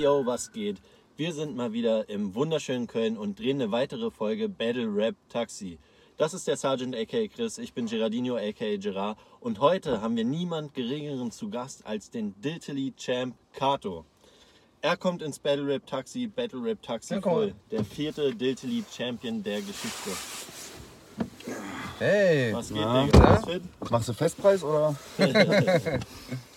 yo, was geht? Wir sind mal wieder im wunderschönen Köln und drehen eine weitere Folge Battle Rap Taxi. Das ist der Sergeant aka Chris, ich bin Gerardino aka Gerard und heute haben wir niemand geringeren zu Gast als den Diltily Champ Kato. Er kommt ins Battle Rap Taxi, Battle Rap Taxi Ja, voll. Der vierte Diltily Champion der Geschichte. Hey, Was geht, Na? Digga? Alles fit? Machst du Festpreis oder?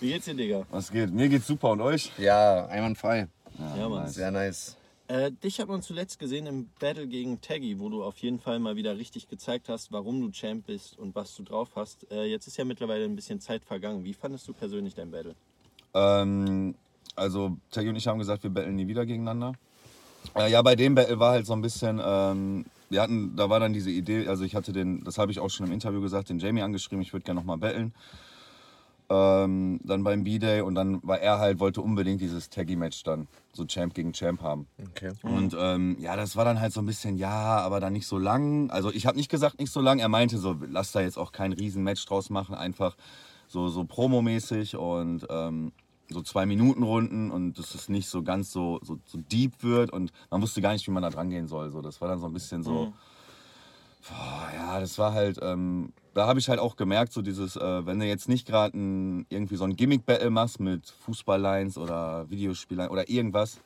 Wie geht's dir, Digga? Was geht? Mir geht's super und euch? ja, einwandfrei. Ja, Mann. Sehr nice. Äh, dich hat man zuletzt gesehen im Battle gegen Taggy, wo du auf jeden Fall mal wieder richtig gezeigt hast, warum du Champ bist und was du drauf hast. Äh, jetzt ist ja mittlerweile ein bisschen Zeit vergangen. Wie fandest du persönlich dein Battle? Ähm, also, Taggy und ich haben gesagt, wir battlen nie wieder gegeneinander. Äh, ja, bei dem Battle war halt so ein bisschen, ähm, wir hatten, da war dann diese Idee, also ich hatte den, das habe ich auch schon im Interview gesagt, den Jamie angeschrieben, ich würde gerne nochmal battlen. Ähm, dann beim B-Day und dann war er halt, wollte unbedingt dieses Taggy-Match dann, so Champ gegen Champ haben. Okay. Und ähm, ja, das war dann halt so ein bisschen, ja, aber dann nicht so lang. Also ich habe nicht gesagt, nicht so lang. Er meinte so, lass da jetzt auch kein Riesenmatch draus machen, einfach so, so promomäßig und ähm, so zwei Minuten Runden und dass es nicht so ganz so, so, so deep wird und man wusste gar nicht, wie man da dran gehen soll. So, das war dann so ein bisschen so, boah, ja, das war halt, ähm, da habe ich halt auch gemerkt, so dieses, äh, wenn du jetzt nicht gerade irgendwie so ein Gimmick-Battle machst mit Fußballlines oder Videospielern oder irgendwas,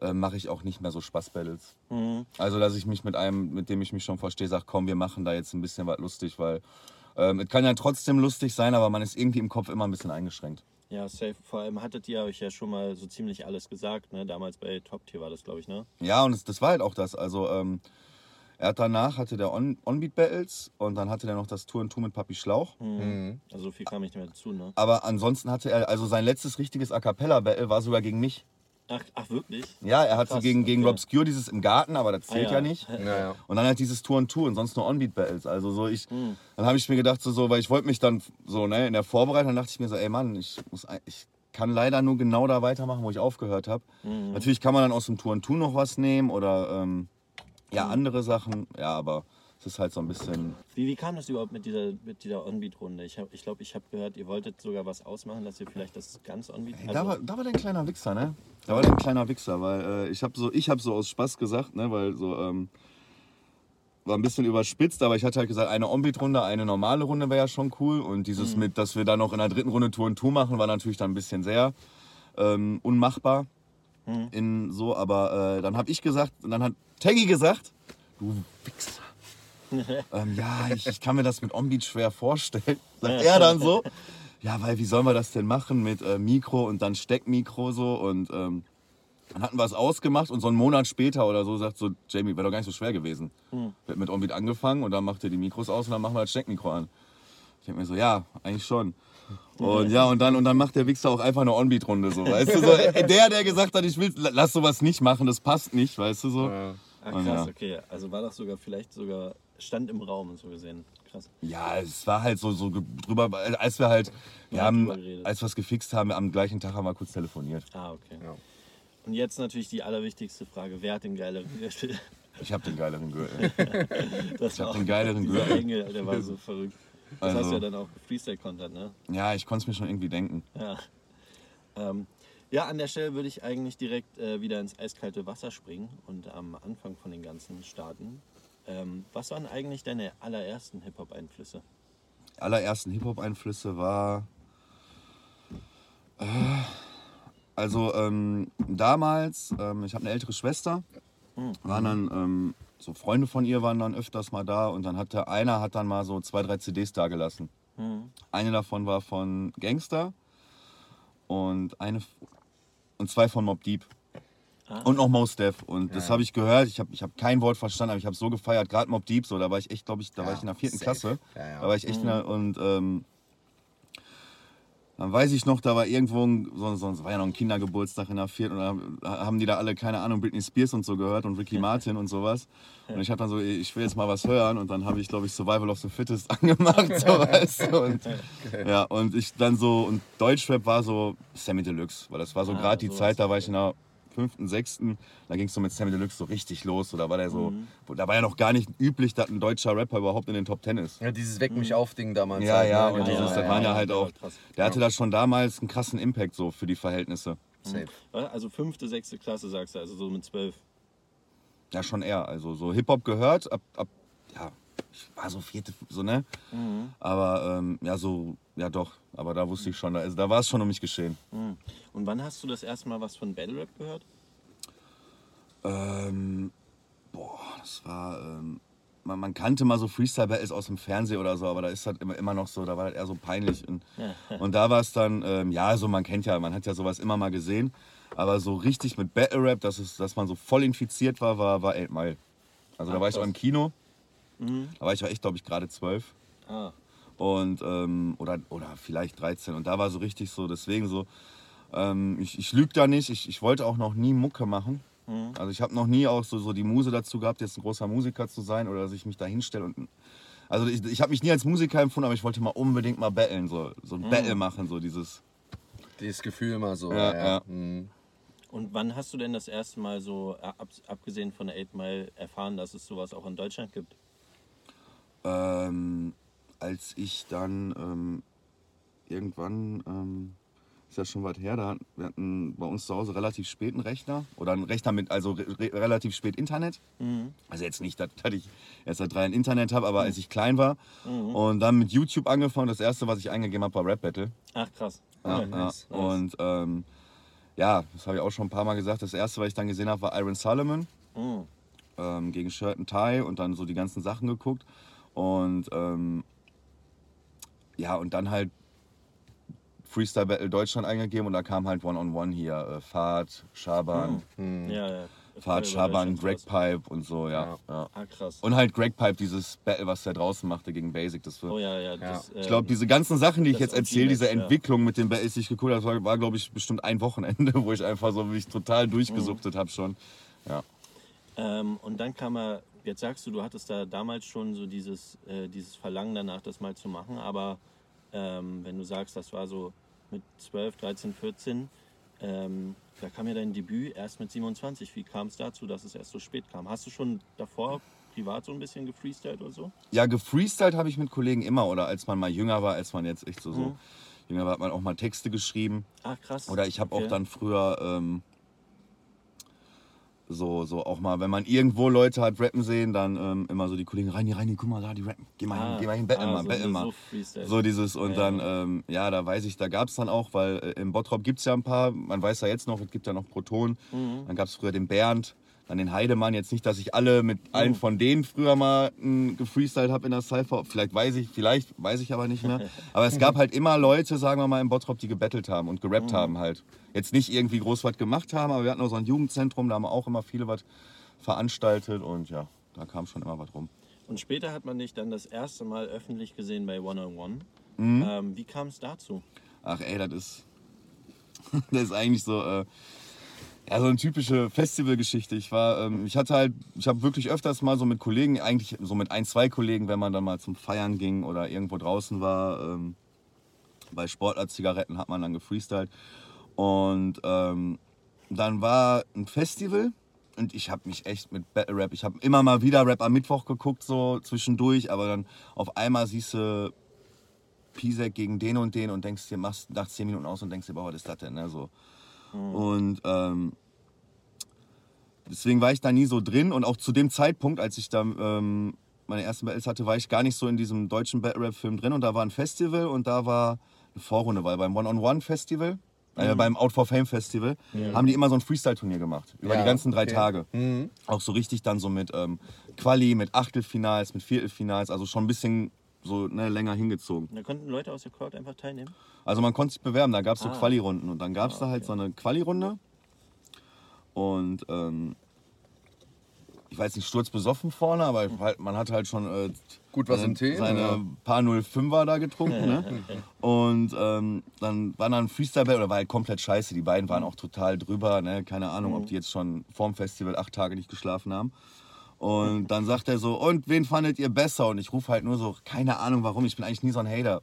äh, mache ich auch nicht mehr so Spaß-Battles. Mhm. Also, dass ich mich mit einem, mit dem ich mich schon verstehe, sage, komm, wir machen da jetzt ein bisschen was lustig, weil ähm, es kann ja trotzdem lustig sein, aber man ist irgendwie im Kopf immer ein bisschen eingeschränkt. Ja, safe. Vor allem hattet ihr euch ja schon mal so ziemlich alles gesagt, ne? Damals bei Top Tier war das, glaube ich, ne? Ja, und das, das war halt auch das. Also, ähm, er hat danach hatte der On- On-Beat-Battles und dann hatte er noch das Tour and Two mit Papi Schlauch. Mhm. Also so viel kam nicht mehr dazu, ne? Aber ansonsten hatte er, also sein letztes richtiges A Cappella-Battle war sogar gegen mich. Ach, ach wirklich? Ja, er hatte Krass, gegen, gegen okay. Rob Scure dieses im Garten, aber das zählt Ah, ja. ja. nicht. Ja, ja. Und dann halt dieses Tour and Two und sonst nur On-Beat-Battles. Also so ich, Hm. dann habe ich mir gedacht, so, so weil ich wollte mich dann so, ne, in der Vorbereitung dachte ich mir so, ey Mann, ich muss, ich kann leider nur genau da weitermachen, wo ich aufgehört habe. Mhm. Natürlich kann man dann aus dem Tour and Two noch was nehmen oder ähm, ja, andere Sachen. Ja, aber es ist halt so ein bisschen. Wie, wie kam das überhaupt mit dieser, mit dieser On-Beat-Runde? Ich glaube, ich, glaub, ich habe gehört, ihr wolltet sogar was ausmachen, dass ihr vielleicht das ganz On-Beat... Ey, da, war, da war der ein kleiner Wichser, ne? Da war der ein kleiner Wichser, weil äh, ich habe so, ich habe so aus Spaß gesagt, ne, weil so ähm, war ein bisschen überspitzt, aber ich hatte halt gesagt, eine On-Beat-Runde, eine normale Runde wäre ja schon cool und dieses mit, dass wir dann noch in der dritten Runde Tour und Tour machen, war natürlich dann ein bisschen sehr ähm, unmachbar in so, aber äh, dann habe ich gesagt, und dann hat Taggy gesagt, du Wichser. ähm, ja, ich, ich kann mir das mit On-Beat schwer vorstellen. Sagt er dann so. Ja, weil wie sollen wir das denn machen mit äh, Mikro und dann Steckmikro so und ähm, dann hatten wir es ausgemacht und so einen Monat später oder so sagt so, Jamie, wäre doch gar nicht so schwer gewesen. Wir hatten mit Onbeat angefangen und dann macht ihr die Mikros aus und dann machen wir das Steckmikro an. Ich denke mir so, ja, eigentlich schon. Und ja, und dann, und dann macht der Wichser auch einfach eine On-Beat-Runde so, weißt du, so, äh, der, der gesagt hat, ich will, lass sowas nicht machen, das passt nicht, weißt du, so. Ja. Ach Und krass, ja. okay. Also war das sogar vielleicht sogar... Stand im Raum, so gesehen. Krass. Ja, es war halt so, so drüber, als wir halt, wir Ja, haben, als wir es gefixt haben, am gleichen Tag haben wir kurz telefoniert. Ah, okay. Ja. Und jetzt natürlich die allerwichtigste Frage. Wer hat den geileren Gürtel? Ich habe den geileren Gürtel. Das Ich hab den geileren Gürtel. Engel, der war so verrückt. Das hast Also- du ja dann auch Freestyle-Content, ne? Ja, ich konnte es mir schon irgendwie denken. Ja. Ähm, ja, an der Stelle würde ich eigentlich direkt äh, wieder ins eiskalte Wasser springen und am Anfang von den ganzen starten. Ähm, was waren eigentlich deine allerersten Hip-Hop-Einflüsse? allerersten Hip-Hop-Einflüsse war. Äh, also ähm, damals, ähm, ich habe eine ältere Schwester, waren dann ähm, so Freunde von ihr waren dann öfters mal da und dann hatte einer hat dann mal so zwei drei CDs da gelassen. Mhm. Eine davon war von Gangster und eine und zwei von Mob Deep. Ah. Und noch Mos Def. Und das habe ich gehört. Ich habe ich hab kein Wort verstanden, aber ich habe so gefeiert. Gerade Mob Deep, so, da war ich echt, glaube ich, da war Ja, ich in der vierten safe. Klasse. Ja, ja. Da war ich echt in der, und ähm, dann weiß ich noch, da war irgendwo, ein, so, so, es war ja noch ein Kindergeburtstag in der vierten und da haben die da alle, keine Ahnung, Britney Spears und so gehört und Ricky Martin und sowas. Und ich habe dann so, ich will jetzt mal was hören und dann habe ich, glaube ich, Survival of the Fittest angemacht, so weißt du. Und, ja, und ich dann so, und Deutschrap war so Sammy Deluxe, weil das war so Ah, gerade die Zeit, da war ich in der fünften, sechsten, da ging es so mit Sammy Deluxe so richtig los. So, da war der so, wo- da war ja noch gar nicht üblich, dass ein deutscher Rapper überhaupt in den Top Ten ist. Ja, dieses Weck mich auf Ding damals. Ja, halt, ja, ne? und Genau. dieses, das ja, waren ja ja, halt der auch, der hatte da schon damals einen krassen Impact so für die Verhältnisse. Safe. Also fünfte, sechste Klasse sagst du, also so mit zwölf. Ja, schon eher. Also so Hip-Hop gehört, ab, ab, ja, ich war so vierte, so, ne? Aber ähm, ja, so, ja doch. Aber da wusste ich schon, da, also, da war es schon um mich geschehen. Mhm. Und wann hast du das erste Mal was von Battle Rap gehört? Ähm, boah, das war, ähm, man, man kannte mal so Freestyle-Battles aus dem Fernsehen oder so, aber da ist halt immer, immer noch so, da war halt eher so peinlich. Und, und da war es dann, ähm, ja, so man kennt ja, man hat ja sowas immer mal gesehen, aber so richtig mit Battle-Rap, dass, es, dass man so voll infiziert war, war, war 8 Mile. Also da Ah, war ich auch im Kino, da war ich auch echt, glaube ich, gerade zwölf. Ah, und ähm, oder, oder vielleicht 13 und da war so richtig so, deswegen so, ähm, ich, ich lüge da nicht, ich, ich wollte auch noch nie Mucke machen. Also ich habe noch nie auch so, so die Muse dazu gehabt, jetzt ein großer Musiker zu sein oder dass ich mich da hinstelle und also ich, ich habe mich nie als Musiker empfunden, aber ich wollte mal unbedingt mal battlen, so, so ein Battle machen, so dieses. Dieses Gefühl immer so. Ja, Ja, ja. Mhm. Und wann hast du denn das erste Mal so, äh, ab, abgesehen von der 8 Mile, erfahren, dass es sowas auch in Deutschland gibt? Ähm, als ich dann ähm, irgendwann, ähm, ist ja schon weit her, da wir hatten bei uns zu Hause relativ spät einen Rechner oder einen Rechner mit, also re re relativ spät Internet. Also jetzt nicht, dass, dass ich erst seit drei ein Internet habe, aber als ich klein war und dann mit YouTube angefangen, das erste, was ich eingegeben habe, war Rap Battle. Ach krass. Ja, Okay. ja. Und ähm, ja, das habe ich auch schon ein paar Mal gesagt. Das erste, was ich dann gesehen habe, war Iron Solomon Mhm. ähm, gegen Shirt and Tie und dann so die ganzen Sachen geguckt. Und ähm, ja, und dann halt Freestyle Battle Deutschland eingegeben und da kam halt One-on-One hier. Äh, Fahrt, Schaban, Ja, ja. Fahrt, Schaban, Greg. Pipe und so, ja. ja. Ah, krass. Und halt Greg Pipe, dieses Battle, was der draußen machte gegen Basic. Das war, oh ja, ja. Das, ich glaube, diese ganzen Sachen, die ich jetzt erzähle, diese. Entwicklung mit den Battles, die ich geguckt habe, war, war glaube ich, bestimmt ein Wochenende, wo ich einfach so mich total durchgesuchtet habe schon. Ja. Ähm, und dann kam er, jetzt sagst du, du hattest da damals schon so dieses, äh, dieses Verlangen danach, das mal zu machen, aber ähm, wenn du sagst, das war so mit 12, 13, 14, ähm, da kam ja dein Debüt erst mit 27. Wie kam es dazu, dass es erst so spät kam? Hast du schon davor privat so ein bisschen gefreestylt oder so? Ja, gefreestylt habe ich mit Kollegen immer oder als man mal jünger war, als man jetzt echt so, so jünger war, hat man auch mal Texte geschrieben. Ach krass. Oder ich habe Okay. auch dann früher ähm, so, so auch mal, wenn man irgendwo Leute hat rappen sehen, dann ähm, immer so die Kollegen, Reini, Reini, guck mal da, die rappen, geh mal hin, geh mal hin, battle ah, mal, so, battle so, mal. So, dieses und Ja, dann, ja. ähm, ja, da weiß ich, da gab es dann auch, weil äh, im Bottrop gibt es ja ein paar, man weiß ja jetzt noch, es gibt ja noch Proton, Mhm. dann gab es früher den Bernd, dann den Heidemann, jetzt nicht, dass ich alle mit allen von denen früher mal mh, gefreestylt habe in der Cypher, vielleicht weiß ich, vielleicht weiß ich aber nicht mehr, aber es gab halt immer Leute, sagen wir mal, im Bottrop, die gebettelt haben und gerappt haben halt. Jetzt nicht irgendwie groß was gemacht haben, aber wir hatten auch so ein Jugendzentrum, da haben wir auch immer viele was veranstaltet und ja, da kam schon immer was rum. Und später hat man dich dann das erste Mal öffentlich gesehen bei One on One. Mhm. Ähm, wie kam es dazu? Ach ey, das ist. das ist eigentlich so. Äh, ja, so eine typische Festivalgeschichte. Ich war, ähm, ich hatte halt, ich habe wirklich öfters mal so mit Kollegen, eigentlich so mit ein, zwei Kollegen, wenn man dann mal zum Feiern ging oder irgendwo draußen war, ähm, bei Sportler-Zigaretten hat man dann gefreestylt. Und ähm, dann war ein Festival und ich habe mich echt mit Battle Rap, ich habe immer mal wieder Rap am Mittwoch geguckt, so zwischendurch, aber dann auf einmal siehst du Pisek gegen den und den und denkst dir, machst nach 10 Minuten aus und denkst dir, boah, was ist das denn? Ne? So. Und ähm, deswegen war ich da nie so drin und auch zu dem Zeitpunkt, als ich da ähm, meine ersten Battles hatte, war ich gar nicht so in diesem deutschen Battle Rap Film drin und da war ein Festival und da war eine Vorrunde, weil beim One-on-One-Festival, äh, beim Out for Fame Festival, haben die immer so ein Freestyle-Turnier gemacht. Über Ja, die ganzen drei okay. Tage. Auch so richtig dann so mit ähm, Quali, mit Achtelfinals, mit Viertelfinals, also schon ein bisschen so ne, länger hingezogen. Da konnten Leute aus der Crowd einfach teilnehmen. Also man konnte sich bewerben, da gab es so Ah. Quali-Runden und dann gab es Ah, da halt okay. so eine Quali-Runde und ähm, ich weiß nicht, sturzbesoffen vorne, aber halt, man hat halt schon äh, Gut was seine, im Tee, seine ja. paar 05er da getrunken. ne? Und ähm, dann war dann Freestyle Battle, oder war halt komplett scheiße. Die beiden waren auch total drüber, ne? keine Ahnung, ob die jetzt schon vorm Festival acht Tage nicht geschlafen haben. Und dann sagt er so, und wen fandet ihr besser? Und ich rufe halt nur so, keine Ahnung warum, ich bin eigentlich nie so ein Hater.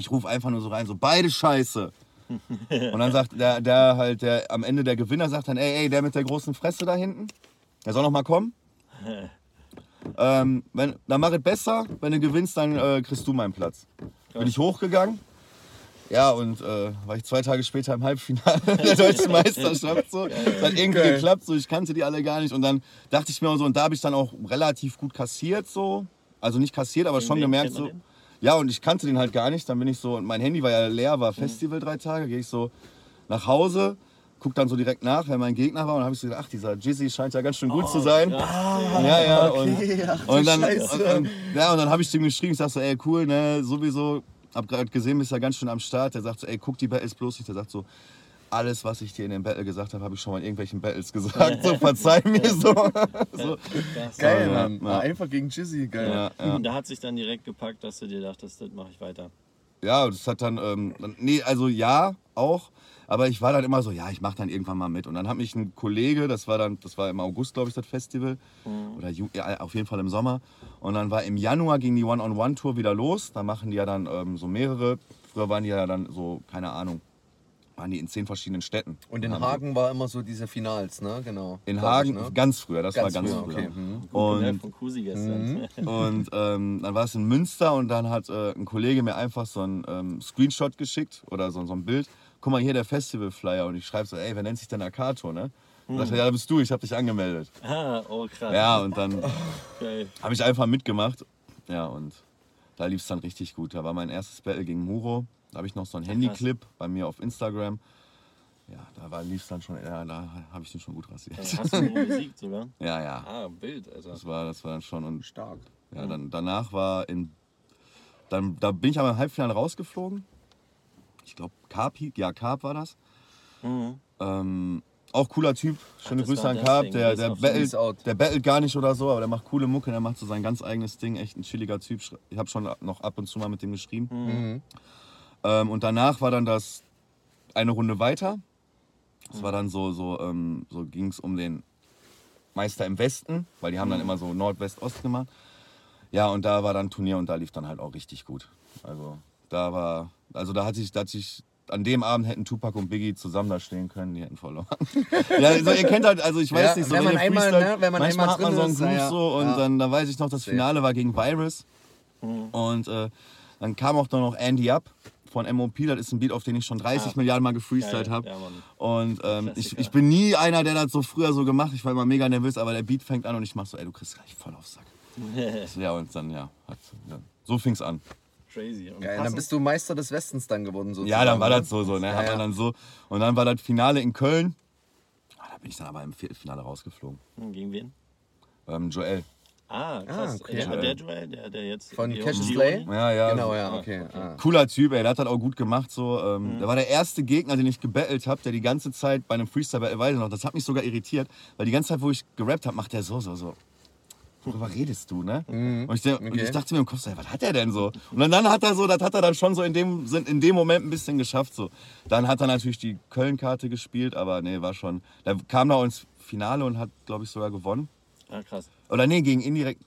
Ich rufe einfach nur so rein, so beide scheiße. Und dann sagt der, der halt, der am Ende der Gewinner sagt dann, ey, ey, der mit der großen Fresse da hinten, der soll noch mal kommen. ähm, wenn, dann mach es besser, wenn du gewinnst, dann äh, kriegst du meinen Platz. Bin ich hochgegangen. Ja, und äh, war ich zwei Tage später im Halbfinale der deutschen Meisterschaft. So. Das hat irgendwie Geil. geklappt, so. ich kannte die alle gar nicht. Und dann dachte ich mir so, und da habe ich dann auch relativ gut kassiert. so. Also nicht kassiert, aber schon gemerkt so. den? Ja, und ich kannte den halt gar nicht. Dann bin ich so, und mein Handy war ja leer, Mhm. war Festival drei Tage, gehe ich so nach Hause. Guck dann so direkt nach, wer mein Gegner war und dann habe ich so gedacht, ach, dieser Jizzy scheint ja ganz schön gut zu sein. Ja, ja. und, und dann, und, und, ja, und dann habe ich dem geschrieben, ich sag so, ey, cool, ne, sowieso, hab gerade gesehen, bist ja ganz schön am Start. Der sagt so, ey, guck die Battles bloß nicht. Der sagt so, alles, was ich dir in dem Battle gesagt habe, habe ich schon mal in irgendwelchen Battles gesagt. So, verzeih mir so. so. Geil, Ja, Mann. ja. Einfach gegen Jizzy, geil. Ja, ja. Und da hat sich dann direkt gepackt, dass du dir dachtest, das mache ich weiter. ja, das hat dann, ähm, nee, also ja, auch. Aber ich war dann immer so, ja, ich mache dann irgendwann mal mit. Und dann hat mich ein Kollege, das war dann, das war im August, glaube ich, das Festival. Oder Ju ja, auf jeden Fall im Sommer. Und dann war im Januar ging die One-on-One-Tour wieder los. Da machen die ja dann ähm, so mehrere. Früher waren die ja dann so, keine Ahnung, waren die in zehn verschiedenen Städten. Und in Hagen war immer so diese Finals, ne? Genau. In Hagen, ich, ne? ganz früher, das Ganz war ganz früher, früher. okay. Mhm. Und von Kusi gestern. und ähm, dann war es in Münster und dann hat äh, ein Kollege mir einfach so einen ähm, Screenshot geschickt oder so, so ein Bild. Guck mal hier der Festivalflyer und ich schreibe so, ey, wer nennt sich denn Akato, ne? Und sagt er, ja, da bist du, ich habe dich angemeldet. ah, oh krass. Ja, und dann Geil. habe ich einfach mitgemacht. Ja, und da lief es dann richtig gut. Da war mein erstes Battle gegen Muro. Da habe ich noch so einen Handyclip bei mir auf Instagram. Ja, da lief es dann schon, ja, da habe ich den schon gut rasiert. Also hast du ihn besiegt sogar? Ja, ja. Ah, wild, also. Das war, das war dann schon. Und Stark. ja, dann, danach war in. Dann, da bin ich aber im Halbfinale rausgeflogen. Ich glaube, Carp, ja, Carp war das. Mhm. Ähm, auch cooler Typ. Schöne das Grüße an Carp. Der, der, battelt, der battelt gar nicht oder so, aber der macht coole Mucke. Der macht so sein ganz eigenes Ding. Echt ein chilliger Typ. Ich habe schon noch ab und zu mal mit dem geschrieben. Mhm. Ähm, und danach war dann das eine Runde weiter. Das war dann so, so, ähm, so ging es um den Meister im Westen, weil die haben dann immer so Nordwest-Ost gemacht. Ja, und da war dann Turnier und da lief dann halt auch richtig gut. Also da war, also da hatte ich, da hatte ich, an dem Abend hätten Tupac und Biggie zusammen da stehen können, die hätten verloren. ja, also ihr kennt halt, also ich weiß Ja, nicht, so wenn man einmal, ne, wenn man manchmal einmal hat man so einen Groove ja, so und dann, da weiß ich noch, das. Finale war gegen Virus. Und äh, dann kam auch noch Andy Up von MOP, das ist ein Beat, auf den ich schon 30 Ah. Milliarden Mal gefreestylt habe. ja. Und ähm, ich, ich bin nie einer, der das so früher so gemacht. Ich war immer mega nervös, aber der Beat fängt an und ich mach so, ey, du kriegst gleich voll aufs Sack. ja, und dann, ja, hat, ja. so fing's an. Crazy. Und Geil, dann bist du Meister des Westens dann geworden sozusagen. Ja, dann war ne? das so, so, ne? Ja, Hat man dann so. Und dann war das Finale in Köln. Ah, da bin ich dann aber im Viertelfinale rausgeflogen. Hm, Gegen wen? Ähm, Joel. Ah, krass. okay. Der, der Joel, der, der jetzt. Von Cash Slay? Ja, ja. Genau, ja, Ah, okay. okay. Ah. Cooler Typ, ey, der hat das auch gut gemacht. So. Ähm, Mhm. Der war der erste Gegner, den ich gebettelt habe, der die ganze Zeit bei einem Freestyle bei weiß ich noch, das hat mich sogar irritiert, weil die ganze Zeit, wo ich gerappt habe, macht der so, so, so. Worüber redest du, ne? Und, ich, und Mhm. Okay. ich dachte mir im Kopf, so, ey, was hat er denn so? Und dann, dann hat er so, das hat er dann schon so in dem, in dem Moment ein bisschen geschafft. So. Dann hat er natürlich die Köln-Karte gespielt, aber nee, war schon. Der kam da ins Finale und hat, glaube ich, sogar gewonnen. Ah, krass. Oder nee, gegen Indirekt.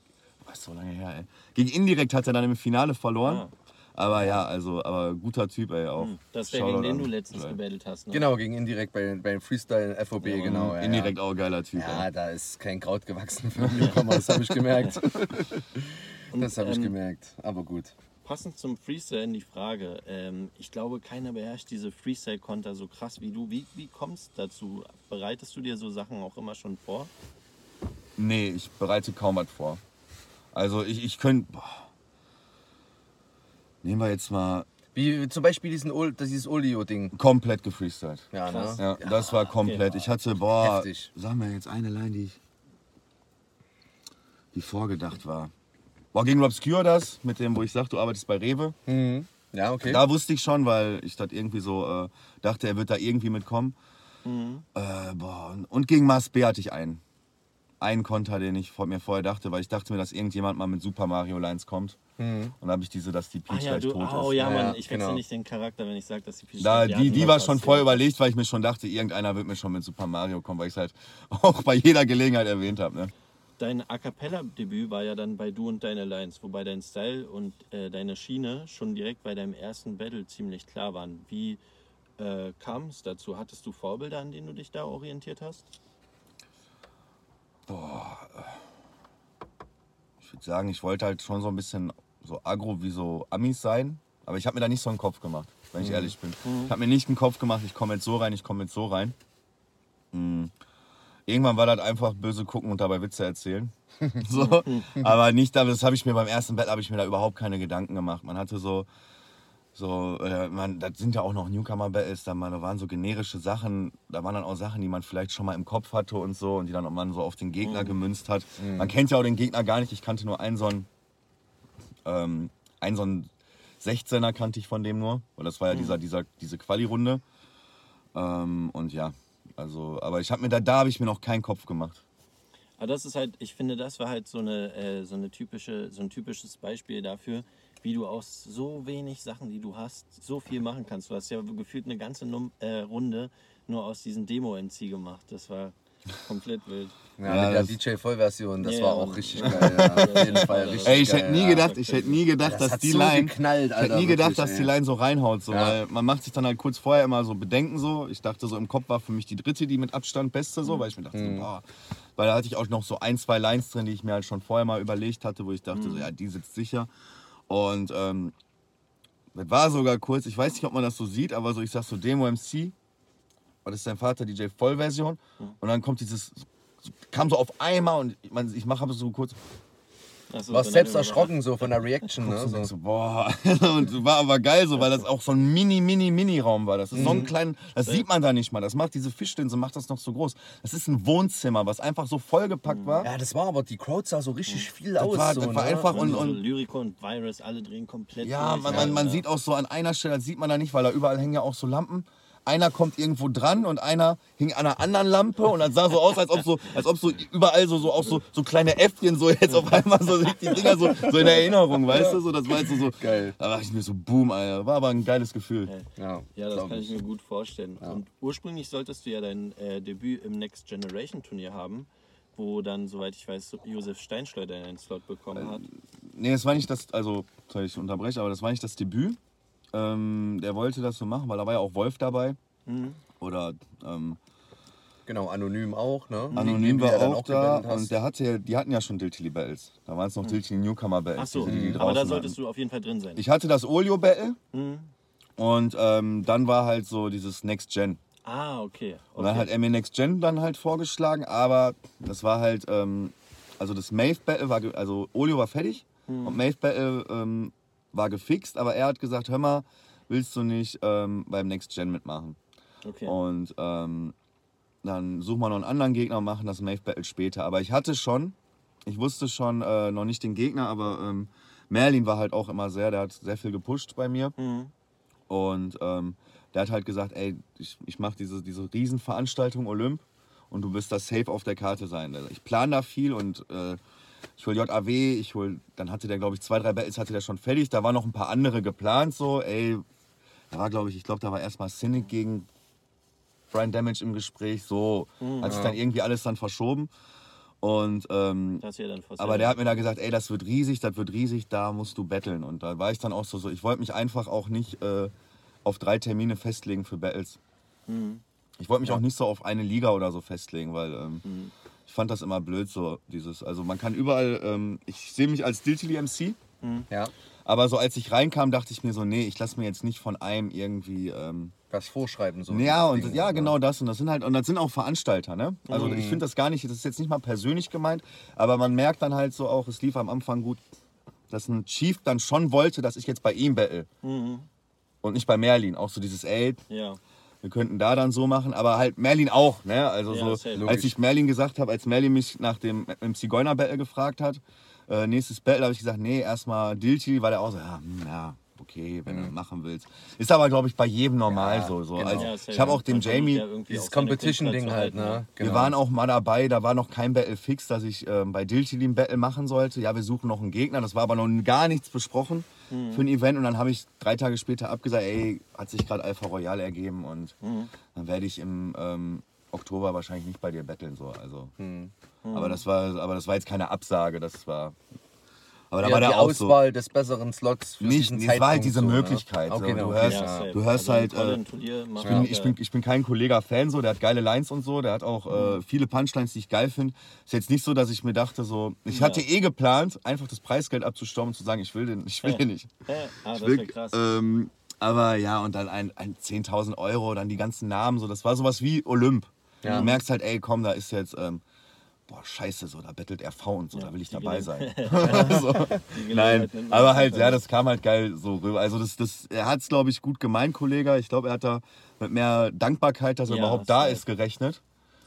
Was ist so lange her, ey. Gegen Indirekt hat er dann im Finale verloren. Ah. Aber ja, also, aber guter Typ, ey, auch. Das ist der, Shoutout gegen den du letztens gebettelt hast. Ne? Genau, gegen Indirekt bei, bei Freestyle FOB, genau. Ja, Indirekt auch geiler Typ, Ja. ja, ey. da ist kein Kraut gewachsen für Newcomer, das habe ich gemerkt. das habe ich ähm, gemerkt, aber gut. Passend zum Freestyle die Frage. Ähm, ich glaube, keiner beherrscht diese Freestyle-Konter so krass wie du. Wie, wie kommst du dazu? Bereitest du dir so Sachen auch immer schon vor? Nee, ich bereite kaum was vor. Also ich, ich könnte. Nehmen wir jetzt mal Wie zum Beispiel diesen, dieses Olio-Ding. komplett gefreestylt. Ja, ne? Krass. Ja, das war komplett. Ich hatte, boah, Heftig. sag mir jetzt eine Line, die ich, die vorgedacht war. Boah, gegen Robscure das, mit dem, wo ich sag, du arbeitest bei Rewe. Mhm. Ja, okay. Da wusste ich schon, weil ich das irgendwie so äh, dachte, er wird da irgendwie mitkommen. Äh, boah, und- und gegen Mars B hatte ich einen. Einen Konter, den ich vor, mir vorher dachte, weil ich dachte mir, dass irgendjemand mal mit Super Mario Lines kommt. Und dann habe ich diese, dass die Ah Peach ja, gleich du, tot oh ist. ja, Ja, Mann, ich wechsle genau. nicht den Charakter, wenn ich sage, dass die Peach Da, die die, die war schon voll überlegt, weil ich mir schon dachte, irgendeiner wird mir schon mit Super Mario kommen, weil ich es halt auch bei jeder Gelegenheit erwähnt habe. Ne? Dein A Cappella-Debüt war ja dann bei Du und Deine Lines, wobei dein Style und äh, deine Schiene schon direkt bei deinem ersten Battle ziemlich klar waren. Wie äh, kam es dazu? Hattest du Vorbilder, an denen du dich da orientiert hast? Ich würde sagen, ich wollte halt schon so ein bisschen so agro wie so Amis sein, aber ich habe mir da nicht so einen Kopf gemacht. wenn ich ehrlich bin. Ich habe mir nicht den Kopf gemacht, ich komme jetzt so rein, ich komme jetzt so rein. Mm. Irgendwann war das einfach böse gucken und dabei Witze erzählen. so. Aber nicht, das habe ich mir beim ersten Bett habe ich mir da überhaupt keine Gedanken gemacht. Man hatte so, so, äh, man, das sind ja auch noch Newcomer-Battles, da, waren so generische Sachen, da waren dann auch Sachen, die man vielleicht schon mal im Kopf hatte und so und die dann man so auf den Gegner gemünzt hat. Man kennt ja auch den Gegner gar nicht, ich kannte nur einen so einen, ähm, einen so einen 16er kannte ich von dem nur, weil das war ja dieser, dieser, diese Quali-Runde. Ähm, und ja, also, aber ich habe mir da, da habe ich mir noch keinen Kopf gemacht. Aber das ist halt, ich finde, das war halt so eine, äh, so eine typische, so ein typisches Beispiel dafür, wie du aus so wenig Sachen, die du hast, so viel machen kannst. Du hast ja gefühlt eine ganze Num äh, Runde nur aus diesen Demo-NC gemacht. Das war komplett wild. Ja, Ja, mit der das- DJ-Vollversion, das Ja, war auch richtig geil. Ja, auf jeden Fall richtig Ey, ich hätte nie gedacht, ich hätte nie gedacht, Das dass die so Line, geknallt, ich Alter, hätte nie gedacht, wirklich, dass die. Line so reinhaut, so, Ja. weil man macht sich dann halt kurz vorher immer so Bedenken so. Ich dachte so im Kopf war für mich die dritte, die mit Abstand beste so, weil ich mir dachte, Mhm. so, boah, weil da hatte ich auch noch so ein, zwei Lines drin, die ich mir halt schon vorher mal überlegt hatte, wo ich dachte so, ja, die sitzt sicher. Und ähm, das war sogar kurz, ich weiß nicht, ob man das so sieht, aber so, ich sag so Demo MC, und das ist dein Vater DJ Vollversion, und dann kommt dieses, kam so auf einmal und ich, mein, ich mache aber so kurz, Du warst selbst erschrocken so von der Reaction, ne? so, So. so, boah, und war aber geil so, weil das auch so ein mini, mini, mini Raum war. Das ist so Mhm. ein kleiner, das sieht man da nicht mal. Das macht diese Fischlinse, macht das noch so groß. Das ist ein Wohnzimmer, was einfach so vollgepackt war. Ja, das war aber, die Crowd sah so richtig viel Das aus. war- so, das war ne? einfach- Und, und- und und- Lyrico und Virus, alle drehen komplett Ja, durch. man, man, man ja. sieht auch so an einer Stelle, das sieht man da nicht, weil da überall hängen ja auch so Lampen. Einer kommt irgendwo dran und einer hing an einer anderen Lampe und das sah so aus, als ob so, als ob so überall so, so auch so, so kleine Äffchen so jetzt auf einmal so sich die Dinger so, so in Erinnerung, weißt du? So, das war jetzt so, so Geil. Da war ich mir so, boom, Alter. War aber ein geiles Gefühl. Ja, Ja, das kann ich mir gut vorstellen. Und ursprünglich solltest du ja dein äh, Debüt im Next Generation Turnier haben, wo dann, soweit ich weiß, Josef Steinschleuder einen Slot bekommen hat. Nee, das war nicht das, also, soll ich unterbrechen, aber das war nicht das Debüt. Ähm, der wollte das so machen, weil da war ja auch Wolf dabei. Oder ähm, Genau, anonym auch, ne? Anonym Die- war auch da und der hatte, die hatten ja schon Diltily Battles. Da waren es noch Diltily Newcomer Battles. Achso, die aber da solltest hatten. du auf jeden Fall drin sein. Ich hatte das Olio Battle Mhm. und ähm, dann war halt so dieses Next Gen. Ah, okay. Und dann okay. hat er mir Next Gen dann halt vorgeschlagen, aber das war halt, ähm, also das Mave Battle war, also Olio war fertig und Mave Battle ähm, war gefixt, aber er hat gesagt, hör mal, willst du nicht ähm, beim Next Gen mitmachen? okay. Und ähm, dann suchen wir noch einen anderen Gegner und machen das Mave Battle später. Aber ich hatte schon, ich wusste schon äh, noch nicht den Gegner, aber ähm, Merlin war halt auch immer sehr, der hat sehr viel gepusht bei mir. Mhm. Und ähm, der hat halt gesagt, ey, ich, ich mache diese, diese Riesenveranstaltung Olymp und du wirst da safe auf der Karte sein. Also Ich plane da viel und äh, ich hol JAW, ich hol, dann hatte der, glaube ich, zwei, drei Battles hatte der schon fertig. Da waren noch ein paar andere geplant, so, ey, da war, glaube ich, ich glaube, da war erstmal Cynic gegen Brian Damage im Gespräch, so, hat sich dann irgendwie alles dann verschoben. Und ähm, Das ja dann aber der hat mir da gesagt, ey, das wird riesig, das wird riesig, da musst du betteln. Und da war ich dann auch so, so. Ich wollte mich einfach auch nicht äh, auf drei Termine festlegen für Battles. Ich wollte mich auch nicht so auf eine Liga oder so festlegen, weil ähm, ich fand das immer blöd so, dieses, also man kann überall, ähm, ich sehe mich als Diltily MC, Ja, aber so als ich reinkam, dachte ich mir so, nee, ich lasse mir jetzt nicht von einem irgendwie... Ähm, was vorschreiben so. ja, und Ding, ja, ne? genau das. Und das sind halt, und das sind auch Veranstalter, ne? Also ich finde das gar nicht, das ist jetzt nicht mal persönlich gemeint, aber man merkt dann halt so auch, es lief am Anfang gut, dass ein Chief dann schon wollte, dass ich jetzt bei ihm battle. Und nicht bei Merlin. Auch so dieses, ey, Ja. Wir könnten da dann so machen, aber halt Merlin auch, ne? Also Ja, so, safe. als ich Merlin gesagt habe, als Merlin mich nach dem im Zigeuner-Battle gefragt hat, äh, nächstes Battle, habe ich gesagt, nee, erstmal Dilty, weil er auch so, ja, hm, ja, okay, wenn du machen willst. Ist aber, glaube ich, bei jedem normal Ja, so. so. genau. Also, ich habe auch dem Jamie, Dieses Competition-Ding halt, ne? Genau. wir waren auch mal dabei, da war noch kein Battle fix, dass ich ähm, bei Diltily ein Battle machen sollte. Ja, wir suchen noch einen Gegner, das war aber noch gar nichts besprochen für ein Event. Und dann habe ich drei Tage später abgesagt, ey, hat sich gerade Alpha Royale ergeben und dann werde ich im ähm, Oktober wahrscheinlich nicht bei dir battlen. So. Also, aber, das war, aber das war jetzt keine Absage, das war... Aber da ja, war die der auch so... Auswahl des besseren Slots für Nicht, diesen es war halt diese so, ne? Möglichkeit. So. Okay, Du okay. hörst, Ja, ja. du hörst Also halt... Äh, macht ich bin, auch, ich, äh, bin, ich bin kein Kollega Fan so, der hat geile Lines und so, der hat auch äh, viele Punchlines, die ich geil finde. Ist jetzt nicht so, dass ich mir dachte so, ich hatte eh geplant, einfach das Preisgeld abzustauben und zu sagen, ich will den, ich will den nicht. Ah, das Ich will, wäre krass. ähm, Aber ja, und dann ein, ein 10.000 Euro, dann die ganzen Namen, so, das war sowas wie Olymp. Ja. Du merkst halt, ey, komm, da ist jetzt, ähm, boah, scheiße, so, da bettelt RV und so, Ja, da will ich dabei sein. so. Nein, man aber halt, ja, Fall das kam halt geil so rüber. Also das, das, er hat es, glaube ich, gut gemeint, Kollege. Ich glaube, er hat da mit mehr Dankbarkeit, dass er Ja, überhaupt da ist, gerechnet.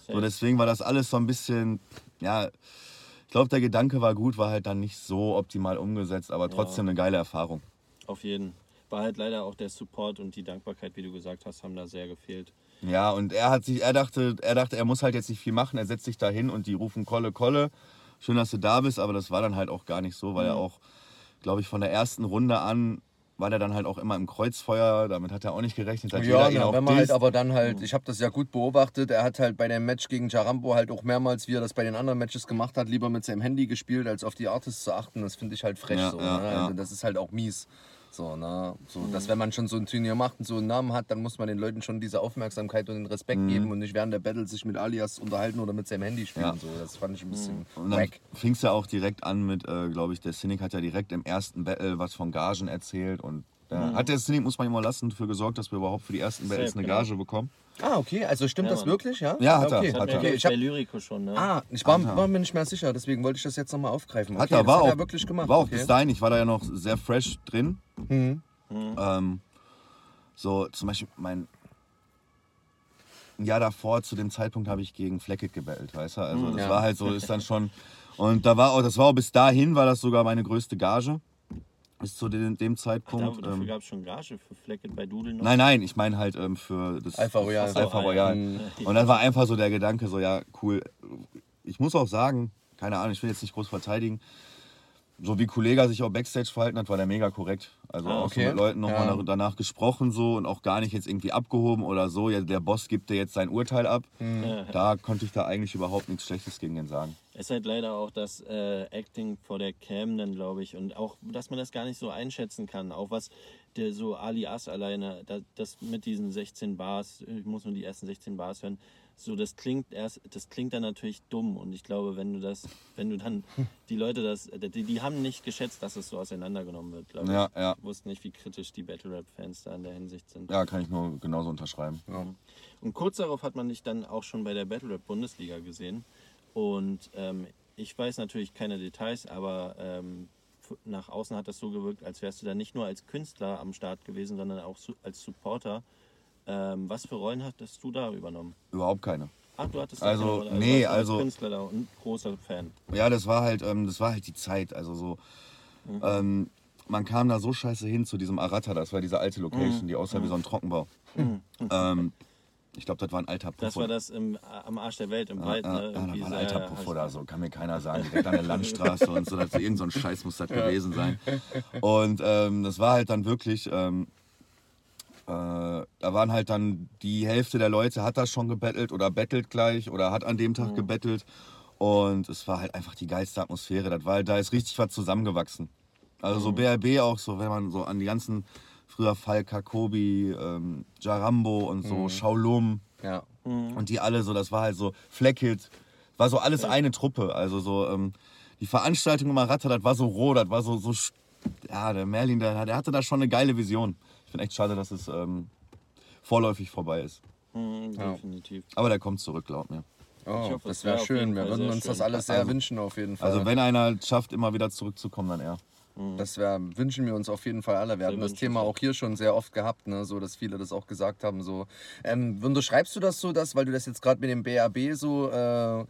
So, deswegen war das alles so ein bisschen, ja, ich glaube, der Gedanke war gut, war halt dann nicht so optimal umgesetzt, aber trotzdem eine geile Erfahrung. Auf jeden. War halt leider auch der Support und die Dankbarkeit, wie du gesagt hast, haben da sehr gefehlt. Ja, und er hat sich, er dachte, er dachte, er muss halt jetzt nicht viel machen, er setzt sich da hin und die rufen Kolle, Kolle. Schön, dass du da bist, aber das war dann halt auch gar nicht so, weil er auch, glaube ich, von der ersten Runde an war der dann halt auch immer im Kreuzfeuer, damit hat er auch nicht gerechnet. Hat Ja, auch wenn man halt aber dann halt, ich habe das ja gut beobachtet, er hat halt bei dem Match gegen Jarambo halt auch mehrmals, wie er das bei den anderen Matches gemacht hat, lieber mit seinem Handy gespielt, als auf die Artists zu achten. Das finde ich halt frech Ja, so. ja, ne? ja. Also das ist halt auch mies. So, ne? so, dass wenn man schon so ein Turnier macht und so einen Namen hat, dann muss man den Leuten schon diese Aufmerksamkeit und den Respekt Mhm. geben und nicht während der Battle sich mit Alias unterhalten oder mit seinem Handy spielen. Ja. So. Das fand ich ein bisschen Mhm. Wack. fing es ja auch direkt an mit, äh, glaube ich, der Cynic hat ja direkt im ersten Battle was von Gagen erzählt und da hat der Cynic, muss man ihm mal lassen, dafür gesorgt, dass wir überhaupt für die ersten Battles eine. Gage bekommen. Ah, okay, also stimmt Ja, das Mann. wirklich, ja? Ja, hat er, okay. Das hat hatten er. Okay, ich bei hab, Lyrico schon, ne? ah, ich war, Hat er. war mir nicht mehr sicher, deswegen wollte ich das jetzt nochmal aufgreifen. Hat Okay, er, das war hat auch, er wirklich gemacht. war auch okay. bis dahin, ich war da ja noch sehr fresh drin. Mhm. Ähm, so zum Beispiel mein ein Jahr davor, zu dem Zeitpunkt habe ich gegen Fleckett gebettelt, weißt du? Also das Ja. war halt so, ist dann schon. Und da war auch, das war auch bis dahin, war das sogar meine größte Gage. Bis zu dem, dem Ach, Zeitpunkt. dafür ähm, gab es schon Gage für Flecket bei Doodle noch. nein, nein, ich meine halt ähm, für das Alpha Royal. das Alpha Ach so, Royal. ja. Und dann war einfach so der Gedanke, so ja, cool. Ich muss auch sagen, keine Ahnung, ich will jetzt nicht groß verteidigen. So wie Kollega sich auch Backstage verhalten hat, war der mega korrekt. Also Ah, auch okay. so mit Leuten nochmal Ja. nach, danach gesprochen so und auch gar nicht jetzt irgendwie abgehoben oder so. Ja, der Boss gibt dir jetzt sein Urteil ab. Ja. Da konnte ich da eigentlich überhaupt nichts Schlechtes gegen den sagen. Es ist halt leider auch das äh, Acting vor der Cam dann, glaube ich. Und auch, dass man das gar nicht so einschätzen kann. Auch was der so Alias alleine, das, das mit diesen 16 Bars, ich muss nur die ersten 16 Bars hören, so das klingt erst, das klingt dann natürlich dumm. Und ich glaube, wenn du das, wenn du dann die Leute das, die, die haben nicht geschätzt, dass es so auseinandergenommen wird, glaube ich. Ja, ja. Wussten nicht, wie kritisch die Battle Rap-Fans da in der Hinsicht sind. Ja, kann ich nur genauso unterschreiben. Und kurz darauf hat man dich dann auch schon bei der Battle Rap Bundesliga gesehen. Und ähm, ich weiß natürlich keine Details, aber ähm, nach außen hat das so gewirkt, als wärst du da nicht nur als Künstler am Start gewesen, sondern auch als Supporter. Ähm, was für Rollen hattest du da übernommen? Überhaupt keine. Ach, du hattest da Also, keine Rolle, nee, also- Künstler da und großer Fan. Ja, das war halt, ähm, das war halt die Zeit. Also so, ähm, man kam da so scheiße hin zu diesem Arata, das war diese alte Location, die aussah wie so ein Trockenbau. ähm, ich glaube, das war ein alter Puff. Das war das im, am Arsch der Welt, im Ja, Wald. ja, ne? ja, da war ein alter Puff oder so, kann mir keiner sagen. Direkt an der Landstraße und so, das, irgend so ein Scheiß muss das gewesen sein. Und ähm, das war halt dann wirklich, ähm, äh, da waren halt dann die Hälfte der Leute hat das schon gebettelt oder bettelt gleich oder hat an dem Tag gebettelt. Und es war halt einfach die geilste Atmosphäre. Das war da ist richtig was zusammengewachsen. Also so BRB auch so, wenn man so an die ganzen früher Falka, Kobi, ähm, Jarambo und so, Shaolum, Ja. und die alle so, das war halt so Fleckit, war so alles eine Truppe. Also so, ähm, die Veranstaltung im Aratta, das war so roh, das war so, so, ja, der Merlin, der, der hatte da schon eine geile Vision. Ich finde echt schade, dass es ähm, vorläufig vorbei ist. Mhm, Ja. definitiv. Aber der kommt zurück, glaub mir. Oh, Ich hoffe, das wäre wär schön. Wir würden uns das schön. alles sehr Also- wünschen, auf jeden Fall. Also wenn einer schafft, immer wieder zurückzukommen, dann er. Das wär, wünschen wir uns auf jeden Fall alle. Wir hatten das. Thema auch hier schon sehr oft gehabt, ne? so dass viele das auch gesagt haben. So. Ähm, unterschreibst du das so, dass, weil du das jetzt gerade mit dem BAB so äh,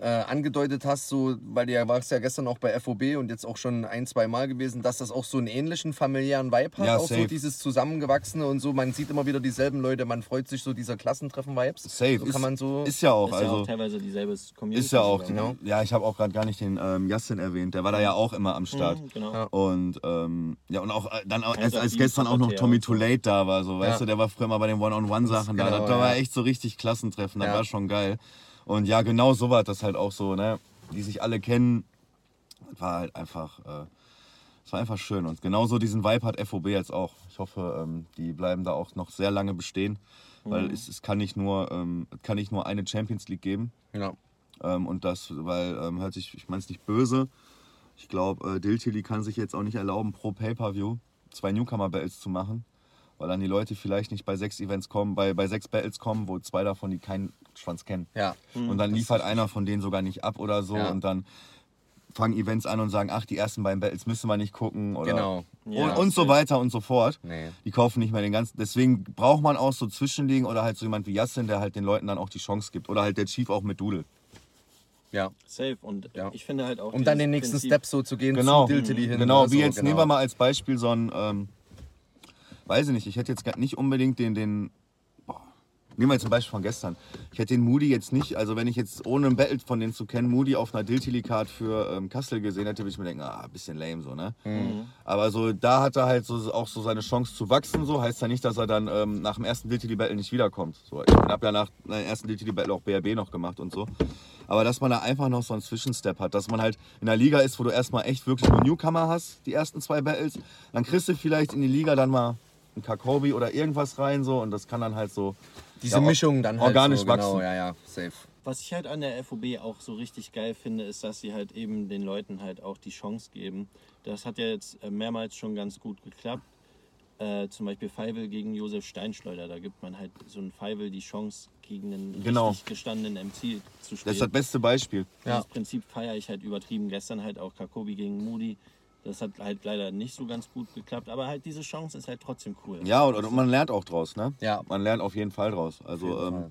äh, angedeutet hast, so, weil du ja warst ja gestern auch bei FOB und jetzt auch schon ein, zwei Mal gewesen, dass das auch so einen ähnlichen familiären Vibe hat, Ja, auch so safe. dieses Zusammengewachsene und so. Man sieht immer wieder dieselben Leute, man freut sich so dieser Klassentreffen-Vibes. Safe. So ist, kann man so. ist ja auch. Ist ja also auch teilweise dieselbe Community. ist ja auch. sogar. Genau. Ja, ich habe auch gerade gar nicht den ähm, Yassin erwähnt. Der war da ja auch immer am Start. Mhm, genau. Ja. Und ähm, ja, und auch äh, dann auch, als, als gestern auch noch Tommy so. Too Late da war, so, weißt Ja. du, der war früher mal bei den One-on-One-Sachen da. Genau, Das, da war ja. echt so richtig Klassentreffen, das Ja. war schon geil. Und ja, genau so war das halt auch so, ne? Die sich alle kennen. War halt einfach, äh, es war einfach schön. Und genauso diesen Vibe hat FOB jetzt auch. Ich hoffe, ähm, die bleiben da auch noch sehr lange bestehen. Weil Mhm. es, es, kann nicht nur, ähm, kann nicht nur eine Champions League geben. Ja. Ähm, und das, weil, ähm, hört sich, ich meine es nicht böse. Ich glaube, äh, Diltili kann sich jetzt auch nicht erlauben, pro Pay-Per-View zwei Newcomer-Battles zu machen. Weil dann die Leute vielleicht nicht bei sechs Events kommen, bei, bei sechs Battles kommen, wo zwei davon die keinen Schwanz kennen. Ja. Und dann liefert einer von denen sogar nicht ab oder so Ja. und dann fangen Events an und sagen, ach, die ersten beiden Battles müssen wir nicht gucken oder Genau. Ja, und, und so weiter und so fort. Nee. Die kaufen nicht mehr den ganzen. Deswegen braucht man auch so Zwischenliegen oder halt so jemand wie Yassin, der halt den Leuten dann auch die Chance gibt. Oder halt der Chief auch mit Doodle. Ja. Safe. Und Ja. ich finde halt auch. Um dann den nächsten Prinzip- Step so zu gehen Genau, zu Diltily hin. genau. Wie so, jetzt genau. nehmen wir mal als Beispiel so ein, ähm, weiß ich nicht, ich hätte jetzt gar nicht unbedingt den, den nehmen wir jetzt ein Beispiel von gestern. Ich hätte den Moody jetzt nicht, also wenn ich jetzt ohne ein Battle von denen zu kennen, Moody auf einer Diltily-Card für ähm, Kassel gesehen hätte, würde ich mir denken, ah, bisschen lame so, ne? Mhm. Aber so, da hat er halt so, auch so seine Chance zu wachsen, so. Heißt ja nicht, dass er dann ähm, nach dem ersten Diltily-Battle nicht wiederkommt. So, ich habe ja nach dem ersten Diltily-Battle auch BRB noch gemacht und so. Aber dass man da einfach noch so einen Zwischenstep hat, dass man halt in der Liga ist, wo du erstmal echt wirklich nur Newcomer hast, die ersten zwei Battles, dann kriegst du vielleicht in die Liga dann mal ein Kakobi oder irgendwas rein so und das kann dann halt so Diese ja, Mischung dann halt organisch so, genau, wachsen. ja, ja, safe. Was ich halt an der FOB auch so richtig geil finde, ist, dass sie halt eben den Leuten halt auch die Chance geben. Das hat ja jetzt äh, mehrmals schon ganz gut geklappt. Äh, zum Beispiel Feivel gegen Josef Steinschleuder. Da gibt man halt so einen Feivel die Chance, gegen einen Genau. richtig gestandenen MC zu Das spielen. ist das beste Beispiel. Ja. Das Prinzip feiere ich halt übertrieben. Gestern halt auch Kakobi gegen Moody. Das hat halt leider nicht so ganz gut geklappt. Aber halt diese Chance ist halt trotzdem cool. Ja, und, und man lernt auch draus, ne? Ja. Man lernt auf jeden Fall draus. Also, ähm, Fall.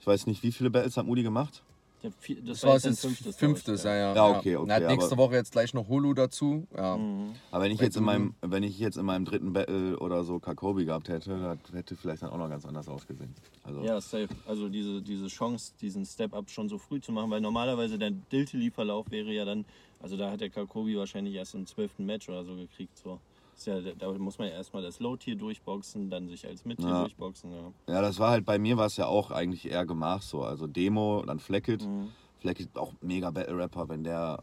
ich weiß nicht, wie viele Battles hat Moody gemacht? Der vier- Das, Das war jetzt fünftes. fünftes, ich, ja, ja. Ja, okay, okay, Er hat nächste aber- Woche jetzt gleich noch Hulu dazu. Ja. Aber wenn ich jetzt in meinem, wenn ich jetzt in meinem dritten Battle oder so Kakobi gehabt hätte, das hätte vielleicht dann auch noch ganz anders ausgesehen. Also, Ja, safe. Also diese, diese Chance, diesen Step-Up schon so früh zu machen, weil normalerweise der Diltily-Verlauf wäre ja dann, also da hat der Kakobi wahrscheinlich erst im zwölften Match oder so gekriegt. So. Ja, da muss man ja erstmal das Low-Tier durchboxen, dann sich als Mid-Tier Ja. durchboxen. Ja. ja, das war halt bei mir war es ja auch eigentlich eher gemacht so. Also Demo, dann Fleckit. Mhm. Fleckit auch mega Battle-Rapper, wenn der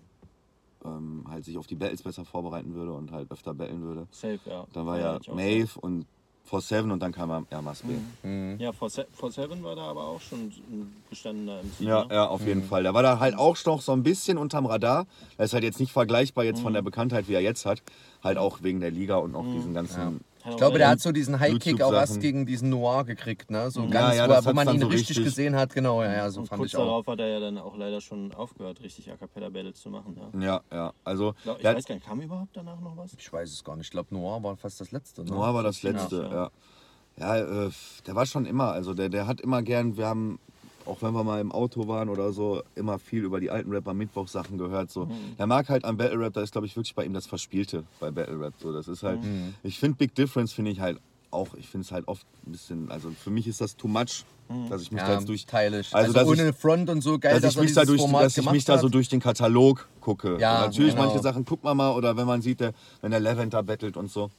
ähm, halt sich auf die Battles besser vorbereiten würde und halt öfter battlen würde. Safe, ja. Dann war Ja, ja Maeve und 4-7 und dann kam er ja, Mas B. Mhm. Ja, For Se- For Seven war da aber auch schon ein gestandener MC. Ja, ne? ja, auf jeden Fall. Der war da halt auch noch so ein bisschen unterm Radar. Er ist halt jetzt nicht vergleichbar jetzt von der Bekanntheit, wie er jetzt hat. Halt auch wegen der Liga und auch diesen ganzen. Ich glaube, der hat so diesen High-Kick auch erst gegen diesen Noir gekriegt, ne? So Ja, ganz, ja, wo, wo man ihn so richtig, richtig- gesehen hat, genau, ja, ja, so Und fand kurz ich auch. darauf hat er ja dann auch leider schon aufgehört, richtig A Cappella Battles zu machen. Ja. Ja, ja. Also, Ich, glaub, ich weiß gar nicht, kam überhaupt danach noch was? Ich weiß es gar nicht. Ich glaube, Noir war fast das letzte. Ne? Noah war das letzte, Ja. ja. Ja, äh, der war schon immer, also der, der hat immer gern, wir haben, auch wenn wir mal im Auto waren oder so, immer viel über die alten Rapper Mittwoch-Sachen gehört. So. Der mag halt am Battle Rap, da ist glaube ich wirklich bei ihm das Verspielte bei Battle Rap. So. Das ist halt, ich finde Big Difference finde ich halt auch, ich finde es halt oft ein bisschen, also für mich ist das too much, dass ich mich da Ja, jetzt durch, teilig. Also, Also, dass ohne ich- Front und so geil, dass ich er mich da durch, dass ich mich da so durch den Katalog gucke. Ja, natürlich genau. manche Sachen guckt man mal oder wenn man sieht, der, wenn der Lavender battelt und so.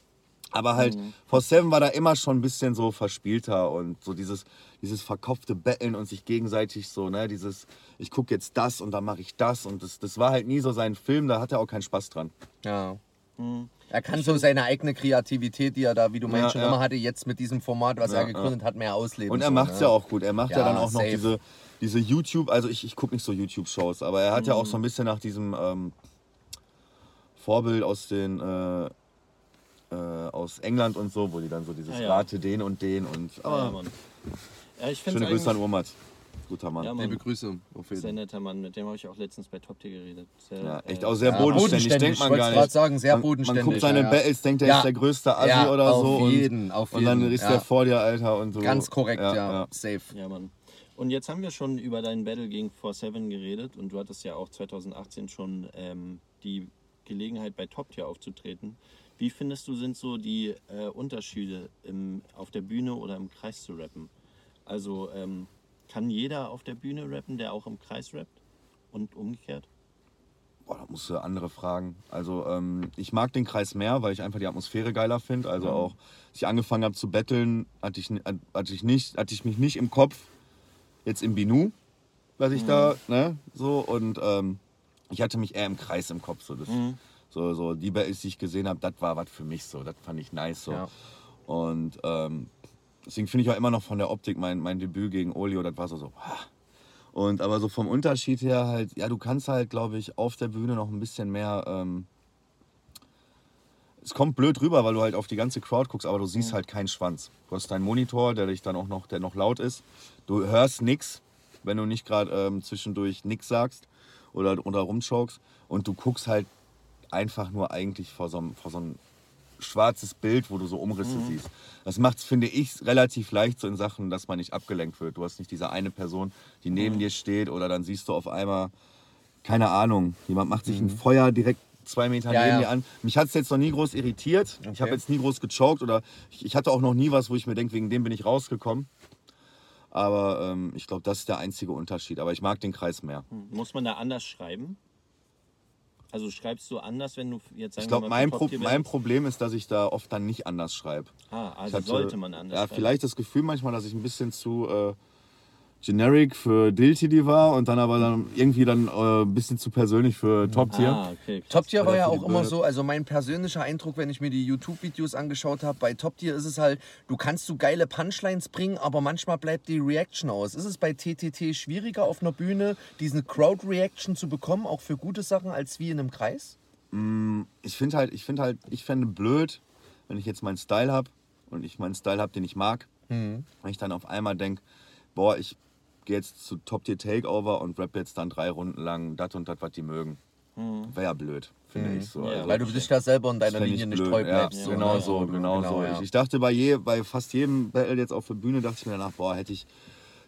Aber halt, Mhm. For Seven war da immer schon ein bisschen so verspielter und so dieses, dieses verkopfte Betteln und sich gegenseitig so, ne, dieses, ich gucke jetzt das und dann mache ich das und das, das war halt nie so sein Film, da hat er auch keinen Spaß dran. Ja. Mhm. Er kann so seine eigene Kreativität, die er da, wie du meinst, Ja, schon ja. immer hatte, jetzt mit diesem Format, was Ja, er gegründet hat, mehr ausleben. Und er so, macht es ne? ja auch gut. Er macht ja, Ja, dann auch noch safe. diese, diese YouTube, also ich, ich gucke nicht so YouTube-Shows, aber er hat ja auch so ein bisschen nach diesem ähm, Vorbild aus den äh, äh, aus England und so, wo die dann so dieses Ah, ja. Rate den und den und Ja, aber Mann. Ja, ich schöne Grüße an Urmat. Guter Mann. Ja, Ja, Mann. Liebe Grüße. Auf jeden sehr netter Mann, mit dem habe ich auch letztens bei Top Tier geredet. Sehr, echt äh, auch sehr Ja, bodenständig, bodenständig, denkt man gar grad nicht. sagen, sehr man, bodenständig, Man guckt seine ja, ja. Battles, denkt er Ja. ist der größte Assi Ja, oder auf so jeden, und, auf und dann jeden, ist ja. der vor dir, Alter und so. Ganz korrekt, ja. ja. Safe. Ja, Mann. Und jetzt haben wir schon über deinen Battle gegen 4-7 geredet und du hattest ja auch 2018 schon ähm, die Gelegenheit bei Top Tier aufzutreten. Wie findest du, sind so die äh, Unterschiede im, auf der Bühne oder im Kreis zu rappen? Also ähm, kann jeder auf der Bühne rappen, der auch im Kreis rappt? Und umgekehrt? Boah, da musst du andere fragen. Also ähm, ich mag den Kreis mehr, weil ich einfach die Atmosphäre geiler finde. Also auch, als ich angefangen habe zu betteln, hatte ich, hatte ich nicht, hatte ich mich nicht im Kopf jetzt im Binu, was ich da, ne, so und ähm, ich hatte mich eher im Kreis im Kopf. So, das, so, so die Battles, die ich gesehen habe, das war was für mich so, das fand ich nice so. Ja. Und ähm, deswegen finde ich auch immer noch von der Optik mein, mein Debüt gegen Olio, das war so so. Und aber so vom Unterschied her halt, ja, du kannst halt, glaube ich, auf der Bühne noch ein bisschen mehr ähm, es kommt blöd rüber, weil du halt auf die ganze Crowd guckst, aber du siehst halt keinen Schwanz. Du hast deinen Monitor, der dich dann auch noch, der noch laut ist. Du hörst nix, wenn du nicht gerade ähm, zwischendurch nix sagst oder, oder rumchokst. Und du guckst halt einfach nur eigentlich vor so einem, vor so einem schwarzes Bild, wo du so Umrisse siehst. Das macht es, finde ich, relativ leicht so in Sachen, dass man nicht abgelenkt wird. Du hast nicht diese eine Person, die neben dir steht oder dann siehst du auf einmal, keine Ahnung, jemand macht sich ein Feuer direkt zwei Meter Ja, neben ja. dir an. Mich hat es jetzt noch nie groß irritiert. Ich habe jetzt nie groß gechoked oder ich, ich hatte auch noch nie was, wo ich mir denke, wegen dem bin ich rausgekommen. Aber ähm, ich glaube, das ist der einzige Unterschied. Aber ich mag den Kreis mehr. Muss man da anders schreiben? Also schreibst du anders, wenn du jetzt sagen Ich glaube, mein, Pro mein? Problem ist, dass ich da oft dann nicht anders schreibe. Ah, also hatte, sollte man anders Ja, schreiben. vielleicht das Gefühl manchmal, dass ich ein bisschen zu äh, generic für Diltidi war und dann aber dann irgendwie dann äh, ein bisschen zu persönlich für Top Tier. Ah, okay. Top Tier war ja auch immer so, also mein persönlicher Eindruck, wenn ich mir die YouTube-Videos angeschaut habe, bei Top Tier ist es halt, du kannst so geile Punchlines bringen, aber manchmal bleibt die Reaction aus. Ist es bei TTT schwieriger auf einer Bühne, diesen Crowd-Reaction zu bekommen, auch für gute Sachen, als wie in einem Kreis? Ich finde halt, ich finde halt, ich fände blöd, wenn ich jetzt meinen Style habe und ich meinen Style habe, den ich mag, wenn ich dann auf einmal denke, boah, ich gehe jetzt zu Top Tier Takeover und rap jetzt dann drei Runden lang das und das, was die mögen. Wäre ja blöd, finde ich so. Ja, Also- Weil du dich da selber in deiner Linie ich nicht treu ja. bleibst. genau ne? so, genau, so. ja. Ich, ich dachte bei, je, bei fast jedem Battle jetzt auf der Bühne, dachte ich mir danach, boah, hätte ich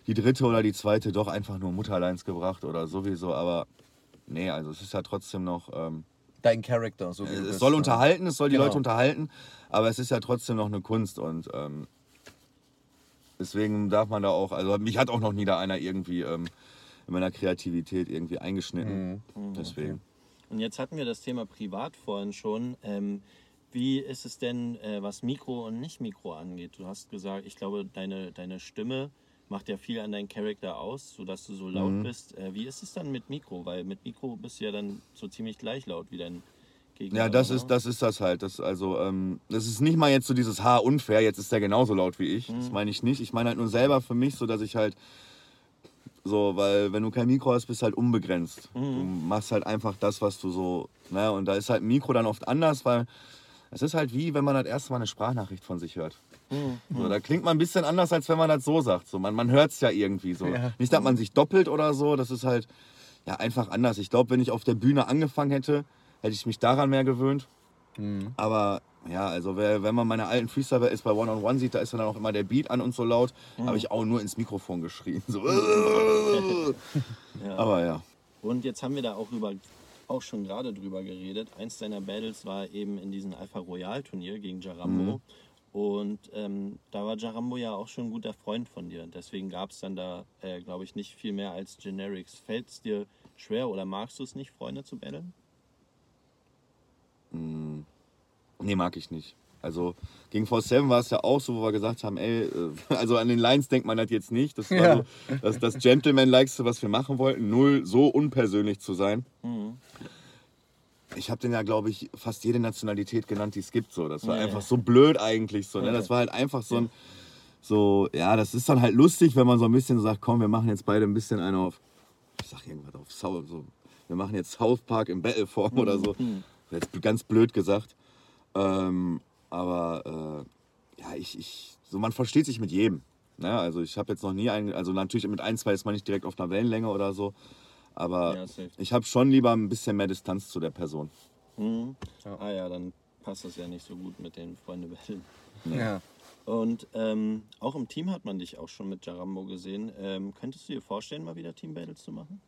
die dritte oder die zweite doch einfach nur Mutterleins gebracht oder sowieso. Aber nee, also es ist ja trotzdem noch, ähm, Dein Charakter, so wie du es bist, soll ne? unterhalten, es soll die Genau. Leute unterhalten, aber es ist ja trotzdem noch eine Kunst und ähm, deswegen darf man da auch, also mich hat auch noch nie da einer irgendwie ähm, in meiner Kreativität irgendwie eingeschnitten. Mhm. Deswegen. Und jetzt hatten wir das Thema privat vorhin schon. Ähm, wie ist es denn, äh, was Mikro und Nicht-Mikro angeht? Du hast gesagt, ich glaube, deine, deine Stimme macht ja viel an deinen Charakter aus, sodass du so laut Mhm. bist. Äh, wie ist es dann mit Mikro? Weil mit Mikro bist du ja dann so ziemlich gleich laut wie dein. Ja, das ist, das ist das halt. Das, also, ähm, das ist nicht mal jetzt so dieses Haar unfair, jetzt ist der genauso laut wie ich. Das meine ich nicht. Ich meine halt nur selber für mich, so dass ich halt so, weil wenn du kein Mikro hast, bist du halt unbegrenzt. Du machst halt einfach das, was du so, ne, und da ist halt ein Mikro dann oft anders, weil es ist halt wie, wenn man das erste Mal eine Sprachnachricht von sich hört. So, da klingt man ein bisschen anders, als wenn man das so sagt. So, man man hört es ja irgendwie so. Ja. Nicht, dass man sich doppelt oder so, das ist halt ja, einfach anders. Ich glaube, wenn ich auf der Bühne angefangen hätte, hätte ich mich daran mehr gewöhnt. Aber ja, also wer, wenn man meine alten Freestyler ist bei One on One sieht, da ist dann auch immer der Beat an und so laut. Habe ich auch nur ins Mikrofon geschrien. So. Ja. Aber ja. Und jetzt haben wir da auch über auch schon gerade drüber geredet. Eins deiner Battles war eben in diesem Alpha Royal Turnier gegen Jarambo. Und ähm, da war Jarambo ja auch schon ein guter Freund von dir. Deswegen gab es dann da, äh, glaube ich, nicht viel mehr als Generics. Fällt es dir schwer oder magst du es nicht, Freunde zu battlen? Nee, mag ich nicht. Also gegen Force 7 war es ja auch so, wo wir gesagt haben, ey, äh, also an den Lines denkt man das jetzt nicht. Das war Ja. so das, das Gentleman-Likeste, was wir machen wollten. Null, so unpersönlich zu sein. Ich habe den ja, glaube ich, fast jede Nationalität genannt, die es gibt. So. Das war Ja, einfach ja. so blöd eigentlich. So, ne? Das war halt einfach so ein, so, ja, das ist dann halt lustig, wenn man so ein bisschen sagt, komm, wir machen jetzt beide ein bisschen eine auf, ich sag irgendwas auf South, so, wir machen jetzt South Park in Battleform oder so. Jetzt ganz blöd gesagt. Ähm, aber äh, ja, ich, ich, so man versteht sich mit jedem. Ne? Also ich habe jetzt noch nie einen, also natürlich mit ein, zwei ist man nicht direkt auf einer Wellenlänge oder so. Aber Ja, ich habe schon lieber ein bisschen mehr Distanz zu der Person. Mhm. Ah ja, dann passt das ja nicht so gut mit den Freunde battlen. Ja. Und ähm, auch im Team hat man dich auch schon mit Jarambo gesehen. Ähm, könntest du dir vorstellen, mal wieder Team Battles zu machen?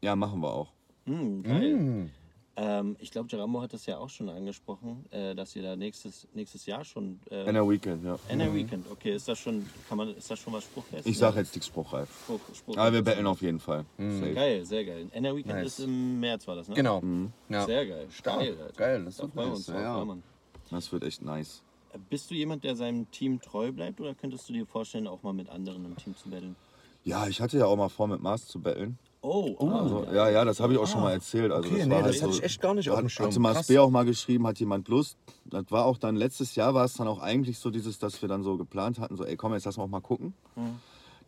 Ja, machen wir auch. Hm, geil. Ähm, ich glaube, Jarambo hat das ja auch schon angesprochen, äh, dass ihr da nächstes, nächstes Jahr schon. Äh, In der Weekend, ja. NR Weekend, okay, ist das schon, kann man, ist das schon was Spruchfest? Ich sage jetzt nichts spruchreif. Spruch, Spruch, Aber wir betteln auf jeden Fall. Mhm. Geil, sehr geil. NR Weekend Nice. ist im März, war das, ne? Genau. Ja. Sehr geil. Stark. Geil, Alter. Geil, das da freuen wir nice, uns drauf. ja. Ja, Mann. Das wird echt nice. Bist du jemand, der seinem Team treu bleibt oder könntest du dir vorstellen, auch mal mit anderen im Team zu battlen? Ja, ich hatte ja auch mal vor, mit Mars zu betteln. Oh, ah, Also, ja, ja, das habe ich auch schon mal erzählt. Also, Okay, das nee, war das halt hatte so, ich echt gar nicht auf dem hat, Schirm. hatte Mars. B auch mal geschrieben, hat jemand Lust. Das war auch dann, letztes Jahr war es dann auch eigentlich so dieses, dass wir dann so geplant hatten, so, ey komm, jetzt lass mal auch mal gucken.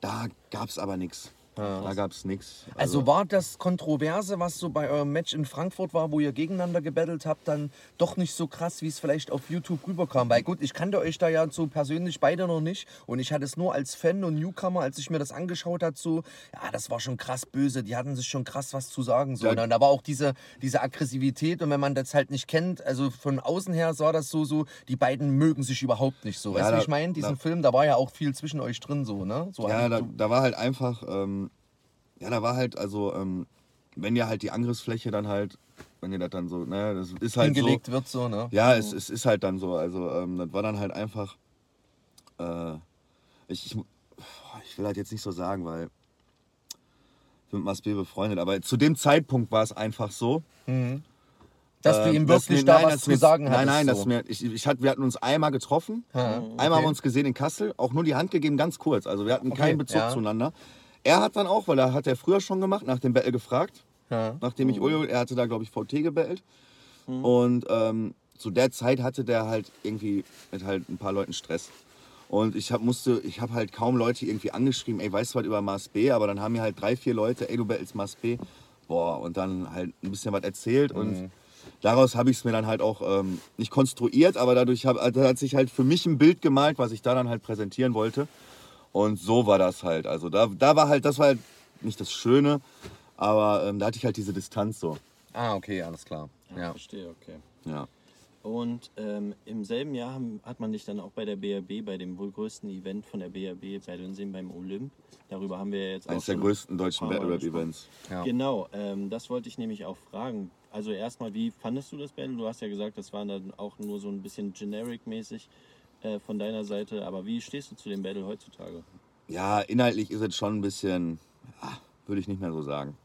Da gab es aber nichts. Da gab es nichts. Also war das Kontroverse, was so bei eurem Match in Frankfurt war, wo ihr gegeneinander gebettelt habt, dann doch nicht so krass, wie es vielleicht auf YouTube rüberkam? Weil gut, ich kannte euch da ja so persönlich beide noch nicht und ich hatte es nur als Fan und Newcomer, als ich mir das angeschaut hat, so, ja, das war schon krass böse, die hatten sich schon krass was zu sagen. So. Ja. Und da war auch diese, diese Aggressivität und wenn man das halt nicht kennt, also von außen her sah das so, so, die beiden mögen sich überhaupt nicht so. Ja, weißt du, wie ich meine? Diesen da- Film, da war ja auch viel zwischen euch drin, so, ne? So Ja, da, da war halt einfach, ähm, ja, da war halt, also, ähm, wenn ihr halt die Angriffsfläche dann halt, wenn ihr das dann so, ne, das ist halt hingelegt so. wird, so, ne? Ja, es, es ist halt dann so. Also, ähm, das war dann halt einfach, äh, ich, ich, ich will halt jetzt nicht so sagen, weil ich bin mit Mas B befreundet, aber zu dem Zeitpunkt war es einfach so. Dass du ähm, ihm wirklich mir- da nein, was zu mir- sagen Nein, hattest. nein, so. dass mir, ich, ich hatte, wir hatten uns einmal getroffen, Ja, einmal okay. haben wir uns gesehen in Kassel, auch nur die Hand gegeben, ganz kurz. Also wir hatten Okay, keinen Bezug ja. zueinander. Er hat dann auch, weil er hat er früher schon gemacht, nach dem Battle gefragt, Ja. nachdem ich Uljo, er hatte da glaube ich VT gebettelt. Und ähm, zu der Zeit hatte der halt irgendwie mit halt ein paar Leuten Stress. Und ich hab, musste, ich habe halt kaum Leute irgendwie angeschrieben, ey, weißt du was über Mars B? Aber dann haben mir halt drei, vier Leute, ey, du battlest Mars B. Boah, und dann halt ein bisschen was erzählt. Und daraus habe ich es mir dann halt auch ähm, nicht konstruiert, aber dadurch hab, also hat sich halt für mich ein Bild gemalt, was ich da dann halt präsentieren wollte. Und so war das halt. Also da, da war halt, das war halt nicht das Schöne, aber ähm, da hatte ich halt diese Distanz so. Ah, okay, alles klar. Ja. Verstehe, okay. Ja. Und ähm, im selben Jahr haben, hat man dich dann auch bei der BRB, bei dem wohl größten Event von der BRB, battlen sehen beim Olymp. Darüber haben wir jetzt Eines auch der schon größten deutschen ein paar Mal Battle Rap gesprochen. Events. Ja. Genau, ähm, das wollte ich nämlich auch fragen. Also erstmal, wie fandest du das Battle? Du hast ja gesagt, das war dann auch nur so ein bisschen generic-mäßig äh, von deiner Seite. Aber wie stehst du zu dem Battle heutzutage? Ja, inhaltlich ist es schon ein bisschen, ja, würde ich nicht mehr so sagen.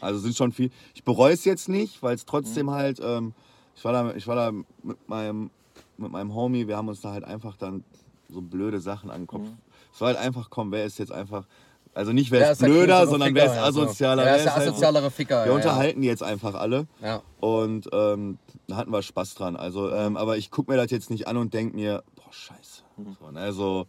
Also sind schon viel. Ich bereue es jetzt nicht, weil es trotzdem halt, ähm, ich war da, ich war da mit meinem, mit meinem Homie, wir haben uns da halt einfach dann so blöde Sachen an den Kopf. Es war halt einfach, komm, wer ist jetzt einfach, also nicht wer Wer ist der blöder, sondern Ficker, wer ist ja, so. asozialer. Wer wer ist der halt so- asozialere Ficker? Wir ja, unterhalten die jetzt einfach alle. Ja. Und ähm, da hatten wir Spaß dran. Also, ähm, aber ich gucke mir das jetzt nicht an und denke mir, boah, scheiße. So, ne, so,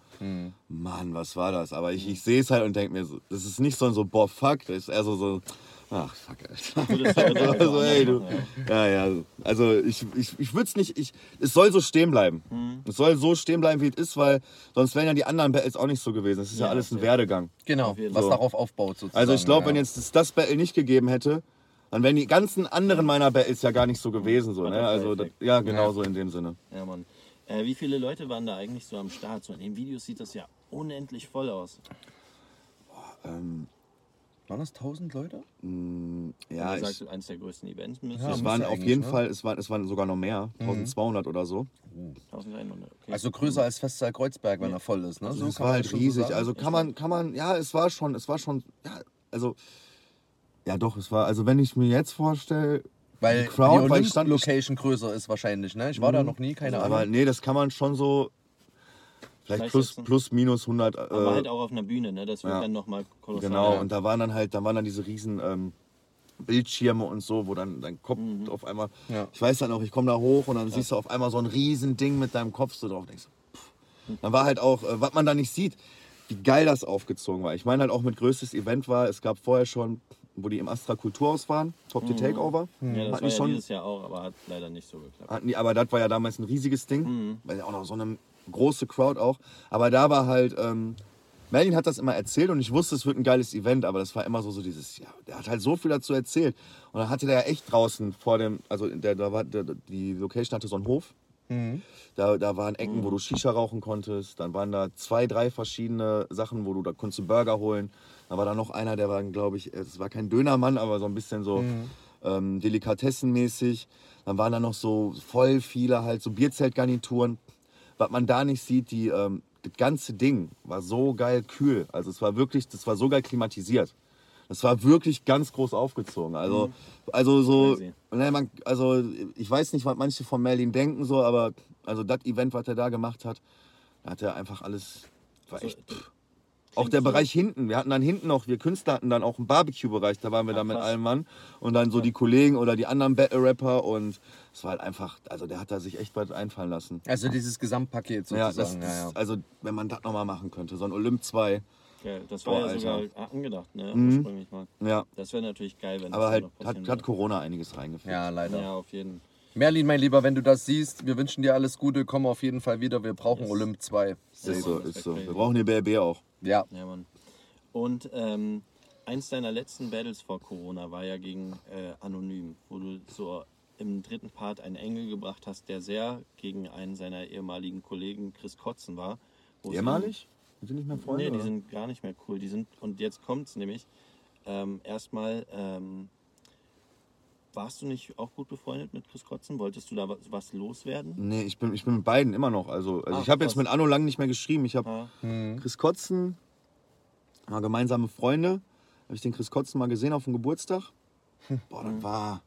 Mann, was war das? Aber ich, ich sehe es halt und denke mir, so, das ist nicht so ein so, boah, fuck, das ist eher so, so ach, fuck, Alter. Heute Also, auch ey, du. ja? Ja, ja. Also ich, ich, ich würde es nicht, ich, es soll so stehen bleiben. Es soll so stehen bleiben, wie es ist, weil sonst wären ja die anderen Battles auch nicht so gewesen. Das ist ja, Ja, alles ein safe. Werdegang. Genau, jeden was darauf aufbaut sozusagen. Also ich glaube, ja. wenn jetzt es das Battle nicht gegeben hätte, dann wären die ganzen anderen meiner Battles ja gar nicht so gewesen. So, ne? Also das, ja, genau so in dem Sinne. Ja, Mann. Äh, wie viele Leute waren da eigentlich so am Start? So in den Videos sieht das ja unendlich voll aus. Ähm, Waren das 1000 Leute? ja, du ich, sagst, eines der größten Events müsste Ja, es waren ja auf jeden ne? Fall, es waren, es waren sogar noch mehr, 1200 oder so. 1100. Okay. Also größer als Festsaal Kreuzberg, wenn er voll ist. Ne? Also So es war halt so riesig. sagen. also kann man, kann man, ja, es war schon, es war schon, ja, also, ja doch, es war, also wenn ich mir jetzt vorstelle, Weil die Crowd, die Mhm. Olymp-Location größer ist wahrscheinlich. Ne? Ich war da noch nie, keine aber Ahnung. nee, das kann man schon so, vielleicht plus, plus minus 100. Aber äh, halt auch auf einer Bühne, ne? Das wird ja. dann nochmal kolossal. Genau, Ja. und da waren dann halt, da waren dann diese riesen ähm, Bildschirme und so, wo dann dein Kopf Mhm. auf einmal, Ja. ich weiß dann auch, ich komme da hoch und dann siehst du auf einmal so ein riesen Ding mit deinem Kopf so drauf. Denkst, pff. Dann war halt auch, äh, was man da nicht sieht, wie geil das aufgezogen war. Ich meine halt auch mit größtes Event war, es gab vorher schon, wo die im Astra Kulturhaus waren, Top to Takeover. Mhm. Ja, das Hatten war die ja schon, dieses Jahr auch, aber hat leider nicht so geklappt. hatten die, aber das war ja damals ein riesiges Ding, Mhm. weil ja auch noch so eine große Crowd auch. Aber da war halt, ähm, Merlin hat das immer erzählt und ich wusste, es wird ein geiles Event, aber das war immer so, so dieses, ja, der hat halt so viel dazu erzählt. Und dann hatte der ja echt draußen vor dem, also der, da war, der, die Location hatte so einen Hof. Da, da waren Ecken, wo du Shisha rauchen konntest. Dann waren da zwei, drei verschiedene Sachen, wo du da konntest du Burger holen. Da war da noch einer, der war, glaube ich, es war kein Dönermann, aber so ein bisschen so ähm, delikatessenmäßig. Dann waren da noch so voll viele halt so Bierzeltgarnituren. Was man da nicht sieht, die, ähm, das ganze Ding war so geil kühl. Also es war wirklich, das war so geil klimatisiert. Das war wirklich ganz groß aufgezogen. Also, also so, ne, man, also ich weiß nicht, was manche von Merlin denken so, aber also das Event, was er da gemacht hat, da hat er einfach alles, war echt. So, pff. Auch der Bereich hinten. Wir hatten dann hinten noch, wir Künstler hatten dann auch einen Barbecue-Bereich, da waren wir dann mit allem Mann. Und dann so die Kollegen oder die anderen Battle-Rapper und es war halt einfach, also der hat da sich echt was einfallen lassen. Also dieses Gesamtpaket Ja, sozusagen. das, Ja, ja, das, also wenn man das nochmal machen könnte, so ein Olymp 2, Geil. Das war Boah, ja Alter. sogar angedacht, ne? Mhm. Ursprünglich mal. Ja, Das wäre natürlich geil, wenn aber das halt noch hat, passieren hat. Corona einiges reingeführt. Ja, leider. Ja, auf jeden Fall. Merlin, mein Lieber, wenn du das siehst, wir wünschen dir alles Gute, komm auf jeden Fall wieder. Wir brauchen Yes. Olymp 2. Ist so, ist so. Wir brauchen die BRB auch. Ja. Ja, Mann. Und ähm, eins deiner letzten Battles vor Corona war ja gegen äh, Anonym, wo du so im dritten Part einen Engel gebracht hast, der sehr gegen einen seiner ehemaligen Kollegen Chris Kotzen war. Ehemalig? Sind die nicht mehr Freunde? Nee, die oder? sind gar nicht mehr cool. Die sind, und jetzt kommt's nämlich. Ähm, erstmal, ähm, warst du nicht auch gut befreundet mit Chris Kotzen? Wolltest du da was, was loswerden? Nee, ich bin, ich bin mit beiden immer noch. Also, also Ach, ich habe jetzt mit Anno lang nicht mehr geschrieben. Ich habe Ah, Chris Kotzen, mal gemeinsame Freunde. Habe ich den Chris Kotzen mal gesehen auf dem Geburtstag. Boah, das war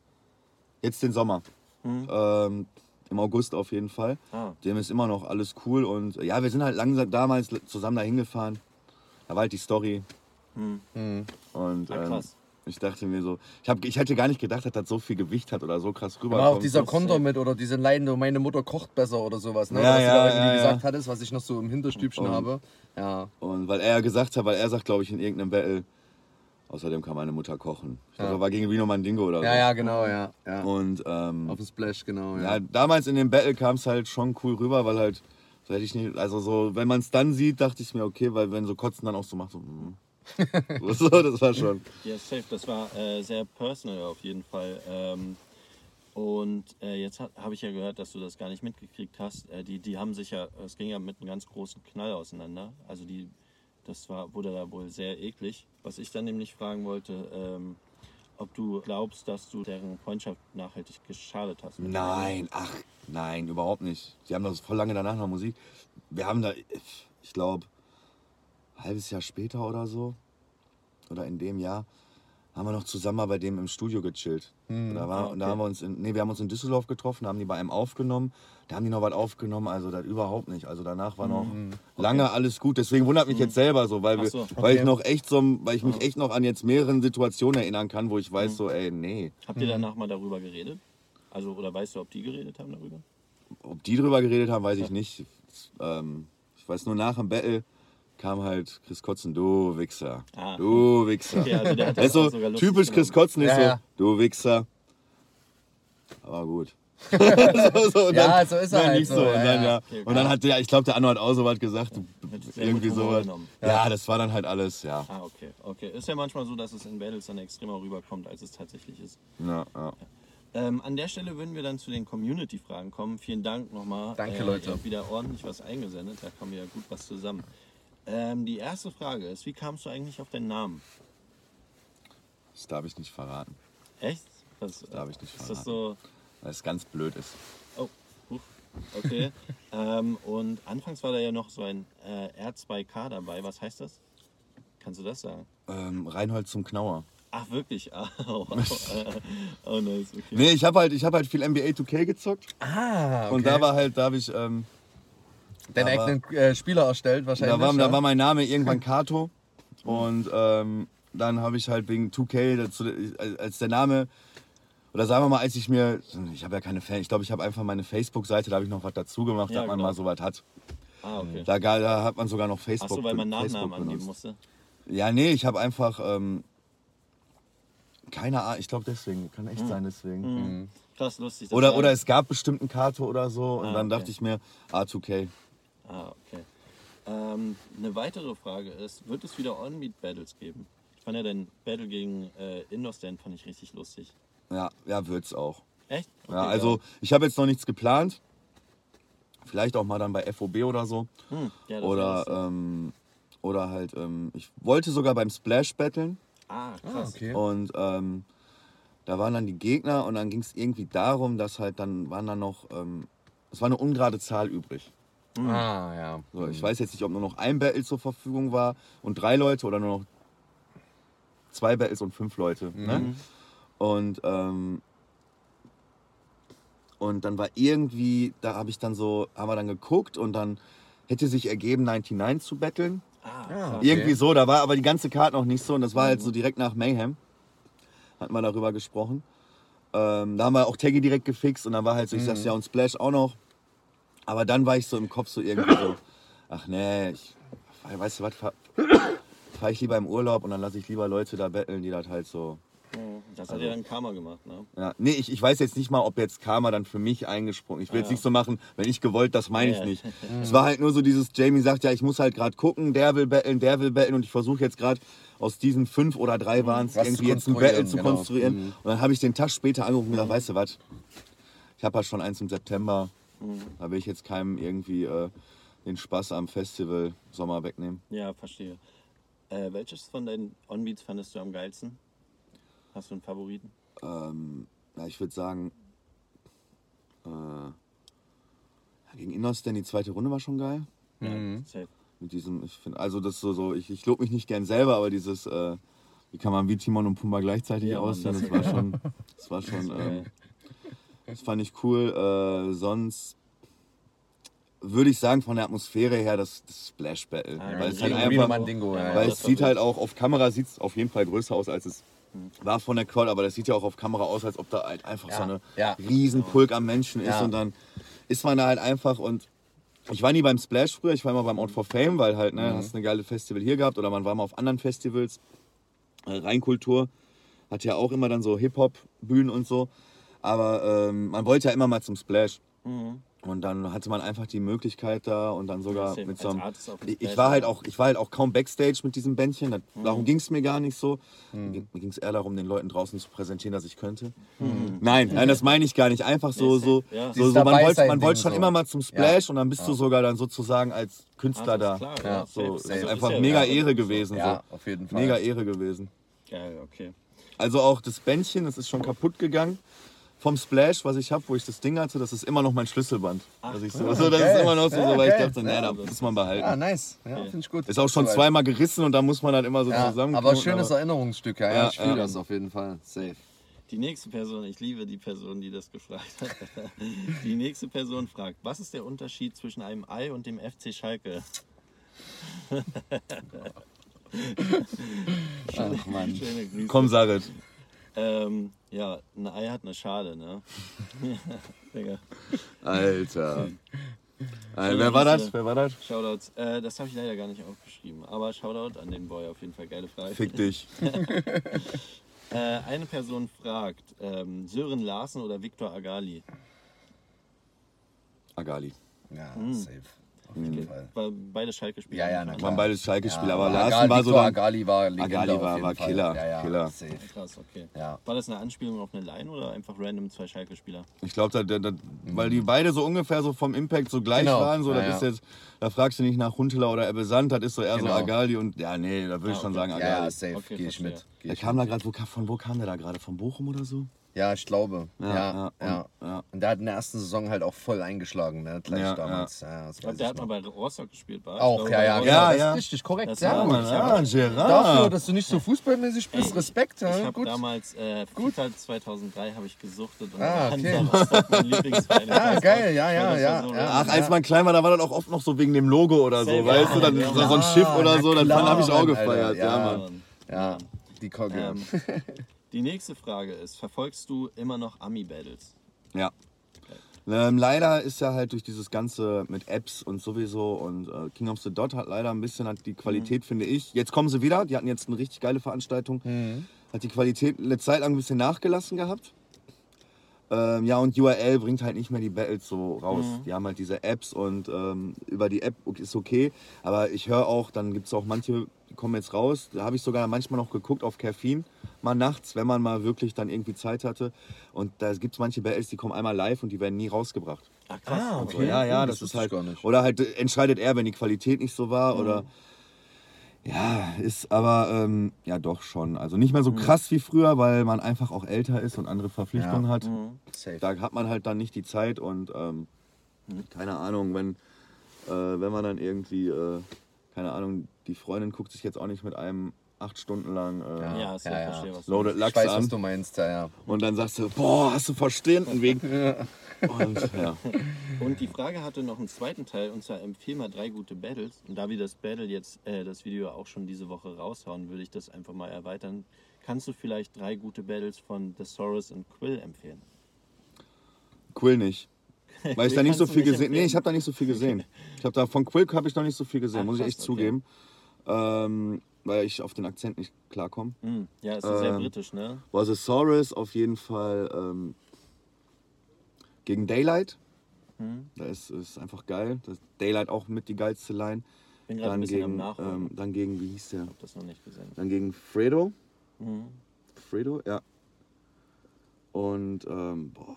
jetzt den Sommer. Ähm, Im August auf jeden Fall. ah. Dem ist immer noch alles cool. Und ja, wir sind halt langsam damals zusammen da hingefahren. Da war halt die Story. Hm. Und Ah, ähm, krass. Ich dachte mir so, ich, hab, ich hätte gar nicht gedacht, dass das so viel Gewicht hat oder so krass rüberkommt. War auch dieser Konter mit oder diese Leiden, meine Mutter kocht besser oder sowas, ne? Ja, was ja, du da irgendwie ja, ja. gesagt hattest, was ich noch so im Hinterstübchen Und- habe. Ja. Und weil er gesagt hat, weil er sagt, glaube ich, in irgendeinem Battle, außerdem kann meine Mutter kochen. Ich glaube, Ja. das war gegen Rino Mandingo oder so. Ja, ja, genau, ja. ja. Und ähm, Auf dem Splash, genau, ja, ja. damals in dem Battle kam es halt schon cool rüber, weil halt, so hätte ich nicht, also so, wenn man es dann sieht, dachte ich mir, okay, weil wenn so Kotzen dann auch so macht, so, mm. so, das war schon. Ja, safe. Das war äh, sehr personal auf jeden Fall. Ähm, und äh, jetzt habe ich ja gehört, dass du das gar nicht mitgekriegt hast. Äh, die, die haben sich ja, es ging ja mit einem ganz großen Knall auseinander. Also die, das war, wurde da wohl sehr eklig. Was ich dann nämlich fragen wollte, ähm, ob du glaubst, dass du deren Freundschaft nachhaltig geschadet hast. Nein, ach, nein, überhaupt nicht. Die haben das voll lange danach noch Musik. Wir haben da, ich glaube, halbes Jahr später oder so, oder in dem Jahr, haben wir noch zusammen mal bei dem im Studio gechillt. Da, war, Ah, okay. da haben wir uns in, nee, wir haben uns in Düsseldorf getroffen, haben die bei einem aufgenommen. Da haben die noch was aufgenommen, also das überhaupt nicht. Also danach war noch lange alles gut. Deswegen wundert mich jetzt selber so, weil, wir, so, weil ich okay. noch echt so, weil ich mich echt noch an jetzt mehreren Situationen erinnern kann, wo ich weiß so, ey, nee. Habt ihr danach mal darüber geredet? Also, oder weißt du, ob die geredet haben darüber? Ob die drüber geredet haben, weiß ich nicht. Ähm, ich weiß nur, nach dem Battle kam halt Chris Kotzen, du Wichser. Ah. Du Wichser. Okay, also der Er so auch sogar lustig typisch Chris. Kotzen ist Ja, so, ja. du Wichser. Aber gut. so, so, und Ja, so ist er dann halt nicht so, so. ja, und dann, ja. ja. Okay, und dann hat der, ich glaube, der Anno hat auch so was gesagt. Irgendwie sowas. genommen. Ja, das war dann halt alles, ja. Ah, okay. Okay. Ist ja manchmal so, dass es in Battles dann extremer rüberkommt, als es tatsächlich ist. ja, ja. Ähm, an der Stelle würden wir dann zu den Community-Fragen kommen. Vielen Dank nochmal. Danke, äh, Leute. Ihr habt wieder ordentlich was eingesendet. Da kommen ja gut was zusammen. Ähm, die erste Frage ist, wie kamst du eigentlich auf deinen Namen? Das darf ich nicht verraten, Echt? Das darf ich nicht Ist das verraten. so... weil es ganz blöd ist. Oh, huch. okay. ähm, und anfangs war da ja noch so ein äh, R2K dabei. Was heißt das? Kannst du das sagen? Ähm, Reinhold zum Knauer. Ach, wirklich? Oh, äh, oh nice. Okay. Nee, ich habe halt, ich hab halt viel NBA 2K gezockt. Ah, okay. Und da war halt, da habe ich, ähm, Deinen aber- eigenen äh, Spieler erstellt wahrscheinlich. da, war, ja? da war mein Name irgendwann Kato. Und ähm, dann habe ich halt wegen 2K, dazu, als der Name, oder sagen wir mal, als ich mir, ich habe ja keine Fan, ich glaube, ich habe einfach meine Facebook-Seite, da habe ich noch was dazu gemacht, Ja, dass man genau. mal so was hat. Ah, okay. Da, da hat man sogar noch Facebook. Ach so, weil man Facebook Nachnamen angeben benutzt. musste. Ja, nee, ich habe einfach, ähm, keine Ahnung, ich glaube deswegen, kann echt sein deswegen. Krass, lustig. Oder, oder es gab bestimmt einen Kato oder so und Ah, dann okay. dachte ich mir, A2K. Ah, okay. Ähm, eine weitere Frage ist, wird es wieder On-Meet-Battles geben? Ich fand ja dein Battle gegen äh, Indoor-Stand fand ich richtig lustig. Ja, ja, wird's auch. Echt? Okay, Ja, also ich habe jetzt noch nichts geplant. Vielleicht auch mal dann bei FOB oder so. Hm, ja, das Oder, ähm, oder halt, ähm, ich wollte sogar beim Splash battlen. ah, Ah, krass. okay. Und ähm, da waren dann die Gegner und dann ging es irgendwie darum, dass halt dann waren dann noch, ähm, es war eine ungerade Zahl übrig. Ah, ja. So, ich weiß jetzt nicht, ob nur noch ein Battle zur Verfügung war und drei Leute oder nur noch zwei Battles und fünf Leute. Ne? Und, ähm, und dann war irgendwie, da habe ich dann so, haben wir dann geguckt und dann hätte sich ergeben, 99 zu betteln. Ah, Ah, okay. Irgendwie so, da war aber die ganze Karte noch nicht so und das war halt so direkt nach Mayhem. Hat man darüber gesprochen. Ähm, da haben wir auch Taggy direkt gefixt und dann war halt so, ich sag's ja und Splash auch noch. Aber dann war ich so im Kopf so irgendwie so, ach nee, ich, weißt du was, ver fahre ich lieber im Urlaub und dann lasse ich lieber Leute da betteln, die das halt so. Das hat ja dann Karma gemacht, ne? Ja, nee, ich, ich weiß jetzt nicht mal, ob jetzt Karma dann für mich eingesprungen. Ich will jetzt Ja. nicht so machen, wenn ich gewollt, das meine ich Ja. nicht. Es war halt nur so dieses, Jamie sagt, ja, ich muss halt gerade gucken, der will betteln, der will betteln und ich versuche jetzt gerade aus diesen fünf oder drei waren es irgendwie zu jetzt ein Battle konstruieren, zu genau. konstruieren. Und dann habe ich den Tag später angerufen und gesagt, weißt du was, ich habe ja schon eins im September, da will ich jetzt keinem irgendwie äh, den Spaß am Festival Sommer wegnehmen. Ja, verstehe. Äh, welches von deinen Onbeats fandest du am geilsten? Hast du einen Favoriten? Ähm, ja, ich würde sagen, äh, gegen Innosten die zweite Runde war schon geil. Ja, safe. Mit diesem, ich finde, also das so, so ich, ich lobe mich nicht gern selber, aber dieses, äh, wie kann man wie Timon und Pumba gleichzeitig Ja, aussehen, das das, war schon, das war schon, ähm, geil. Das fand ich cool. Äh, sonst würde ich sagen, von der Atmosphäre her, das, das Splash Battle. Ah, weil es ja, halt einfach, Mandingo, ja, ja. weil das es sieht halt auch, auf Kamera sieht es auf jeden Fall größer aus, als es war von der Crowd, aber das sieht ja auch auf Kamera aus, als ob da halt einfach Ja, so eine ja. riesen Pulk am Menschen ist Ja. und dann ist man da halt einfach und ich war nie beim Splash früher, ich war immer beim Out for Fame, weil halt, ne, hast eine geile Festival hier gehabt oder man war mal auf anderen Festivals. Äh, Rheinkultur hat ja auch immer dann so Hip-Hop-Bühnen und so. Aber ähm, man wollte ja immer mal zum Splash. Mhm. Und dann hatte man einfach die Möglichkeit da und dann sogar mit so einem. Ich, war halt auch. ich war halt auch kaum Backstage mit diesem Bändchen. Das, Mhm. Darum ging es mir gar nicht so. Mir ging es eher darum, den Leuten draußen zu präsentieren, dass ich könnte. Nein, nein, das meine ich gar nicht. Einfach so, Nee, so, ja. so, so man wollte man wollte schon so. immer mal zum Splash und dann bist du sogar dann sozusagen als Künstler da. das ist klar, Ja, ja, So, ist einfach ja- mega ja, Ehre gewesen. Ja, So. auf jeden Fall. Mega Ehre gewesen. Geil, okay. Also auch das Bändchen, das ist schon kaputt gegangen. Vom Splash, was ich habe, wo ich das Ding hatte, das ist immer noch mein Schlüsselband. Also ich so, so, das ist immer noch so, Ja, so weil ich dachte, naja, da muss man behalten. Ja, nice. Ja, finde ich gut. Ist auch schon zweimal gerissen und da muss man dann immer so Ja, zusammen. aber schönes Erinnerungsstück, ja, ja, ich fühle ja. das auf jeden Fall. Safe. Die nächste Person, ich liebe die Person, die das gefragt hat. Die nächste Person fragt, was ist der Unterschied zwischen einem Ei und dem FC Schalke? Ach Mann. Schöne Grüße. Komm, Sarit. Ähm, ja, ein Ei hat eine Schale, ne? Digga. Alter. Äh, wer war das? Wer war das? Shoutouts. Äh, das habe ich leider gar nicht aufgeschrieben. Aber Shoutout an den Boy, auf jeden Fall geile Frage. Fick dich. Äh, eine Person fragt, ähm, Sören Larsen oder Viktor Agali? Agali. Ja, Hm. safe. Auf jeden Fall. War beide Schalke-Spieler. Ja, ja, na klar. Waren beides Schalke-Spieler, Ja, aber Agali- Larsen war so dann. Agali war Legende Agali auf war- jeden war Fall. Killer, Ja, ja, Killer. Safe. Krass, okay. Ja. War das eine Anspielung auf eine Line oder einfach random zwei Schalke-Spieler? Ich glaube, da, da, da, weil die beide so ungefähr so vom Impact so gleich Genau. waren, so, Ja, das ja. ist jetzt, da fragst du nicht nach Huntela oder Ebbe Sand, das ist so eher Genau. so Agali und ja, nee, da würde ich Ah, schon okay. sagen Agali. ja, safe. Okay, Gehe ich mit. Geh ich kam da gerade, wo, von wo kam der da gerade? Von Bochum oder so? Ja, ich glaube. Ja, ja. ja, ja, und- ja. Und der hat in der ersten Saison halt auch voll eingeschlagen, ne? Gleich Ja, damals. Ja. das Ich glaube, der ich hat mal bei Rostock gespielt, war? Auch, Ich ja, glaube, ja, bei ja, Ja, das ja. ist richtig korrekt. Das Sehr war- gut. Ah, Gerard. Dafür, dass du nicht so fußballmäßig bist, Ey, Respekt. Ja, Ich habe gut. damals äh, FIFA 2003 habe ich gesuchtet und Ah, okay. mein Lieblingsverein. Ah, Ich weiß geil, ja, ja, ja, ja. Ach, als man klein war, da war das auch oft noch so wegen dem Logo oder so, Sehr weißt du? Dann Ja, so, so ein Mann. Schiff oder Na so, dann habe ich auch Mann, gefeiert. Ja, ja. Mann. Ja, die Kogge. Die nächste Frage ist, verfolgst du immer noch Ami-Battles? Ja. Ähm, leider ist ja halt durch dieses Ganze mit Apps und sowieso und äh, King of the Dot hat leider ein bisschen hat die Qualität, finde ich. Jetzt kommen sie wieder, die hatten jetzt eine richtig geile Veranstaltung. Hat die Qualität eine Zeit lang ein bisschen nachgelassen gehabt. Ähm, ja, und URL bringt halt nicht mehr die Battles so raus. Die haben halt diese Apps und ähm, über die App ist okay. Aber ich höre auch, dann gibt es auch manche, die kommen jetzt raus. Da habe ich sogar manchmal noch geguckt auf Caffeine, mal nachts, wenn man mal wirklich dann irgendwie Zeit hatte. Und da gibt es manche Battles, die kommen einmal live und die werden nie rausgebracht. Ach krass. Ah, So, okay. ja, ja, Oh, das, das ist halt. ich gar nicht. Oder halt äh, entscheidet er, wenn die Qualität nicht so war. Oder. Ja, ist aber ähm, ja doch schon. Also nicht mehr so krass wie früher, weil man einfach auch älter ist und andere Verpflichtungen Ja. hat. Safe. Da hat man halt dann nicht die Zeit und ähm, keine Ahnung, wenn, äh, wenn man dann irgendwie, äh, keine Ahnung, die Freundin guckt sich jetzt auch nicht mit einem acht Stunden lang äh, Ja. Ja, ist ja, Ja, verstehe, was du Loaded Ich Lachs weiß, was du meinst, ja, ja. und dann sagst du, boah, hast du verstanden wegen. Und ja. Und die Frage hatte noch einen zweiten Teil, und zwar empfehl mal drei gute Battles. Und da wir das Battle jetzt, äh, das Video auch schon diese Woche raushauen, würde ich das einfach mal erweitern. Kannst du vielleicht drei gute Battles von The Soros und Quill empfehlen? Quill nicht. Weil ich Nee, da nicht so viel nicht gesehen. Nee, empfehlen. ich habe da nicht so viel gesehen. Ich habe da von Quill habe ich noch nicht so viel gesehen, Ah, muss ich echt okay. zugeben. Ähm, weil ich auf den Akzent nicht klarkomme. Hm, Ja, ist sehr Ähm, britisch, ne? Brontosaurus auf jeden Fall ähm, gegen Daylight. Hm. Da ist, ist einfach geil. Das Daylight auch mit die geilste Line. Bin gerade ein Dann bisschen gegen, ähm, dann gegen, wie hieß der? hab das noch nicht gesehen. Dann gegen Fredo. Mhm. Fredo, ja. Und, ähm, boah,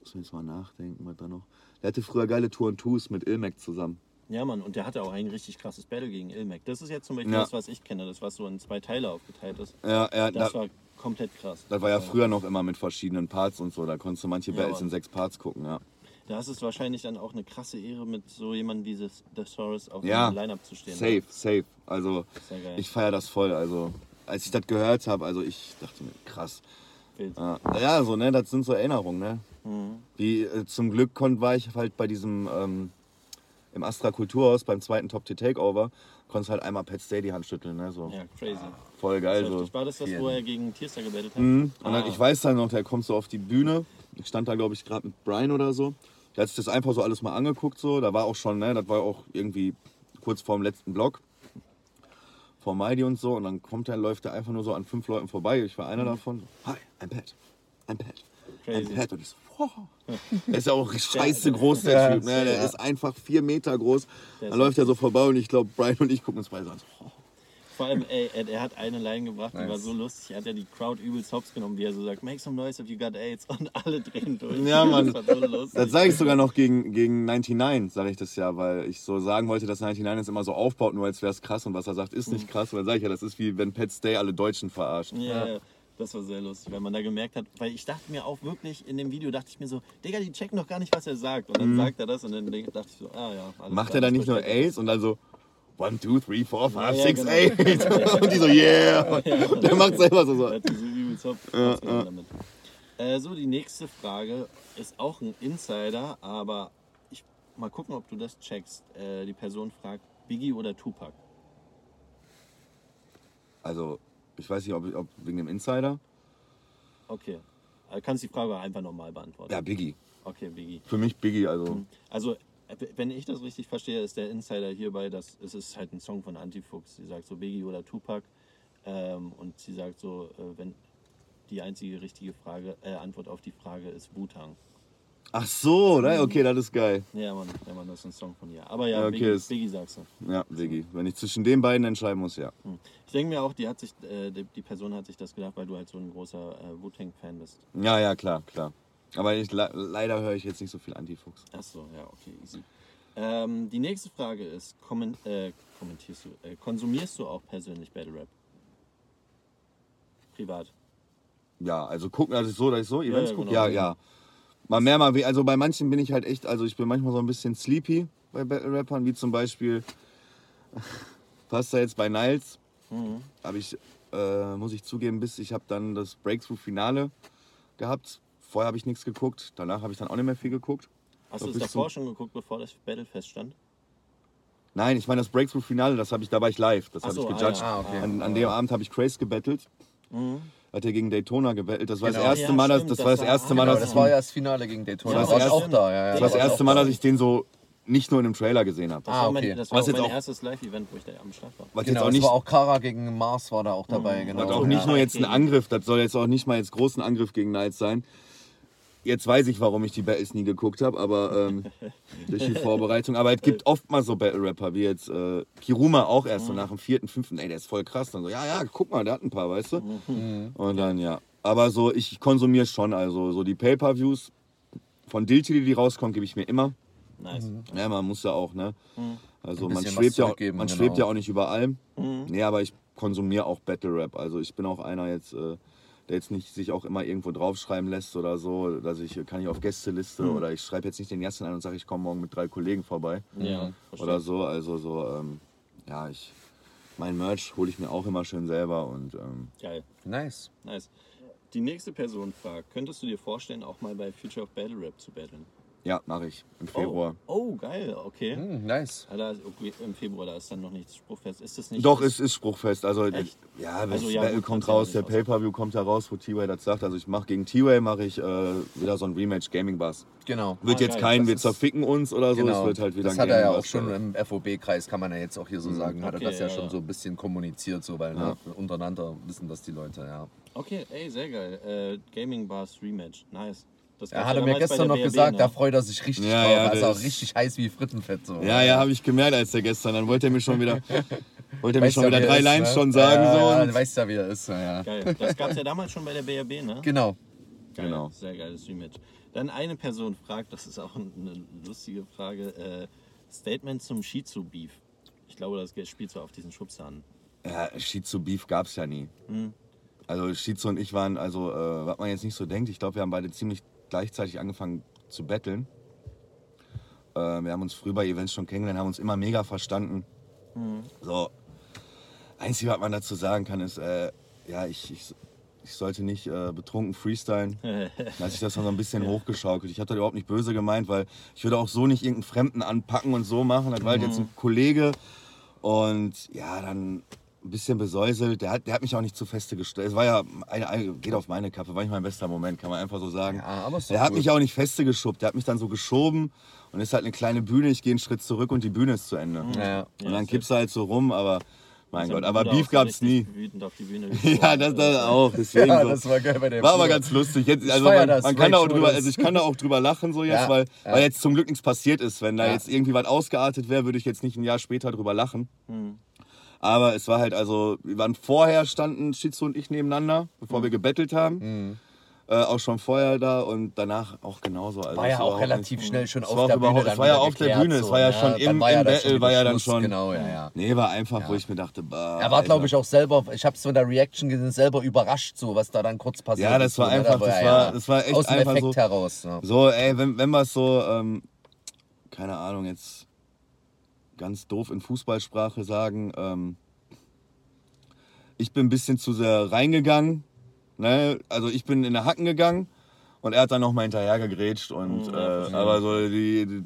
muss mir jetzt mal nachdenken, was da noch. Der hatte früher geile Tour und Twos mit Ilmek zusammen. Ja, Mann, und der hatte auch ein richtig krasses Battle gegen Ilmek. Das ist jetzt zum Beispiel Ja. das, was ich kenne, das was so in zwei Teile aufgeteilt ist. Ja, ja, Das da, war komplett krass. das war ja früher noch immer mit verschiedenen Parts und so. Da konntest du manche Ja, Battles in sechs Parts gucken, ja. Da ist es wahrscheinlich dann auch eine krasse Ehre, mit so jemandem wie das Thesaurus auf Ja, dem Line-Up zu stehen. Safe, safe. Also, ich feiere das voll. Also, als ich das gehört habe, also ich dachte mir, krass. Wild. Ja, so, ne, das sind so Erinnerungen, ne? Mhm. Wie äh, zum Glück konnt, war ich halt bei diesem ähm, im Astra Kulturhaus beim zweiten Top Tier Takeover, konntest halt einmal Pat Stay die Hand schütteln, ne? So Ja, crazy. voll geil. So. War das das, wo er gegen Tierster gebettelt hat? Mhm. Und dann, Ah. ich weiß dann noch, der kommt so auf die Bühne. Ich stand da, glaube ich, gerade mit Brian oder so. Der hat sich das einfach so alles mal angeguckt. So. Da war auch schon, ne, das war auch irgendwie kurz vorm letzten Block. Vor Mighty und so. Und dann kommt er, läuft er einfach nur so an fünf Leuten vorbei. Ich war einer davon. Hi, I'm Pat. I'm Pat. Mhm. Crazy. I'm Pat. Und ich so. Der ist ja auch scheiße groß, der Typ. Ne? Der ist einfach vier Meter groß. Dann läuft er so vorbei und ich glaube, Brian und ich gucken uns beide an. So. Vor allem, ey, er, er hat eine Line gebracht, die Nice. war so lustig. Er hat ja die Crowd übelst hops genommen, wie er so sagt, make some noise if you got AIDS. Und alle drehen durch. Ja, Mann. Das so. Das sage ich sogar noch gegen, gegen 99, sage ich das ja, weil ich so sagen wollte, dass 99 es immer so aufbaut, nur als wäre es krass und was er sagt, ist nicht krass. Und dann sage ich ja, das ist wie wenn Pat Stay alle Deutschen verarscht. Ja, ja, das war sehr lustig, weil man da gemerkt hat, weil ich dachte mir auch wirklich, in dem Video dachte ich mir so, Digga, die checken doch gar nicht, was er sagt. Und dann sagt er das und dann dachte ich so, ah ja. alles Mhm. Macht klar, er das nicht nur. Ace und dann so 1, 2, 3, 4, 5, Ja, ja, 6, genau. 8 und die so, yeah. Und der macht selber so. so. Hat diese übelst hops hops genommen damit. Äh, so, die nächste Frage ist auch ein Insider, aber ich mal gucken, ob du das checkst. Äh, die Person fragt, Biggie oder Tupac? Also, ich weiß nicht, ob, ob wegen dem Insider. Okay. Äh, kannst die Frage einfach nochmal beantworten. Ja, Biggie. Okay, Biggie. Für mich Biggie, also. Also, äh, wenn ich das richtig verstehe, ist der Insider hierbei, dass es ist halt ein Song von Antifuchs. Sie sagt so Biggie oder Tupac. Ähm, und sie sagt so, äh, wenn die einzige richtige Frage, äh, Antwort auf die Frage ist Wu-Tang. Ach so, ne? Okay, das ist geil. Ja, Mann, ja, Mann, das ist ein Song von ihr. Aber ja, Ja, okay, Biggie, ist- Biggie sagst du. Ja, Biggie. Wenn ich zwischen den beiden entscheiden muss, ja. Hm. Ich denke mir auch, die hat sich, äh, die, die Person hat sich das gedacht, weil du halt so ein großer äh, Wu-Tang-Fan bist. Ja, ja, klar, klar. Aber ich, le- leider höre ich jetzt nicht so viel Antifuchs. Ach so, ja, okay, easy. Ähm, die nächste Frage ist, komment, äh, kommentierst du, äh, konsumierst du auch persönlich Battle Rap? Privat. Ja, also gucken, also so, dass ich so Events ja, gucke. genau. Ja, ja. Mal mehr, mal we- Also bei manchen bin ich halt echt, also ich bin manchmal so ein bisschen sleepy bei Battle Rappern, wie zum Beispiel, passt da jetzt bei Niles, Mhm. habe ich, äh, muss ich zugeben, bis ich habe dann das Breakthrough-Finale gehabt. Vorher habe ich nichts geguckt, danach habe ich dann auch nicht mehr viel geguckt. Hast du es davor schon geguckt, bevor das Battle feststand? Nein, ich meine das Breakthrough-Finale, das habe ich, da war ich live, das habe so, ich ah, gejudged. ja. Ah, okay. An, an dem Abend habe ich Craze gebettelt. Mhm. Hat er gegen Daytona gebettelt. Das war Genau. das erste Ja, Mal, das, stimmt, das das war das erste Mal, Genau, dass das war ja das Finale gegen Daytona. Ja, Ja, das war ich auch da, ja. ja. Das war das erste Mal, da. dass ich den so nicht nur in einem Trailer gesehen habe. Das Ah, war mein, okay. das war Was auch jetzt mein auch- erstes Live-Event, wo ich da am Start war. Was Genau, jetzt auch das nicht, war auch Kara gegen Mars war da auch dabei, genau. was auch Ja. nicht nur jetzt ein okay. Angriff, das soll jetzt auch nicht mal jetzt großen Angriff gegen Knights sein. Jetzt weiß ich, warum ich die Battles nie geguckt habe, aber ähm, durch die Vorbereitung. Aber es gibt oft mal so Battle-Rapper, wie jetzt äh, Kiruma auch erst so nach dem vierten, fünften, ey, der ist voll krass. Dann so, ja, ja, guck mal, der hat ein paar, weißt du? Und dann, ja. Aber so, ich konsumiere schon, also so die Pay-Per-Views von Dilty, die rauskommen, gebe ich mir immer. Nice. Ja, man muss ja auch, ne? Also man schwebt, ja, auch- zurückgeben, man genau. schwebt ja auch nicht über allem. Nee, aber ich konsumiere auch Battle Rap. Also ich bin auch einer jetzt, äh, der jetzt nicht sich auch immer irgendwo draufschreiben lässt oder so, dass ich kann ich auf Gästeliste oder ich schreibe jetzt nicht den Jassen an und sage, ich komme morgen mit drei Kollegen vorbei Ja, verstehe. oder so. Also so, ähm, ja, ich mein Merch hole ich mir auch immer schön selber und ähm, Geil. Nice. Nice. Die nächste Person fragt, könntest du dir vorstellen, auch mal bei Future of Battle Rap zu battlen? Ja, mache ich im Februar. Oh, oh geil, okay. Hm, nice. Ist- okay. Im Februar, da ist dann noch nichts spruchfest. Ist das nicht? Doch, das- es ist spruchfest. Also, Echt? ja, Also, also, ja, Battle gut, kommt ja raus, der. Pay-Per-View kommt heraus, wo T-Way das sagt. Also ich mache gegen T-Way mache ich äh, wieder so ein Rematch Gaming Bass. Genau. Wird Ah, jetzt geil, kein, das wir zerficken uns oder so, Genau. es wird halt wieder das hat er ja auch schon im FOB-Kreis, kann man ja jetzt auch hier so sagen, hat er Okay, das ja, ja, schon ja. so ein bisschen kommuniziert, so, weil ne, untereinander wissen das die Leute, ja. Okay, ey, sehr geil. Äh, Gaming Bars Rematch, nice. Das Er hatte ja mir gestern noch BRB, gesagt, ne? da freut er sich richtig Ja, drauf. ja, also auch richtig heiß wie Frittenfett. So. Ja, ja, habe ich gemerkt, als der gestern. Dann wollte er mir schon wieder, wollte er mir schon ja, wieder wie er drei ist, Lines ne? schon sagen. Ja, so. ja, du weißt ja, wie er ist. Ja, ja. Geil. Das gab es ja damals schon bei der BRB, ne? Genau. Geil, Genau. Sehr geiles Rematch. Dann eine Person fragt, das ist auch eine lustige Frage, äh, Statement zum Shizu-Beef. Ich glaube, das spielt so auf diesen Schubser an. Ja, Shizu Beef gab es ja nie. Hm. Also Shizu und ich waren, also äh, was man jetzt nicht so denkt, ich glaube, wir haben beide ziemlich gleichzeitig angefangen zu betteln. Äh, wir haben uns früh bei Events schon kennengelernt, haben uns immer mega verstanden. Hm. So, einzige, was man dazu sagen kann, ist, äh, ja, ich, ich, ich sollte nicht äh, betrunken freestylen. Da hat sich das dann so ein bisschen hochgeschaukelt. Ich habe das überhaupt nicht böse gemeint, weil ich würde auch so nicht irgendeinen Fremden anpacken und so machen. Das war halt jetzt Mhm. ein Kollege und ja, dann ein bisschen besäuselt. Der hat, der hat mich auch nicht zu feste gestellt. Es war ja, eine, eine, geht auf meine Kappe, war nicht mein bester Moment, kann man einfach so sagen. Ja, aber der hat gut. mich auch nicht feste geschobt. Der hat mich dann so geschoben und ist halt eine kleine Bühne. Ich gehe einen Schritt zurück und die Bühne ist zu Ende. Ja, ja. Und dann kippst du halt so rum, aber mein Gott, aber Beef gab's nie. richtig Wütend auf die Bühne Ja, das, das auch. Deswegen Ja, so. das war geil bei dem. War aber ganz lustig. Jetzt, Ich also man, das, man kann da auch drüber, also ich kann da auch drüber lachen so jetzt, Ja, weil, ja. weil jetzt zum Glück nichts passiert ist. Wenn da Ja. jetzt irgendwie was ausgeartet wäre, würde ich jetzt nicht ein Jahr später drüber lachen. Hm. Aber es war halt also, wir waren vorher standen Shizu und ich nebeneinander, bevor wir gebettelt haben. Äh, auch schon vorher da und danach auch genauso. Also War ja auch relativ nicht- schnell schon auf der Bühne. Es war ja auf der Bühne, es war ja schon im, war ja im Battle, war ja dann schon. Genau, ja, ja. Nee, war einfach, Ja. wo ich mir dachte, bah, Er war, glaube ich, auch selber, ich habe es von der Reaction gesehen, selber überrascht, so was da dann kurz passiert Ja, das ist. war so, ne? einfach- Da das ja, war- ja. das war echt Aus dem einfach Effekt so- heraus. Ne? So, ey, wenn, wenn wir es so, ähm, keine Ahnung, jetzt ganz doof in Fußballsprache sagen, ähm, ich bin ein bisschen zu sehr reingegangen. Ne? Also ich bin in der Hacken gegangen und er hat dann nochmal hinterher gegrätscht. Und, Ja, äh, aber so die, die,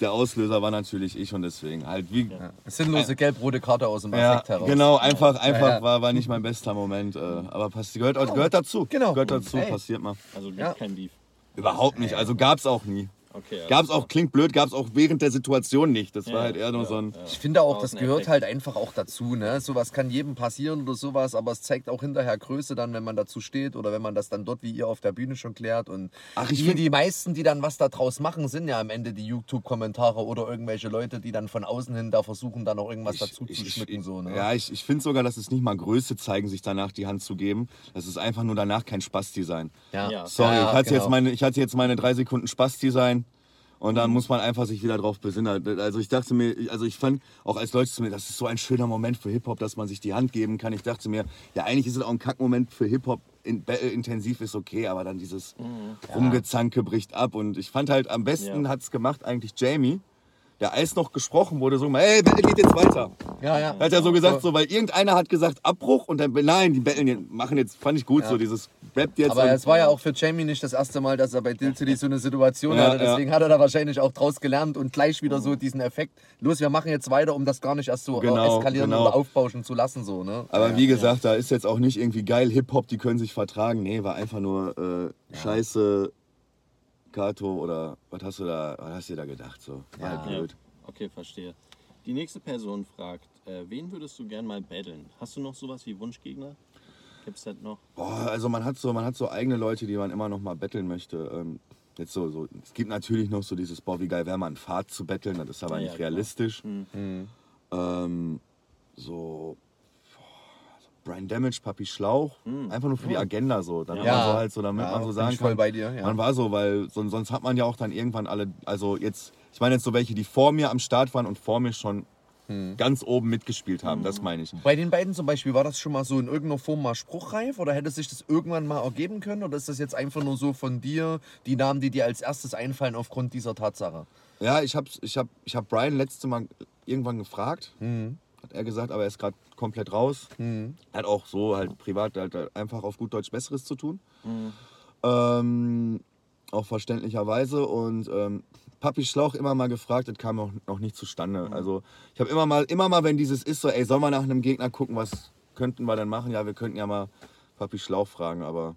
der Auslöser war natürlich ich und deswegen halt wie. Ja. Sinnlose gelb-rote Karte aus dem Ja, Effekt heraus. genau, einfach, einfach Ja, ja. War, war nicht mein bester Moment. Äh, aber passi gehört, gehört dazu. Genau. Gehört dazu, Ey. passiert mal. Also gibt Ja. kein Beef. Überhaupt nicht. Also gab's auch nie. Okay, alles Gab's auch, klingt blöd, gab's auch während der Situation nicht. Das Ja, war halt eher nur ja, so ein. Ich finde auch, das gehört Effekt. halt einfach auch dazu. Ne? Sowas kann jedem passieren oder sowas, aber es zeigt auch hinterher Größe dann, wenn man dazu steht oder wenn man das dann dort wie ihr auf der Bühne schon klärt. Und Ach, ich die, find- die meisten, die dann was da draus machen, sind ja am Ende die YouTube-Kommentare oder irgendwelche Leute, die dann von außen hin da versuchen, da noch irgendwas dazu zu schmücken. So, ne? Ja, ich, ich finde sogar, dass es nicht mal Größe zeigen, sich danach die Hand zu geben. Das ist einfach nur danach kein Spaß-Design. ja. Ja. Sorry, Ja, ich, hatte genau. jetzt meine, ich hatte jetzt meine drei Sekunden Spaß-Design. Und Mhm. dann muss man einfach sich wieder drauf besinnen. Also ich dachte mir, also ich fand auch als Leute zu mir, das ist so ein schöner Moment für Hip-Hop, dass man sich die Hand geben kann. Ich dachte mir, ja eigentlich ist es auch ein Kackmoment für Hip-Hop. In, Battle intensiv ist okay, aber dann dieses Rumgezanke bricht ab. Und ich fand halt am besten Mhm. Ja. hat's gemacht eigentlich Jamie. Der als noch gesprochen wurde, so, ey, Battle geht jetzt weiter. ja, ja. Hat er so gesagt, so, weil irgendeiner hat gesagt Abbruch und dann, nein, die betteln jetzt, machen jetzt, fand ich gut, so dieses Rappt jetzt. Aber es war ja auch für Jamie nicht das erste Mal, dass er bei Diltily so eine Situation Ja, hatte. Deswegen hat er da wahrscheinlich auch draus gelernt und gleich wieder so diesen Effekt. Los, wir machen jetzt weiter, um das gar nicht erst so Genau, eskalieren genau. oder aufbauschen zu lassen. So, ne? Aber wie gesagt, da ist jetzt auch nicht irgendwie geil Hip-Hop, die können sich vertragen. Nee, war einfach nur äh, scheiße Kato oder was hast du da, was hast du dir da gedacht? So, war Ja. halt Ja. blöd. Okay, verstehe. Die nächste Person fragt, äh, wen würdest du gern mal battlen? Hast du noch sowas wie Wunschgegner? Gibt's das noch? Boah, also man hat so, man hat so eigene Leute, die man immer noch mal betteln möchte. Ähm, jetzt so, so, es gibt natürlich noch so dieses, boah, wie geil wäre mal ein Pfad zu betteln, das ist aber ja, nicht klar. realistisch. Mhm. Ähm, so Brian Damage, Papi Schlauch, einfach nur für die Agenda so. Damit Ja. man so halt so, damit Ja, man so sagen kann, bei dir, ja. man war so, weil son- sonst hat man ja auch dann irgendwann alle, also jetzt, ich meine jetzt so welche, die vor mir am Start waren und vor mir schon Hm. ganz oben mitgespielt haben, das meine ich. Bei den beiden zum Beispiel, war das schon mal so in irgendeiner Form mal spruchreif oder hätte sich das irgendwann mal ergeben können oder ist das jetzt einfach nur so von dir, die Namen, die dir als erstes einfallen aufgrund dieser Tatsache? Ja, ich habe ich hab, ich hab Brian letzte Mal irgendwann gefragt, Mhm. Hat er gesagt, aber er ist gerade komplett raus. Hat auch so halt privat halt einfach auf gut Deutsch Besseres zu tun. Ähm, auch verständlicherweise. Und ähm, Papi Schlauch immer mal gefragt, das kam auch noch nicht zustande. Also ich habe immer mal, immer mal, wenn dieses ist so, ey, sollen wir nach einem Gegner gucken, was könnten wir denn machen? Ja, wir könnten ja mal Papi Schlauch fragen, aber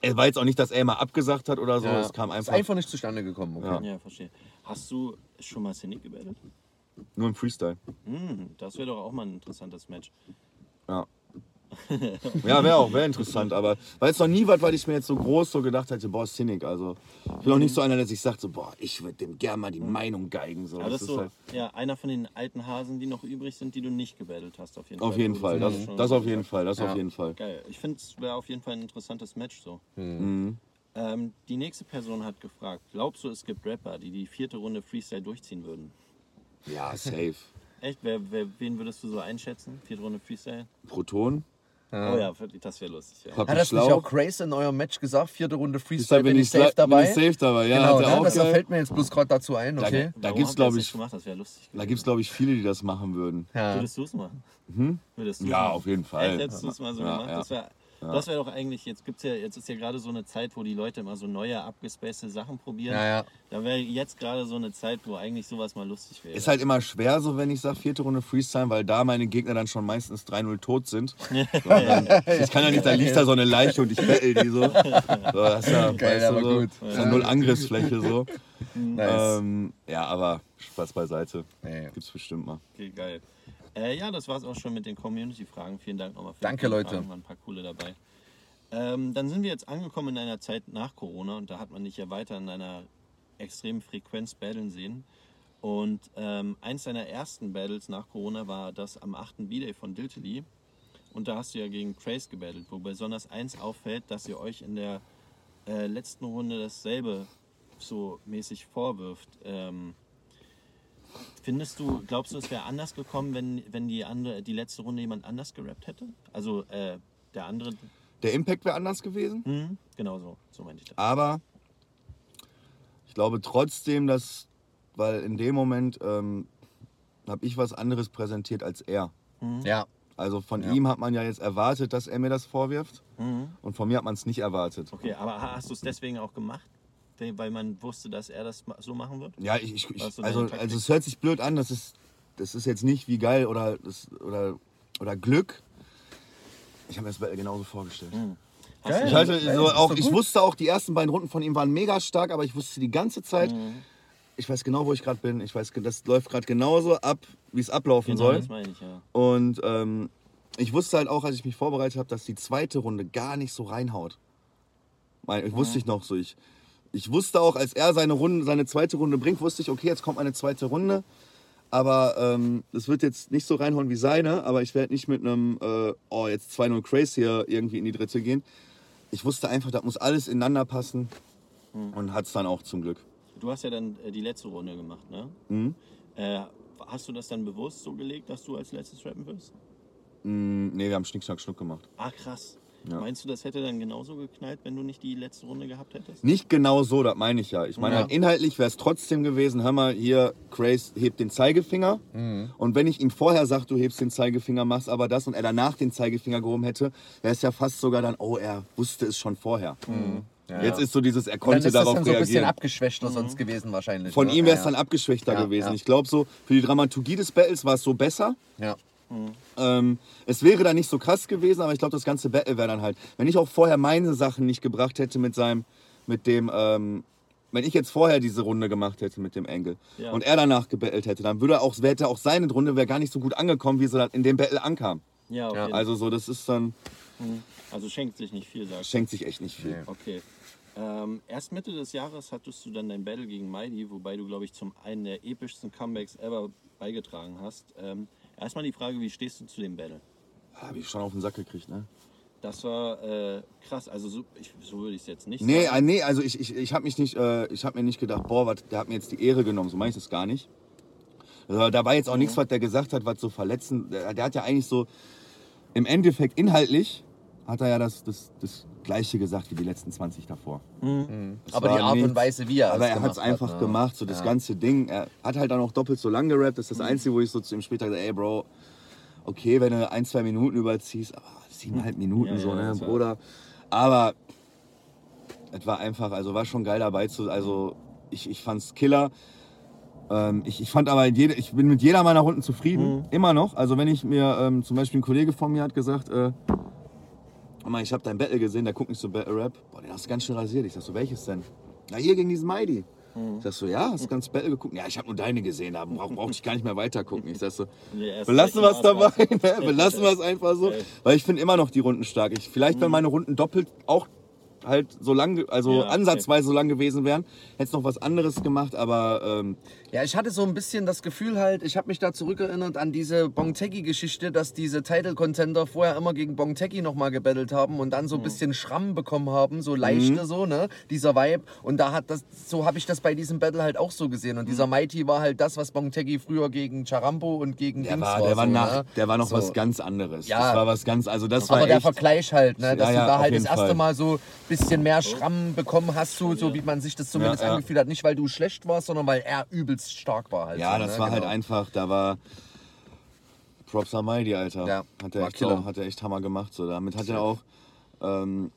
es war jetzt auch nicht, dass er mal abgesagt hat oder so. Ja. Es kam Ist einfach, einfach nicht zustande gekommen. Okay. Ja. Ja, verstehe. Hast du schon mal Cynic gebettelt? Nur im Freestyle. Hm, das wäre doch auch mal ein interessantes Match. Ja. ja, wäre auch, wäre interessant, aber weil es noch nie was, weil ich mir jetzt so groß so gedacht hätte, boah, Cynic, also ich bin auch nicht so einer, der sich sagt, so, boah, ich würde dem gerne mal die Meinung geigen. So. Aber das ist ist so halt, ja, einer von den alten Hasen, die noch übrig sind, die du nicht gebettelt hast, auf jeden Fall. auf jeden Du- Fall, das, das auf jeden. Fall, das Ja. auf jeden Fall. Geil. Ich finde, es wäre auf jeden Fall ein interessantes Match so. Mhm. Ähm, die nächste Person hat gefragt, glaubst du, es gibt Rapper, die die vierte Runde Freestyle durchziehen würden? Ja, safe. Echt? Wer, wer, wen würdest du so einschätzen? Vierte Runde Freestyle? Proton, Oh ja, das wäre lustig. Ja. Hat das nicht auch Grace in eurem Match gesagt? Vierte Runde Freestyle, da bin, bin ich safe dabei? Bin ich safe dabei, ja. genau, hat er ne? auch das geil. fällt mir jetzt bloß gerade dazu ein, Da, okay? da Warum gibt's glaube nicht ich, gemacht? Das wäre lustig. da gibt's glaube ich viele, die das machen würden. Ja. Würdest du es machen? Würdest du's Ja, machen? auf jeden Fall. Echt, hättest du es mal so Ja, gemacht? ja. Das wäre das wär doch eigentlich, jetzt gibt's ja, jetzt ist ja gerade so eine Zeit, wo die Leute immer so neue, abgespacete Sachen probieren. Ja, ja. Da wäre jetzt gerade so eine Zeit, wo eigentlich sowas mal lustig wäre. Ist halt immer schwer so, wenn ich sage vierte Runde Freestyle, weil da meine Gegner dann schon meistens 3-0 tot sind. So, dann, ich kann ja nicht, da liegt da so eine Leiche und ich battle die so. so das ist ja, Geil, weißt aber so, gut. Ist ja null Angriffsfläche so. Nice. Ähm, ja, aber Spaß beiseite. Nee. Gibt's bestimmt mal. Okay, geil. Äh, ja, das war's auch schon mit den Community-Fragen. Vielen Dank nochmal für Danke, die Leute. Fragen. Waren ein paar coole dabei. Ähm, dann sind wir jetzt angekommen in einer Zeit nach Corona und da hat man dich ja weiter in einer extremen Frequenz battlen sehen. Und ähm, eins deiner ersten Battles nach Corona war das am 8. B-Day von Diltily. Und da hast du ja gegen Trace gebattelt, wo besonders eins auffällt, dass ihr euch in der äh, letzten Runde dasselbe so mäßig vorwirft. Ähm, Findest du, glaubst du, es wäre anders gekommen, wenn, wenn die, andere, die letzte Runde jemand anders gerappt hätte? Also äh, der andere. Der Impact wäre anders gewesen, Hm, genau so, so meinte ich das. aber ich glaube trotzdem, dass, weil in dem Moment ähm, habe ich was anderes präsentiert als er. Ja. Also von Ja. ihm hat man ja jetzt erwartet, dass er mir das vorwirft. Mhm. Und von mir hat man es nicht erwartet. Okay, aber ha- hast du es deswegen auch gemacht? Weil man wusste, dass er das so machen wird? Ja, ich, ich, ich also, also es hört sich blöd an, das ist, das ist jetzt nicht wie geil oder, das, oder, oder Glück. Ich habe mir das genauso vorgestellt. Hast Geil. Ich, Geil, so auch, ich wusste auch, die ersten beiden Runden von ihm waren mega stark, aber ich wusste die ganze Zeit, Mhm. ich weiß genau, wo ich gerade bin. Ich weiß, das läuft gerade genauso ab, wie es ablaufen genau, soll. das meine ich, ja. Und ähm, ich wusste halt auch, als ich mich vorbereitet habe, dass die zweite Runde gar nicht so reinhaut. Mein, ich wusste ich noch so. Ich, ich wusste auch, als er seine Runde, seine zweite Runde bringt, wusste ich, okay, jetzt kommt eine zweite Runde. Aber ähm, das wird jetzt nicht so reinhauen wie seine, aber ich werde nicht mit einem, äh, oh, jetzt 2-0 Craze hier irgendwie in die dritte gehen. Ich wusste einfach, das muss alles ineinander passen. Und hat es dann auch zum Glück. Du hast ja dann äh, die letzte Runde gemacht, ne? Mhm. Äh, hast du das dann bewusst so gelegt, dass du als letztes rappen wirst? Mm, nee, wir haben Schnick, Schnack, Schnuck gemacht. Ah, krass. Ja. Meinst du, das hätte dann genauso geknallt, wenn du nicht die letzte Runde gehabt hättest? Nicht genau so, das meine ich ja. Ich meine, Ja. halt inhaltlich wäre es trotzdem gewesen, hör mal, hier, Craze hebt den Zeigefinger. Und wenn ich ihm vorher sage, du hebst den Zeigefinger, machst aber das und er danach den Zeigefinger gehoben hätte, wäre es ja fast sogar dann, oh, er wusste es schon vorher. Ja. Jetzt ist so dieses, er Dann konnte ist das darauf dann so ein bisschen reagieren. abgeschwächter sonst gewesen wahrscheinlich. Von ne? ihm wäre es ja, dann abgeschwächter Ja, gewesen. ja. Ich glaube so, für die Dramaturgie des Battles war es so besser. Ja. Ähm, es wäre dann nicht so krass gewesen, aber ich glaube, das ganze Battle wäre dann halt, wenn ich auch vorher meine Sachen nicht gebracht hätte mit seinem, mit dem, ähm, wenn ich jetzt vorher diese Runde gemacht hätte mit dem Angle Ja. und er danach gebettelt hätte, dann würde auch, hätte auch seine Runde wäre gar nicht so gut angekommen, wie sie dann in dem Battle ankam. Ja, jeden Also so, das ist dann, Also schenkt sich nicht viel, sagst schenkt sich echt nicht viel. Nee. Okay. Ähm, erst Mitte des Jahres hattest du dann dein Battle gegen Mighty, wobei du, glaube ich, zum einen der epischsten Comebacks ever beigetragen hast. Ähm, erstmal die Frage, wie stehst du zu dem Battle? Habe ich schon auf den Sack gekriegt, ne? Das war äh, krass, also so, ich, so würde ich es jetzt nicht Nee, sagen. äh, nee, also ich, ich, ich habe mich nicht, äh, ich habe mir nicht gedacht, boah, wat, der hat mir jetzt die Ehre genommen, so meine ich das gar nicht. Also, da war jetzt auch nichts, was der gesagt hat, was so verletzend, der, der hat ja eigentlich so, im Endeffekt inhaltlich, hat er ja das, das, das Gleiche gesagt wie die letzten 20 davor. Das Aber die Art und nichts. Weise, wie er Aber es er hat es einfach ne? gemacht, so das Ja. ganze Ding. Er hat halt dann auch doppelt so lang gerappt. Das ist das Einzige, wo ich so zu ihm später gesagt ey Bro, okay, wenn du ein, zwei Minuten überziehst, aber siebeneinhalb Minuten Ja, so, ne, Bruder. Aber es war einfach, also war schon geil dabei zu, also ich, ich fand's Killer. Ähm, ich, ich fand aber, jede, ich bin mit jeder meiner Runden zufrieden, immer noch. Also wenn ich mir, ähm, zum Beispiel ein Kollege von mir hat gesagt, äh, Mama, ich habe dein Battle gesehen, der guckt nicht so Battle Rap. Boah, den hast du ganz schön rasiert. Ich sag so, welches denn? Na, hier gegen diesen Mighty. Ich sag so, ja, hast du ganz Battle geguckt? Ja, ich habe nur deine gesehen, da brauch, ich gar nicht mehr weiter gucken. Ich sag so, erst belassen wir es dabei, ne? belassen wir es einfach so. Weil ich finde immer noch die Runden stark. Ich, vielleicht, wenn meine Runden doppelt auch halt so lang, also Ja, okay. ansatzweise so lang gewesen wären, hätte es noch was anderes gemacht, aber ähm, Ja, ich hatte so ein bisschen das Gefühl halt, ich habe mich da zurückerinnert an diese Bongteki-Geschichte, dass diese Title-Contender vorher immer gegen Bongteki nochmal gebettelt haben und dann so ein bisschen Schramm bekommen haben, so leichte so, ne, dieser Vibe. Und da hat das, so habe ich das bei diesem Battle halt auch so gesehen. Und dieser Mighty war halt das, was Bongteki früher gegen Charambo und gegen der Dings war, der war so, nach, ne? der war noch So. was ganz anderes. Ja. Das war was ganz, also das war Aber der echt, Vergleich halt, ne, dass Ja, ja, du da halt das erste Fall. Mal so ein bisschen mehr Schramm bekommen hast, so, so wie man sich das zumindest ja. angefühlt hat. Nicht, weil du schlecht warst, sondern weil er übelst stark war halt. Ja, so, das ne? war halt Genau. einfach, da war Props am Mighty, Alter. Ja, hat er echt, Killer. so, hat er echt Hammer gemacht. So. Damit hat er auch, ähm,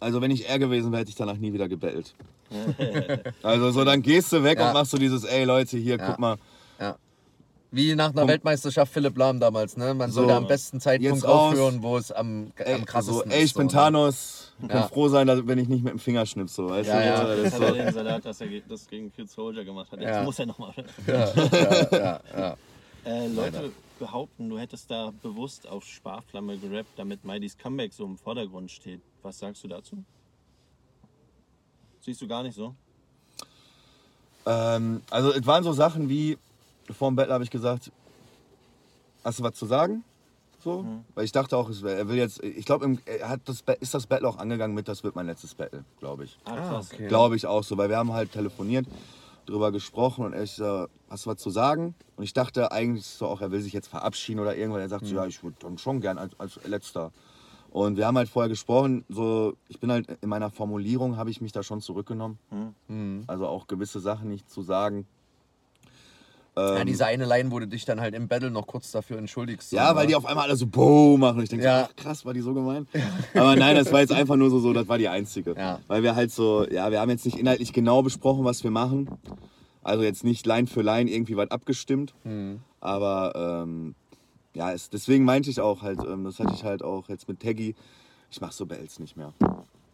also wenn ich er gewesen wäre, hätte ich danach nie wieder gebettelt. also so, dann gehst du weg Ja. und machst so dieses, ey Leute, hier, Ja. guck mal. Wie nach einer Komm. Weltmeisterschaft Philipp Lahm damals, ne? Man So, sollte am besten Zeitpunkt aufhören, wo es am, Ey, am so, krassesten ey, ist. ich bin so, ne? Thanos. Ich kann Ja. froh sein, dass, wenn ich nicht mit dem Finger schnipse. Weißt Ja, du? ja. Das hat ist so. den Salat, dass er das gegen Kid Soldier gemacht hat. Jetzt Ja. muss er nochmal. Ja, ja, ja, ja. Äh, Leute behaupten, du hättest da bewusst auf Sparflamme gerappt, damit Mighty's Comeback so im Vordergrund steht. Was sagst du dazu? Siehst du gar nicht so? Ähm, also es waren so Sachen wie, vor dem Battle habe ich gesagt, hast du was zu sagen? So, Mhm. weil ich dachte auch, es wär, er will jetzt, ich glaube, er hat das, ist das Battle auch angegangen mit, das wird mein letztes Battle, glaube ich. Ah, Ah, okay. Glaube ich auch so, weil wir haben halt telefoniert, drüber gesprochen und ich äh, hast du was zu sagen? Und ich dachte eigentlich so auch, er will sich jetzt verabschieden oder irgendwann. Er sagt Mhm. so, ja, ich würde dann schon gern als, als letzter. Und wir haben halt vorher gesprochen, so, ich bin halt in meiner Formulierung, habe ich mich da schon zurückgenommen. Mhm. Also auch gewisse Sachen nicht zu sagen. Ja, Ähm, diese eine Line, wo du dich dann halt im Battle noch kurz dafür entschuldigst. Ja, ne? weil die auf einmal alle so Boom machen. Und ich denke, Ja. so, ach, krass, war die so gemein? Aber nein, das war jetzt einfach nur so, so das war die einzige. Ja. Weil wir halt so, ja, wir haben jetzt nicht inhaltlich genau besprochen, was wir machen. Also jetzt nicht Line für Line irgendwie was abgestimmt. Mhm. Aber ähm, ja, es, deswegen meinte ich auch halt, ähm, das hatte ich halt auch jetzt mit Taggy, ich mach so Bells nicht mehr.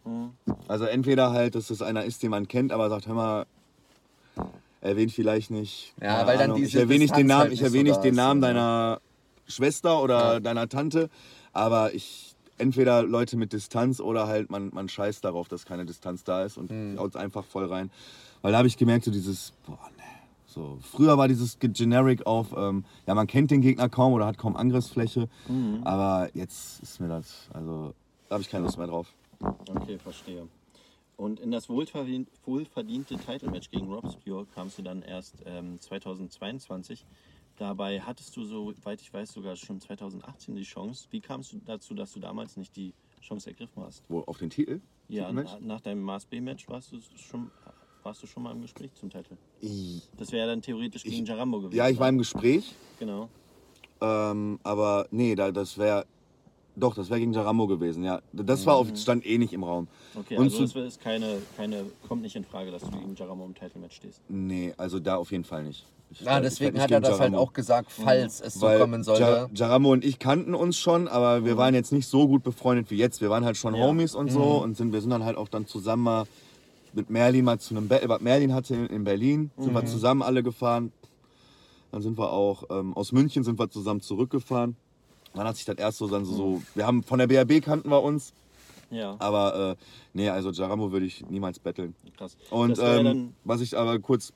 Mhm. Also entweder halt, dass es einer ist, den man kennt, aber sagt, hör mal, erwähnt vielleicht nicht. Ja, weil dann Ahnung, diese ich erwähne nicht den Namen, halt ich nicht erwähne nicht den Namen deiner Schwester oder Ja. deiner Tante, aber ich entweder Leute mit Distanz oder halt man, man scheißt darauf, dass keine Distanz da ist und Mhm. haut einfach voll rein. Weil da habe ich gemerkt, so dieses, boah, ne. So, früher war dieses Ge- Generic auf, ähm, ja, man kennt den Gegner kaum oder hat kaum Angriffsfläche, Mhm. aber jetzt ist mir das, also, da habe ich keine Lust mehr drauf. Okay, verstehe. Und in das wohlverdien- wohlverdiente Title-Match gegen Robspure kamst du dann erst ähm, 2022. Dabei hattest du, soweit ich weiß, sogar schon 2018 die Chance. Wie kamst du dazu, dass du damals nicht die Chance ergriffen hast? Wo, auf den Titel? Ja, na, nach deinem Maß B-Match warst du schon, warst du schon mal im Gespräch zum Titel. Das wäre dann theoretisch gegen Jarambo gewesen. Ja, ich war im? Gespräch, Genau. ähm, aber nee, da, das wäre, doch, das wäre gegen Jarambo gewesen, ja. Das war auf, stand eh nicht im Raum. Okay, Und also zu- das ist keine, keine, kommt nicht in Frage, dass du gegen Jarambo im Title-Match stehst. Nee, also da auf jeden Fall nicht. Ich- Ja, ich deswegen hat er das halt Jaramo. auch gesagt, falls es so Weil kommen Ja, sollte. Jaramo und ich kannten uns schon, aber wir waren jetzt nicht so gut befreundet wie jetzt. Wir waren halt schon Ja. Homies und so und sind, wir sind dann halt auch dann zusammen mal mit Merlin mal zu einem Battle, was Merlin hatte in, in Berlin, sind wir zusammen alle gefahren. Dann sind wir auch ähm, aus München sind wir zusammen zurückgefahren. Dann hat sich das erst so dann so, so wir haben von der BRB kannten wir uns, Ja, aber äh, nee, also Jaramo würde ich niemals betteln. krass. Und ähm, was ich aber kurz,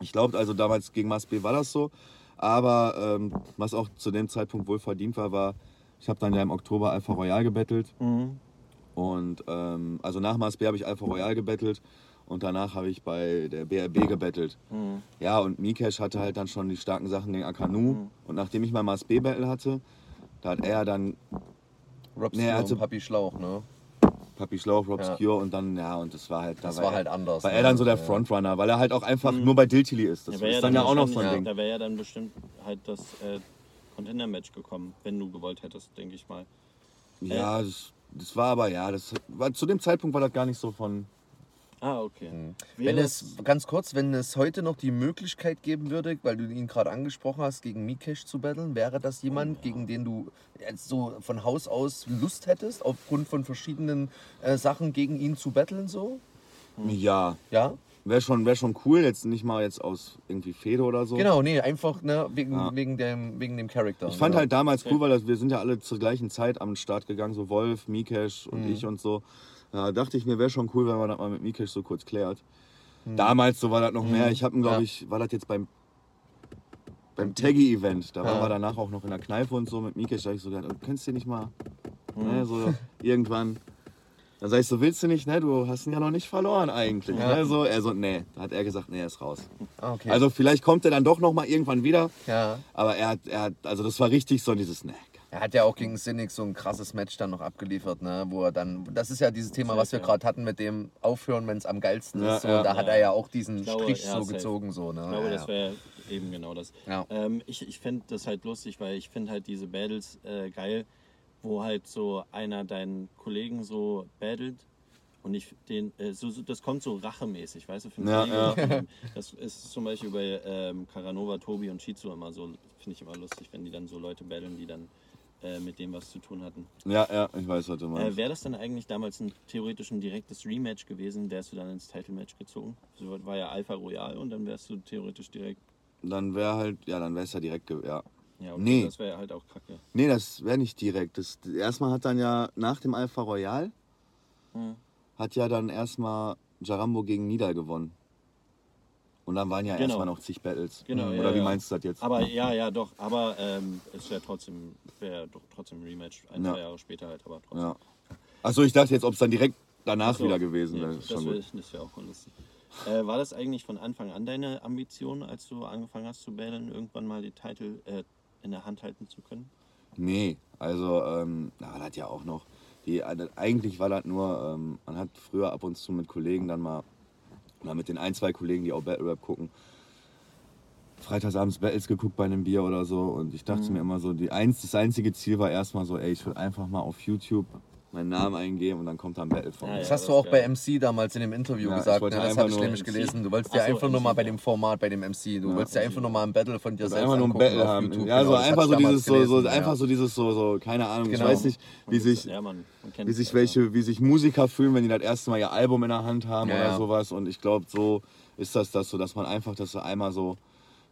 ich glaube, also damals gegen Mas B war das so, aber ähm, was auch zu dem Zeitpunkt wohl verdient war, war, ich habe dann ja im Oktober Alpha Royal gebettelt mhm. und ähm, also nach Mas B habe ich Alpha Royal gebettelt und danach habe ich bei der BRB gebettelt. Mhm. Ja, und Mikesh hatte halt dann schon die starken Sachen gegen Akanu und nachdem ich mein Mas B Battle hatte, da hat er dann Rob Nee, und Papi Schlauch, ne? Papi Schlauch, Rob Ja. Secure und dann, ja, und das war halt, da Das war, war er, halt anders, War ne? er dann so der Ja. Frontrunner, weil er halt auch einfach nur bei Diltili ist. Das Da wäre ist dann ja auch noch so ein Ding. Da wäre ja dann bestimmt halt das äh, Contender-Match gekommen, wenn du gewollt hättest, denke ich mal. Ja, das, das war aber, ja, das war, zu dem Zeitpunkt war das gar nicht so von. Ah, okay. Wenn Wäre es, ganz kurz, wenn es heute noch die Möglichkeit geben würde, weil du ihn gerade angesprochen hast, gegen Mikesh zu battlen, wäre das jemand, gegen den du so von Haus aus Lust hättest, aufgrund von verschiedenen äh, Sachen gegen ihn zu battlen so? Ja, Ja? wäre schon, wär schon cool, jetzt nicht mal jetzt aus irgendwie Fehde oder so. Genau, nee, einfach ne, wegen, Ja. wegen, dem, wegen dem Charakter. Ich fand genau. halt damals cool, weil das, wir sind ja alle zur gleichen Zeit am Start gegangen, so Wolf, Mikesh und Mhm. ich und so. Da dachte ich mir, wäre schon cool, wenn man das mal mit Mikesh so kurz klärt. Mhm. Damals so war das noch mehr. Ich habe glaube Ja. ich, war das jetzt beim beim Taggy-Event. Da waren Ja. wir danach auch noch in der Kneipe und so mit Mikesh. Da hab ich so gedacht, du kennst du nicht mal Mhm. ne, so irgendwann. Dann sag ich so, willst du nicht, ne? Du hast ihn ja noch nicht verloren eigentlich. Ja. Ne? So, er so, nee. Da hat er gesagt, nee, er ist raus. Ah, okay. Also vielleicht kommt er dann doch noch mal irgendwann wieder. ja. Aber er hat, er hat, also das war richtig so dieses, ne. Er hat ja auch gegen Cynic so ein krasses Match dann noch abgeliefert, ne? wo er dann, das ist ja dieses Thema, was wir gerade hatten mit dem Aufhören, wenn es am geilsten Ja, ist. So, ja. da hat Ja. er ja auch diesen glaube, Strich ja, so safe. gezogen. So, ne? Ich glaube, ja, das wäre eben genau das. Ja. Ähm, ich ich fände das halt lustig, weil ich finde halt diese Battles äh, geil, wo halt so einer deinen Kollegen so battelt und ich den, äh, so, so, das kommt so rachemäßig, weißt du, für einen Ja, ja. Das ist zum Beispiel bei ähm, Caranova, Tobi und Shizu immer so, finde ich immer lustig, wenn die dann so Leute battlen, die dann äh, mit dem was zu tun hatten. Ja, ja, ich weiß, was du Äh, meinst. Wäre das dann eigentlich damals ein theoretisch ein direktes Rematch gewesen, wärst du dann ins Title-Match gezogen? So war ja Alpha Royal und dann wärst du theoretisch direkt. Dann wäre halt, ja, dann wäre es ja direkt, ja. Ja, okay, Nee. das wäre halt auch kacke. Nee, das wäre nicht direkt. Das, erstmal hat dann ja nach dem Alpha Royal, Hm. hat ja dann erstmal Jarambo gegen Nidal gewonnen. Und dann waren ja Genau. erstmal noch zig Battles. Genau, Oder ja, wie ja. meinst du das jetzt? Aber ja, ja, doch. Aber ähm, es wäre trotzdem, wäre doch trotzdem ein Rematch. Ein, Ja. zwei Jahre später halt, aber trotzdem. Ja. Achso, ich dachte jetzt, ob es dann direkt danach So, wieder gewesen wäre. Das, wär- das wäre auch mal lustig. Äh, war das eigentlich von Anfang an deine Ambition, als du angefangen hast zu battlen, irgendwann mal die Titel äh, in der Hand halten zu können? Nee, also, ähm, na, das ja auch noch. Die, äh, eigentlich war das nur, ähm, man hat früher ab und zu mit Kollegen dann mal, oder mit den ein, zwei Kollegen, die auch Battle Rap gucken, freitagsabends Battles geguckt bei einem Bier oder so. Und ich dachte mir immer so, die eins, das einzige Ziel war erstmal so, ey, ich will einfach mal auf YouTube meinen Namen eingeben und dann kommt da ein Battle von Ja, mir. Das ja. hast du auch ist bei geil. MC damals in dem Interview Ja, gesagt. Ne? Das einfach habe ich nämlich gelesen. Du wolltest dir so, einfach nur mal bei ja. dem Format, bei dem MC. Du Ja. wolltest dir einfach nur mal ein Battle von dir selbst einfach nur ein Battle haben. YouTube. Ja, so Genau, das einfach so dieses, so, so, gelesen, ja. einfach so dieses, so, so, keine Ahnung. Genau. Ich weiß nicht, wie sich, Ja, wie sich welche, wie sich Musiker fühlen, wenn die das erste Mal ihr Album in der Hand haben Ja, oder ja. sowas. Und ich glaube, so ist das das so, dass man einfach das so einmal so.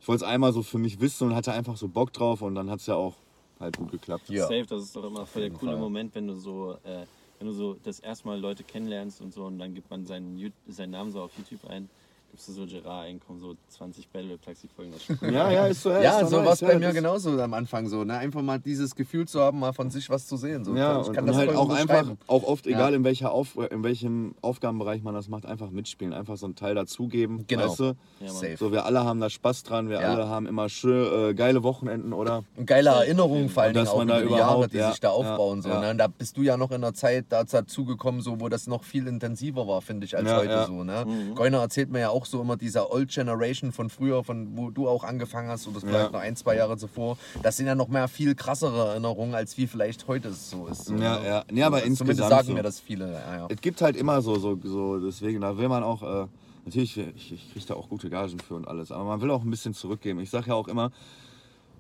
Ich wollte es einmal so für mich wissen und hatte einfach so Bock drauf und dann hat es ja auch halt gut geklappt. Ja. Safe, das ist doch immer voll der coole Fall. Moment, wenn du so, äh, wenn du so das erste Mal Leute kennenlernst und so und dann gibt man seinen, seinen Namen so auf YouTube ein, gibst du so Gerard ein, kommen so 20 Battle Taxi Folgen. Das ist schon cool. Ja, ja, ist so. Ja, ist so war es bei Ja, mir genauso am Anfang so. Ne? Einfach mal dieses Gefühl zu haben, mal von sich was zu sehen. So. Ja, ich und, kann und das halt auch einfach, auch oft, Ja. egal in, welcher Auf, in welchem Aufgabenbereich man das macht, einfach mitspielen, einfach so einen Teil dazugeben. Genau. Weißt du? Safe. So, wir alle haben da Spaß dran, wir Ja. alle haben immer schön äh, geile Wochenenden, oder? Und geile Erinnerungen vor Dingen auch man da über die Jahre, die ja, sich da ja, aufbauen. So, ne? Und da bist du ja noch in einer Zeit da- dazugekommen, so, wo das noch viel intensiver war, finde ich, als Ja, heute ja. so. Ne? Goiner erzählt mir ja auch so immer dieser Old Generation von früher, von wo du auch angefangen hast, das vielleicht Ja. noch ein, zwei Jahre zuvor. Das sind ja noch mehr viel krassere Erinnerungen, als wie vielleicht heute es so ist. So, Ja, ne? ja. Nee, aber Also Zumindest insgesamt sagen so. mir das viele. Ja, ja. Es gibt halt immer so, so, so, deswegen, da will man auch, äh, natürlich, ich, ich kriege da auch gute Gagen für und alles, aber man will auch ein bisschen zurückgeben. Ich sage ja auch immer,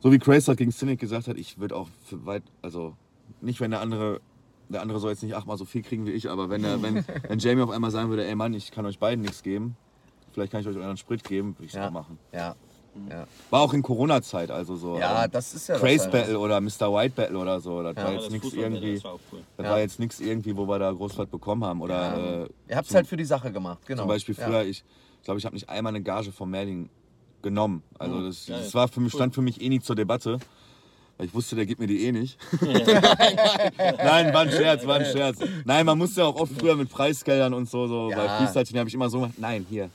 so wie Craze hat gegen Cynic gesagt hat, ich würde auch für weit, also nicht, wenn der andere, der andere soll jetzt nicht achtmal so viel kriegen wie ich, aber wenn, der, wenn, wenn Jamie auf einmal sagen würde, ey Mann, ich kann euch beiden nichts geben, vielleicht kann ich euch euren Sprit geben, würde ich es Ja. machen. Ja. Ja. War auch in Corona-Zeit, also so. ja, ähm, das ist ja Craze. Battle oder Mr. White Battle oder so. Das war Ja, jetzt das nichts irgendwie. Das war cool. Das Ja. war jetzt nichts irgendwie, wo wir da groß was bekommen haben. Oder Ja. äh, Ihr habt es halt für die Sache gemacht, genau. Zum Beispiel Ja. früher, ich glaube, ich habe nicht einmal eine Gage vom Merlin genommen. Also Mhm, das, das war für mich, stand für mich eh nie zur Debatte. Weil ich wusste, der gibt mir die eh nicht. Nein, war ein Scherz, war ein Scherz. Nein, man musste ja auch oft früher mit Preisgeldern und so, so Ja. bei Freestyle habe ich immer so gemacht, nein, hier.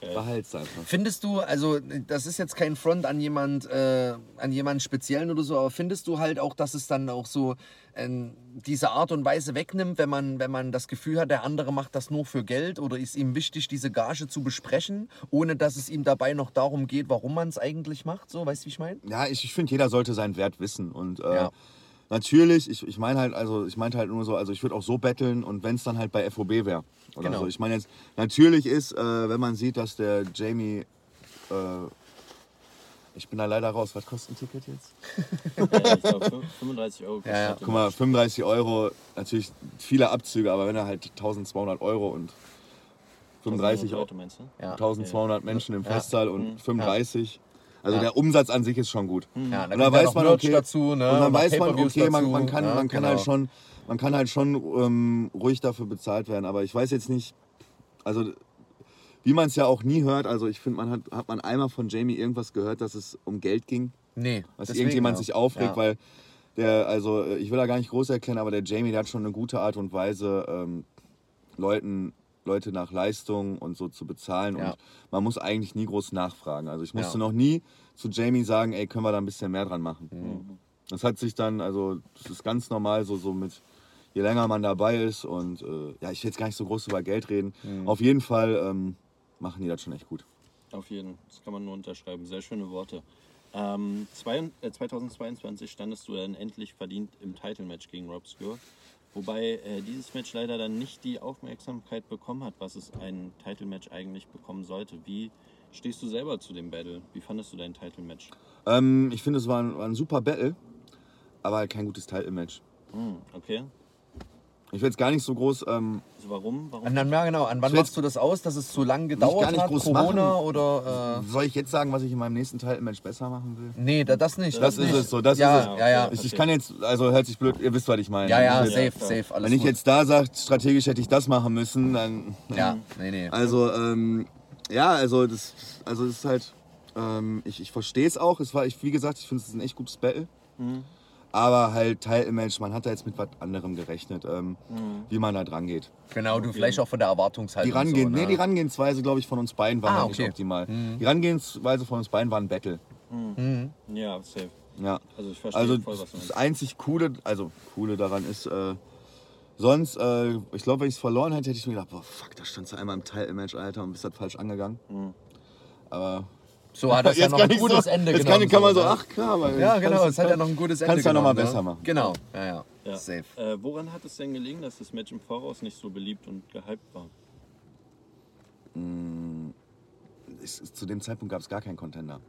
Behalt's einfach. Findest du, also das ist jetzt kein Front an jemand, äh, an jemanden speziellen oder so, aber findest du halt auch, dass es dann auch so ähm, diese Art und Weise wegnimmt, wenn man, wenn man das Gefühl hat, der andere macht das nur für Geld oder ist ihm wichtig, diese Gage zu besprechen, ohne dass es ihm dabei noch darum geht, warum man es eigentlich macht? So, weißt du, wie ich meine? Ja, ich, ich finde, jeder sollte seinen Wert wissen. Und äh, Ja. natürlich, ich, ich meine halt, also ich meinte halt nur so, also ich würde auch so betteln und wenn es dann halt bei FOB wäre. Oder Genau. so. Ich meine jetzt, natürlich ist, äh, wenn man sieht, dass der Jamie. Äh, ich bin da leider raus. Was kostet ein Ticket jetzt? Ja, ich glaube 35 Euro kostet Ja, ja. Guck mal, 35 Euro, natürlich viele Abzüge, aber wenn er halt 1200 Euro und 35 Euro. Leute, meinst du? Ja. 1200 Menschen im Ja. Festsaal und 35. Also Ja. der Umsatz an sich ist schon gut. Ja, Und da da kommt ja weiß man, okay, dazu, ne? und dann noch weiß man, okay, man, dazu, man kann, man kann Genau. halt schon, man kann halt schon ähm, ruhig dafür bezahlt werden. Aber ich weiß jetzt nicht, also wie man es ja auch nie hört, also ich finde, man hat, hat man einmal von Jamie irgendwas gehört, dass es um Geld ging, Nee, dass irgendjemand ja. sich aufregt, Ja. weil der, also äh, ich will da gar nicht groß erklären, aber der Jamie, der hat schon eine gute Art und Weise, ähm, Leuten, Leute nach Leistung und so zu bezahlen Ja. und man muss eigentlich nie groß nachfragen. Also ich musste Ja. noch nie zu Jamie sagen, ey, können wir da ein bisschen mehr dran machen. Mhm. Das hat sich dann, also das ist ganz normal so, so mit, je länger man dabei ist und äh, ja, ich will jetzt gar nicht so groß über Geld reden. Mhm. Auf jeden Fall ähm, machen die das schon echt gut. Auf jeden, das kann man nur unterschreiben. Sehr schöne Worte. Ähm, zwei, äh, 2022 standest du dann endlich verdient im Title-Match gegen Rob Scure. Wobei äh, dieses Match leider dann nicht die Aufmerksamkeit bekommen hat, was es ein Title-Match eigentlich bekommen sollte. Wie stehst du selber zu dem Battle? Wie fandest du dein Title-Match? Ähm, ich finde, es war ein, war ein super Battle, aber halt kein gutes Title-Match. Hm, okay. Ich will jetzt gar nicht so groß. Ähm, Also warum? Warum? Und dann, ja, genau. An wann machst du das aus, dass es zu lang gedauert gar nicht hat? groß Corona machen. oder. Äh, soll ich jetzt sagen, was ich in meinem nächsten Title-Match besser machen will? nee, da, das nicht. Das ist nicht. es so, das ja, ist es. Ja, ja. Ich, ich kann jetzt, also hört sich blöd, ihr wisst, was ich meine. Ja, ja, Wenn ich safe, safe. Alles Wenn ich gut. jetzt da sage, strategisch hätte ich das machen müssen, dann. Ja, nee, nee. Also, ähm, ja, also das, also das ist halt, ähm, ich, ich verstehe es auch. Es war, ich, wie gesagt, ich finde es ist ein echt gutes Battle. Mhm. Aber halt Title-Match, man hat da jetzt mit was anderem gerechnet, ähm, Mhm. wie man da dran geht. Genau, du vielleicht auch von der Erwartungshaltung. Die, rangehen, so, ne? nee, die Rangehensweise, glaube ich, von uns beiden war Ah, halt okay. nicht optimal. Die Rangehensweise von uns beiden war ein Battle. Ja, safe. Ja. Also ich verstehe Also voll, was du das meinst. einzig Coole, also Coole daran ist, äh, sonst, äh, ich glaube, wenn ich es verloren hätte, hätte ich mir gedacht, boah, fuck, da standst du einmal im Title-Match, Alter, und bist halt falsch angegangen. Mhm. Aber So hat das ja jetzt noch ein ich gutes so, Ende jetzt genommen. kann, kann man so, ne? ach klar, weil Ja, ich genau, es hat ja noch ein gutes Ende Kannst du ja noch mal genommen, besser ne? machen. Genau, ja, ja. Ja. Safe. Äh, woran hat es denn gelegen, dass das Match im Voraus nicht so beliebt und gehypt war? Es- zu dem Zeitpunkt gab es gar keinen Contender.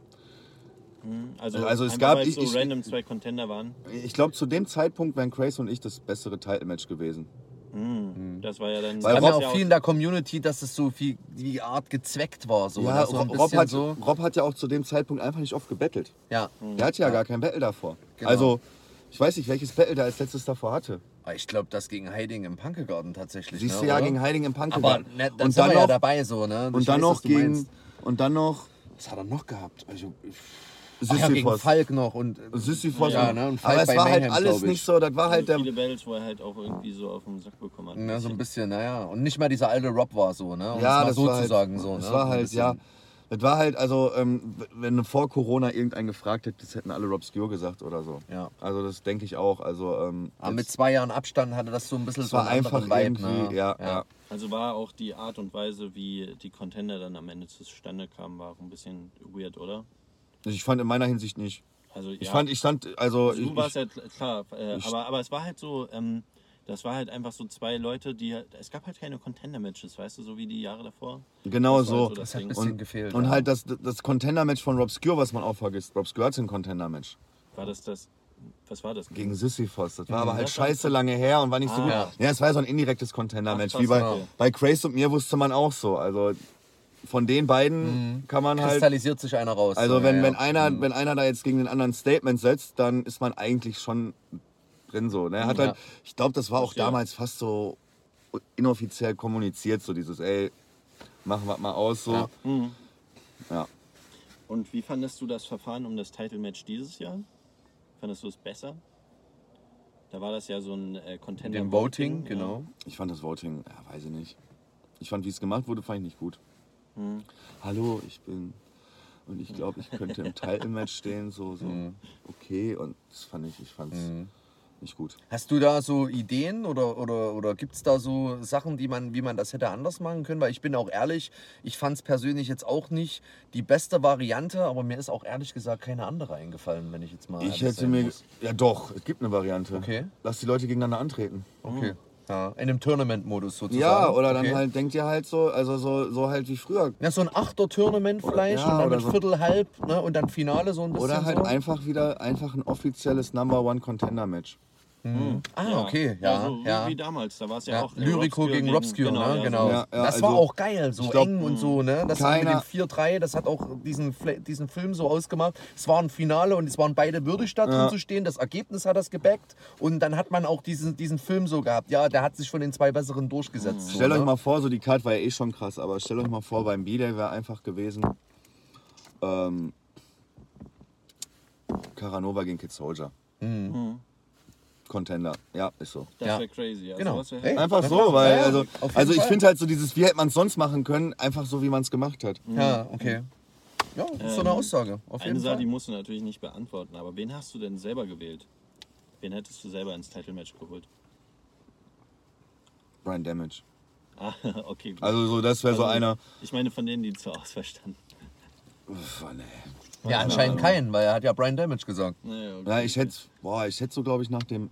Also, Also es einfach, gab- weil ich- so ich- random zwei Contender waren. Ich glaube, zu dem Zeitpunkt wären Crazy und ich das bessere Title-Match gewesen. Das war ja dann. Weil das ja auch viel in der Community, dass es so viel die Art gezweckt war. So, ja, so Rob, hat, so. Rob hat ja auch zu dem Zeitpunkt einfach nicht oft gebettelt. Ja. Der hatte ja, gar kein Battle davor. Genau. Also, ich weiß nicht, welches Battle der als letztes davor hatte. Aber Ich glaube, das gegen Heiding im Punkegarten tatsächlich. Siehst ne, du ja oder? gegen Heiding im Punk Aber ne, dann und sind dann wir ja noch, dabei so, ne? Und dann weiß, noch gegen meinst. und dann noch was hat er noch gehabt? Also Ach ja, gegen Sisyphos. Falk noch und Sisyphos. Ja, und- ne, und Falk aber es bei war halt Mayhem, alles glaub ich. nicht so, das war halt der viele Battles, wo er halt auch irgendwie so auf den Sack bekommen hat. ne, so ein bisschen, naja. Und nicht mal dieser alte Rob war so, ne? Um ja, das so war zu halt. So, das ne? war halt, ja. Das war halt, also, ähm, wenn vor Corona irgendeinen gefragt hätte, das hätten alle Rob Obscure gesagt oder so. Ja. Also, das denke ich auch. Also, ähm, Aber mit zwei Jahren Abstand hatte das so ein bisschen es so war einen einfach Vibe, irgendwie, ne? ja, ja. Also war auch die Art und Weise, wie die Contender dann am Ende zustande kamen, war auch ein bisschen weird, oder? Ich fand in meiner Hinsicht nicht. Also, Ich ja, fand, ich stand, also, du ich, warst ich, ja kl- klar, äh, ich- aber, aber es war halt so, ähm, das war halt einfach so zwei Leute, die halt, es gab halt keine Contender-Matches, weißt du, so wie die Jahre davor. genau Das so. halt Das hat ein bisschen Und- gefehlt. Und ja. halt das, das Contender-Match von Rob Obscure, was man auch vergisst. Rob Obscure hatte ein Contender-Match War das das, was war das? gegen Sisyphos. Das war aber halt das scheiße lange her und war nicht so Ah. gut. Ja. Ja, es war so ein indirektes Contender-Match. Wie bei, okay. bei Craze und mir wusste man auch so. Also von den beiden kann man halt. kristallisiert sich einer raus. Also so, wenn, ja, wenn, ja. einer, wenn einer da jetzt gegen den anderen Statement setzt, dann ist man eigentlich schon drin so. Ne? Hat Ja. halt, ich glaube, das war auch Verstehe. damals fast so inoffiziell kommuniziert, so dieses, ey, machen wir mal aus. So. Ja. Mhm. Ja. Und wie fandest du das Verfahren um das Title-Match dieses Jahr? Fandest du es besser? Da war das ja so ein äh, Contender. Dem Voting, ja. genau. Ich fand das Voting, ja, weiß ich nicht. Ich fand, wie es gemacht wurde, fand ich nicht gut. Hm. Hallo, ich bin. Und ich glaube, ich könnte im Title-Match stehen, so, so, Hm. okay. Und das fand ich, ich fand's. nicht gut. Hast du da so Ideen oder, oder, oder gibt es da so Sachen, die man, wie man das hätte anders machen können? Weil ich bin auch ehrlich, ich fand es persönlich jetzt auch nicht die beste Variante, aber mir ist auch ehrlich gesagt keine andere eingefallen, wenn ich jetzt mal. Ich hätte mir. muss. Ja, doch, es gibt eine Variante. Okay. Lass die Leute gegeneinander antreten. Okay. Ja, in einem Tournament-Modus sozusagen. Ja, oder dann okay. halt, denkt ihr halt so, also so, so halt wie früher. Ja, so ein Achter-Tournament vielleicht ja, und dann mit so. Viertel, halb ne? und dann Finale so ein bisschen. Oder halt so. einfach wieder einfach ein offizielles Number One Match. Ah, okay, ja. so ja. Wie damals, da war es ja, Ja, auch. Lyrico gegen Robscure, ne? ja, Genau. Ja, ja, das war also, auch geil, so glaub, eng und so, ne? Das keiner- mit dem 4-3, das hat auch diesen, diesen Film so ausgemacht. Es war ein Finale und es waren beide würdig da drin Ja. zu stehen. Das Ergebnis hat das gebackt und dann hat man auch diesen, diesen Film so gehabt. Ja, der hat sich von den zwei Besseren durchgesetzt. So, Stellt ne? euch mal vor, so die Card war ja eh schon krass, aber stellt euch mal vor, beim B-Day wäre einfach gewesen. Ähm, Caranova gegen Kid Soldier. Contender, ja, ist so. Das Ja. wäre crazy. Also Genau. wär- Hey. Einfach Ja, so, weil, ja, ja, also, also ich finde halt so dieses, wie hätte man es sonst machen können, einfach so, wie man es gemacht hat. Ja, okay. Ja, das ist so eine Ähm, Aussage. Auf Eine jeden Sache, Fall. die musst du natürlich nicht beantworten, aber wen hast du denn selber gewählt? Wen hättest du selber ins Title-Match geholt? Brian Damage. Ah, okay. Gut. Also so, das wäre so Also, einer. Ich meine von denen, die zur Auswahl standen. Uff, nee. Ja, anscheinend keinen, weil er hat ja Brian Damage gesagt. Naja, okay. Ja, ich hätte, boah, ich hätte so, glaube ich, nach dem.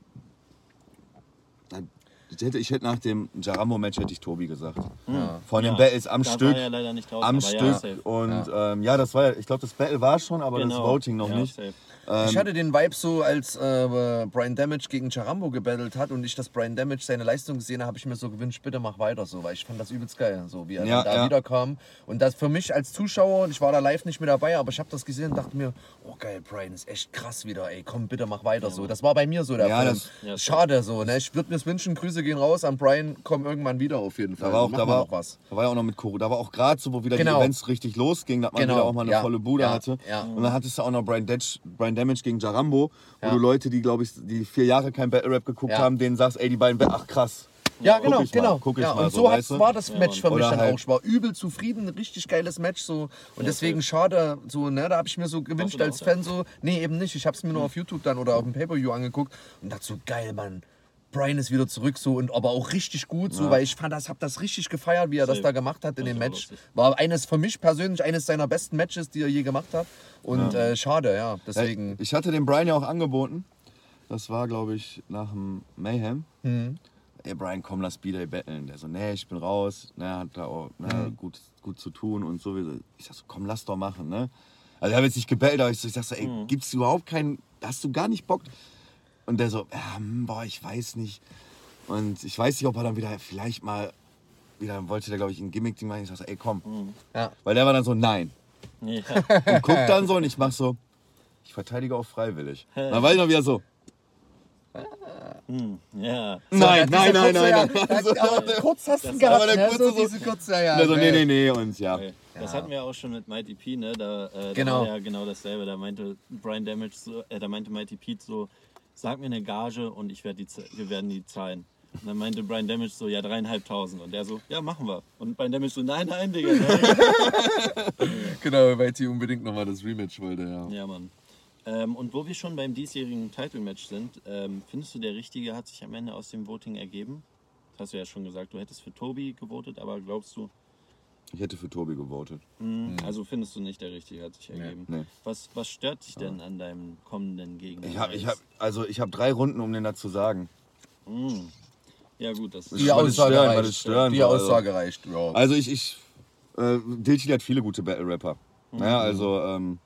Ich hätte, ich hätte nach dem Jarambo-Match hätte ich Tobi gesagt. Ja. Von den Ja, Battles am da Stück. War ja leider nicht drauf, am Stück. Ja, und ja. Ähm, ja, das war ja, ich glaube, das Battle war schon, aber das Genau. Voting noch nicht. Safe. Ich hatte den Vibe so, als äh, Brian Damage gegen Charambo gebattelt hat und ich das Brian Damage seine Leistung gesehen habe, habe ich mir so gewünscht, bitte mach weiter so, weil ich fand das übelst geil, so wie er Ja, da ja. wiederkam. Und das für mich als Zuschauer, und ich war da live nicht mehr dabei, aber ich habe das gesehen und dachte mir, oh geil, Brian ist echt krass wieder, ey, komm, bitte mach weiter so. Das war bei mir so der Ja, Fall. das- Ja, Schade so, ne? Ich würde mir wünschen, Grüße gehen raus an Brian, komm irgendwann wieder auf jeden Fall. Da war auch, da war, noch was. da war ja auch noch mit Koro. Da war auch gerade so, wo wieder Genau. die Events richtig losgingen, dass man Genau, wieder auch mal eine ja, volle Bude ja, hatte. ja. Und dann hattest du auch noch Brian, Datch, Brian Damage gegen Jarambo, wo Ja. du Leute, die, glaube ich, die vier Jahre kein Battle Rap geguckt Ja. haben, denen sagst, ey, die beiden, Ba- ach krass. Ja, Guck genau, ich mal, genau. guck ich ja, mal, und so, so, war das Match für mich dann halt- auch. Ich war übel zufrieden, richtig geiles Match so. Und deswegen schade, so, ne, da habe ich mir so gewünscht als? Fan so, nee, eben nicht. Ich habe es mir nur auf YouTube dann oder auf dem Pay-Per-View angeguckt und dachte so, geil, Mann. Brian ist wieder zurück so und aber auch richtig gut so, weil ich fand das, hab das richtig gefeiert, wie er das Safe. da gemacht hat in dem Match. War eines für mich persönlich eines seiner besten Matches, die er je gemacht hat. Und äh, schade, ja, deswegen. Ich hatte dem Brian ja auch angeboten. Das war, glaube ich, nach dem Mayhem. Mhm. Ey, Brian, komm, lass B-Day battlen. Der so, nee, ich bin raus. Ne, hat da auch ne, Mhm. gut, gut zu tun und so. Ich sag so, komm, lass doch machen. Ne? Also, ich habe jetzt nicht gebettelt, aber ich, so, ich sag so, ey, Mhm. gibt's überhaupt keinen, hast du gar nicht Bock? Und der so, ja, hm, boah, ich weiß nicht. Und ich weiß nicht, ob er dann wieder vielleicht mal, wieder wollte der, glaube ich, ein Gimmick-Ding machen. Ich sag so, ey, komm. Ja. Weil der war dann so, nein. Ja. Und guckt dann so und ich mach so, ich verteidige auch freiwillig. Dann war ich noch wieder so, ja. nein, So, nein, nein, kurze, nein, ja, nein. aber kurz hast du gehabt, der ne? kurze so so- diese kurze, ja, ja. Also, nee, nee, nee, und ja. Okay. Das hatten wir auch schon mit Mighty P, ne? Da, äh, Genau. da war ja genau dasselbe. Da meinte Brian Damage so, äh, da meinte Mighty Pete so, sag mir eine Gage und ich werd die, wir werden die zahlen. Und dann meinte Brian Damage so, ja, dreieinhalbtausend. Und der so, ja, machen wir. Und Brian Damage so, nein, nein, Digga. Nein. Genau, weil sie unbedingt nochmal das Rematch wollte, ja. ja, Mann. Ähm, und wo wir schon beim diesjährigen Title-Match sind, ähm, findest du, der Richtige hat sich am Ende aus dem Voting ergeben? Das hast du ja schon gesagt, du hättest für Tobi gewotet, aber glaubst du, Ich hätte für Tobi gewotet. mh, also findest du nicht, der Richtige hat sich ergeben? Nee. Was, was stört dich denn an deinem kommenden Gegner? Ich habe ich hab, also ich hab drei Runden, um den da zu sagen. Mm. Ja gut, das Die Weil das Aussage stören, reicht. das stören die soll, also. Aussage reicht, ja. Also ich, ich äh, Dilchi hat viele gute Battle-Rapper. Mhm. Naja, also ähm,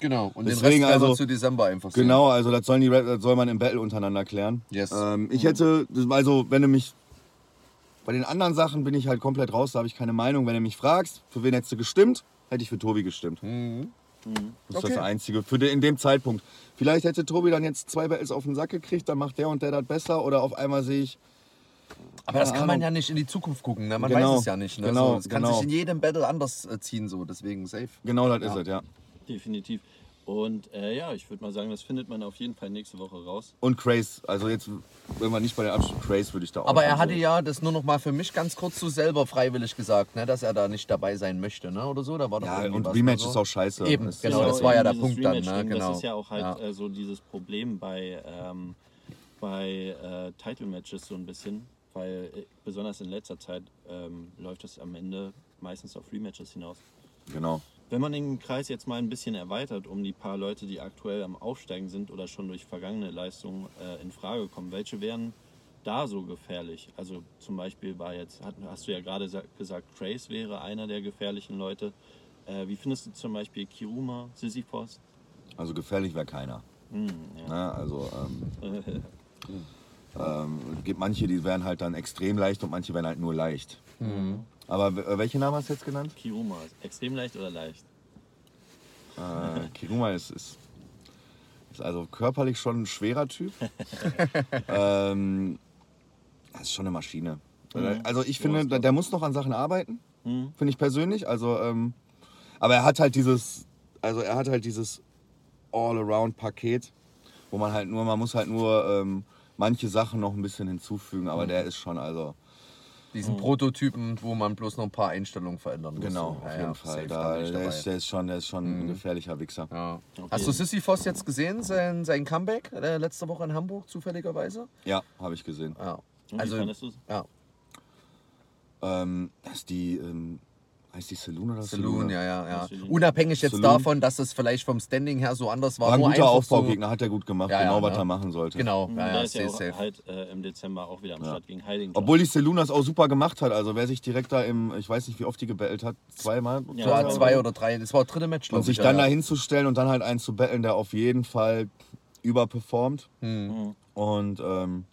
Genau, und Deswegen den Rest also- zu Dezember einfach sehen. genau, also das, sollen die, das soll man im Battle untereinander klären. Yes. Ähm, ich hätte, das- also wenn du mich, bei den anderen Sachen bin ich halt komplett raus, da habe ich keine Meinung. Wenn du mich fragst, für wen hättest du gestimmt, hätte ich für Tobi gestimmt. Das ist Okay. das Einzige, für den, in dem Zeitpunkt. Vielleicht hätte Tobi dann jetzt zwei Battles auf den Sack gekriegt, dann macht der und der das besser oder auf einmal sehe ich, Aber das kann man Ahnung. ja nicht in die Zukunft gucken, ne? man Genau, weiß es ja nicht. Ne? genau, so, es kann genau. sich in jedem Battle anders äh, ziehen, so deswegen safe. genau das ist es, ja. definitiv. Und äh, ja, ich würde mal sagen, das findet man auf jeden Fall nächste Woche raus. Und Craze, also jetzt, wenn wir nicht bei den Abschluss, Craze würde ich da auch. Aber er hatte ja das nur noch mal für mich ganz kurz so selber freiwillig gesagt, ne? dass er da nicht dabei sein möchte, ne? oder so. Da war doch Ja, und Rematch ne, so. ist auch scheiße. Eben, Das- genau, das war ja der Punkt dann, ne? Rematch-Ding, Genau. Das ist ja auch halt Ja. Äh, so dieses Problem bei, ähm, bei äh, Title-Matches so ein bisschen, weil äh, besonders in letzter Zeit ähm, läuft es am Ende meistens auf Rematches hinaus. Genau. Wenn man den Kreis jetzt mal ein bisschen erweitert um die paar Leute, die aktuell am Aufsteigen sind oder schon durch vergangene Leistungen äh, in Frage kommen, welche wären da so gefährlich? Also zum Beispiel war jetzt, hat, hast du ja gerade sa- gesagt, Trace wäre einer der gefährlichen Leute. Äh, wie findest du zum Beispiel Kiruma, Sisyphos? Also gefährlich wäre keiner. Hm, ja. Ne? Also ähm, ähm, gibt manche, die wären halt dann extrem leicht und manche wären halt nur leicht. Aber äh, welche Namen hast du jetzt genannt? Kiruma, extrem leicht oder leicht? Äh, Kiruma ist, ist, ist also körperlich schon ein schwerer Typ. ähm, das ist schon eine Maschine. Also ich finde, der, der muss noch an Sachen arbeiten, Hm? finde ich persönlich. Also, ähm, aber er hat halt dieses, also er hat halt dieses All-Around-Paket, wo man halt nur, man muss halt nur ähm, manche Sachen noch ein bisschen hinzufügen, aber der ist schon, also Diesen Prototypen, wo man bloß noch ein paar Einstellungen verändern muss. genau, auf ja, jeden ja, Fall. Da, der, ist, der ist schon, der ist schon ein gefährlicher Wichser. Ja. Auf Hast du jeden. Sisyphos jetzt gesehen, sein, sein Comeback äh, letzte Woche in Hamburg, zufälligerweise? Ja, habe ich gesehen. Ja. Und wie Also, fandest du's? ja, Ähm, das ist die, ähm, heißt die Saloon oder Saloon, ja, ja, ja. Saloon. Unabhängig jetzt Saloon. davon, dass es vielleicht vom Standing her so anders war. War ein nur guter einfach Aufbaugegner, hat er gut gemacht, Ja, ja, genau was ne? er machen sollte. So, genau, ja, Der ja, ist ja safe, auch safe. halt äh, im Dezember auch wieder am Start gegen Heiligen. Obwohl die Saloon das auch super gemacht hat. Also wer sich direkt da im, ich weiß nicht wie oft die gebettelt hat, zweimal? Ja, So, ja, zwei oder drei, das war das dritte Match, Und glaub sich ich, dann ja, da ja. hinzustellen und dann halt einen zu betteln, der auf jeden Fall überperformt. Mhm. Und ähm,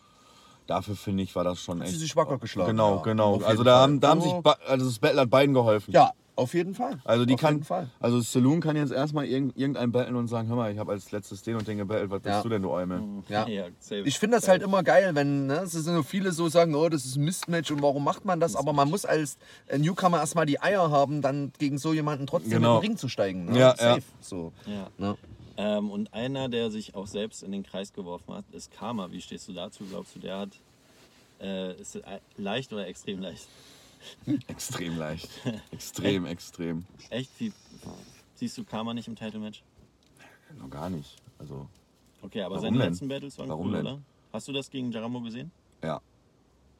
dafür finde ich, war das schon sie echt. sich wacker geschlagen. Genau, ja. genau. Also da haben, da haben sich, ba- also das Battle hat beiden geholfen. Ja, auf jeden Fall. Also die auf kann, jeden Fall. also Saloon kann jetzt erstmal irgend, irgendeinen betteln und sagen, hör mal, ich habe als letztes den und den gebettelt, was bist Ja. du denn, du Eumel? Ja. safe. Ich finde das halt immer geil, wenn ne, es sind so viele so sagen, oh, das ist ein Mistmatch und warum macht man das? Aber man muss als Newcomer erstmal die Eier haben, dann gegen so jemanden trotzdem Genau. in den Ring zu steigen. Ne? Ja, Safe. ja. So. Ja. Ne? Ähm, und einer, der sich auch selbst in den Kreis geworfen hat, ist Karma. Wie stehst du dazu? Glaubst du, der hat. Äh, ist es leicht oder extrem leicht? Extrem leicht. Extrem, extrem. Echt? Wie, siehst du Karma nicht im Title-Match? Noch gar nicht. Also, Okay, aber seine denn? letzten Battles waren Warum cool, denn? oder? Hast du das gegen Jaramo gesehen? ja,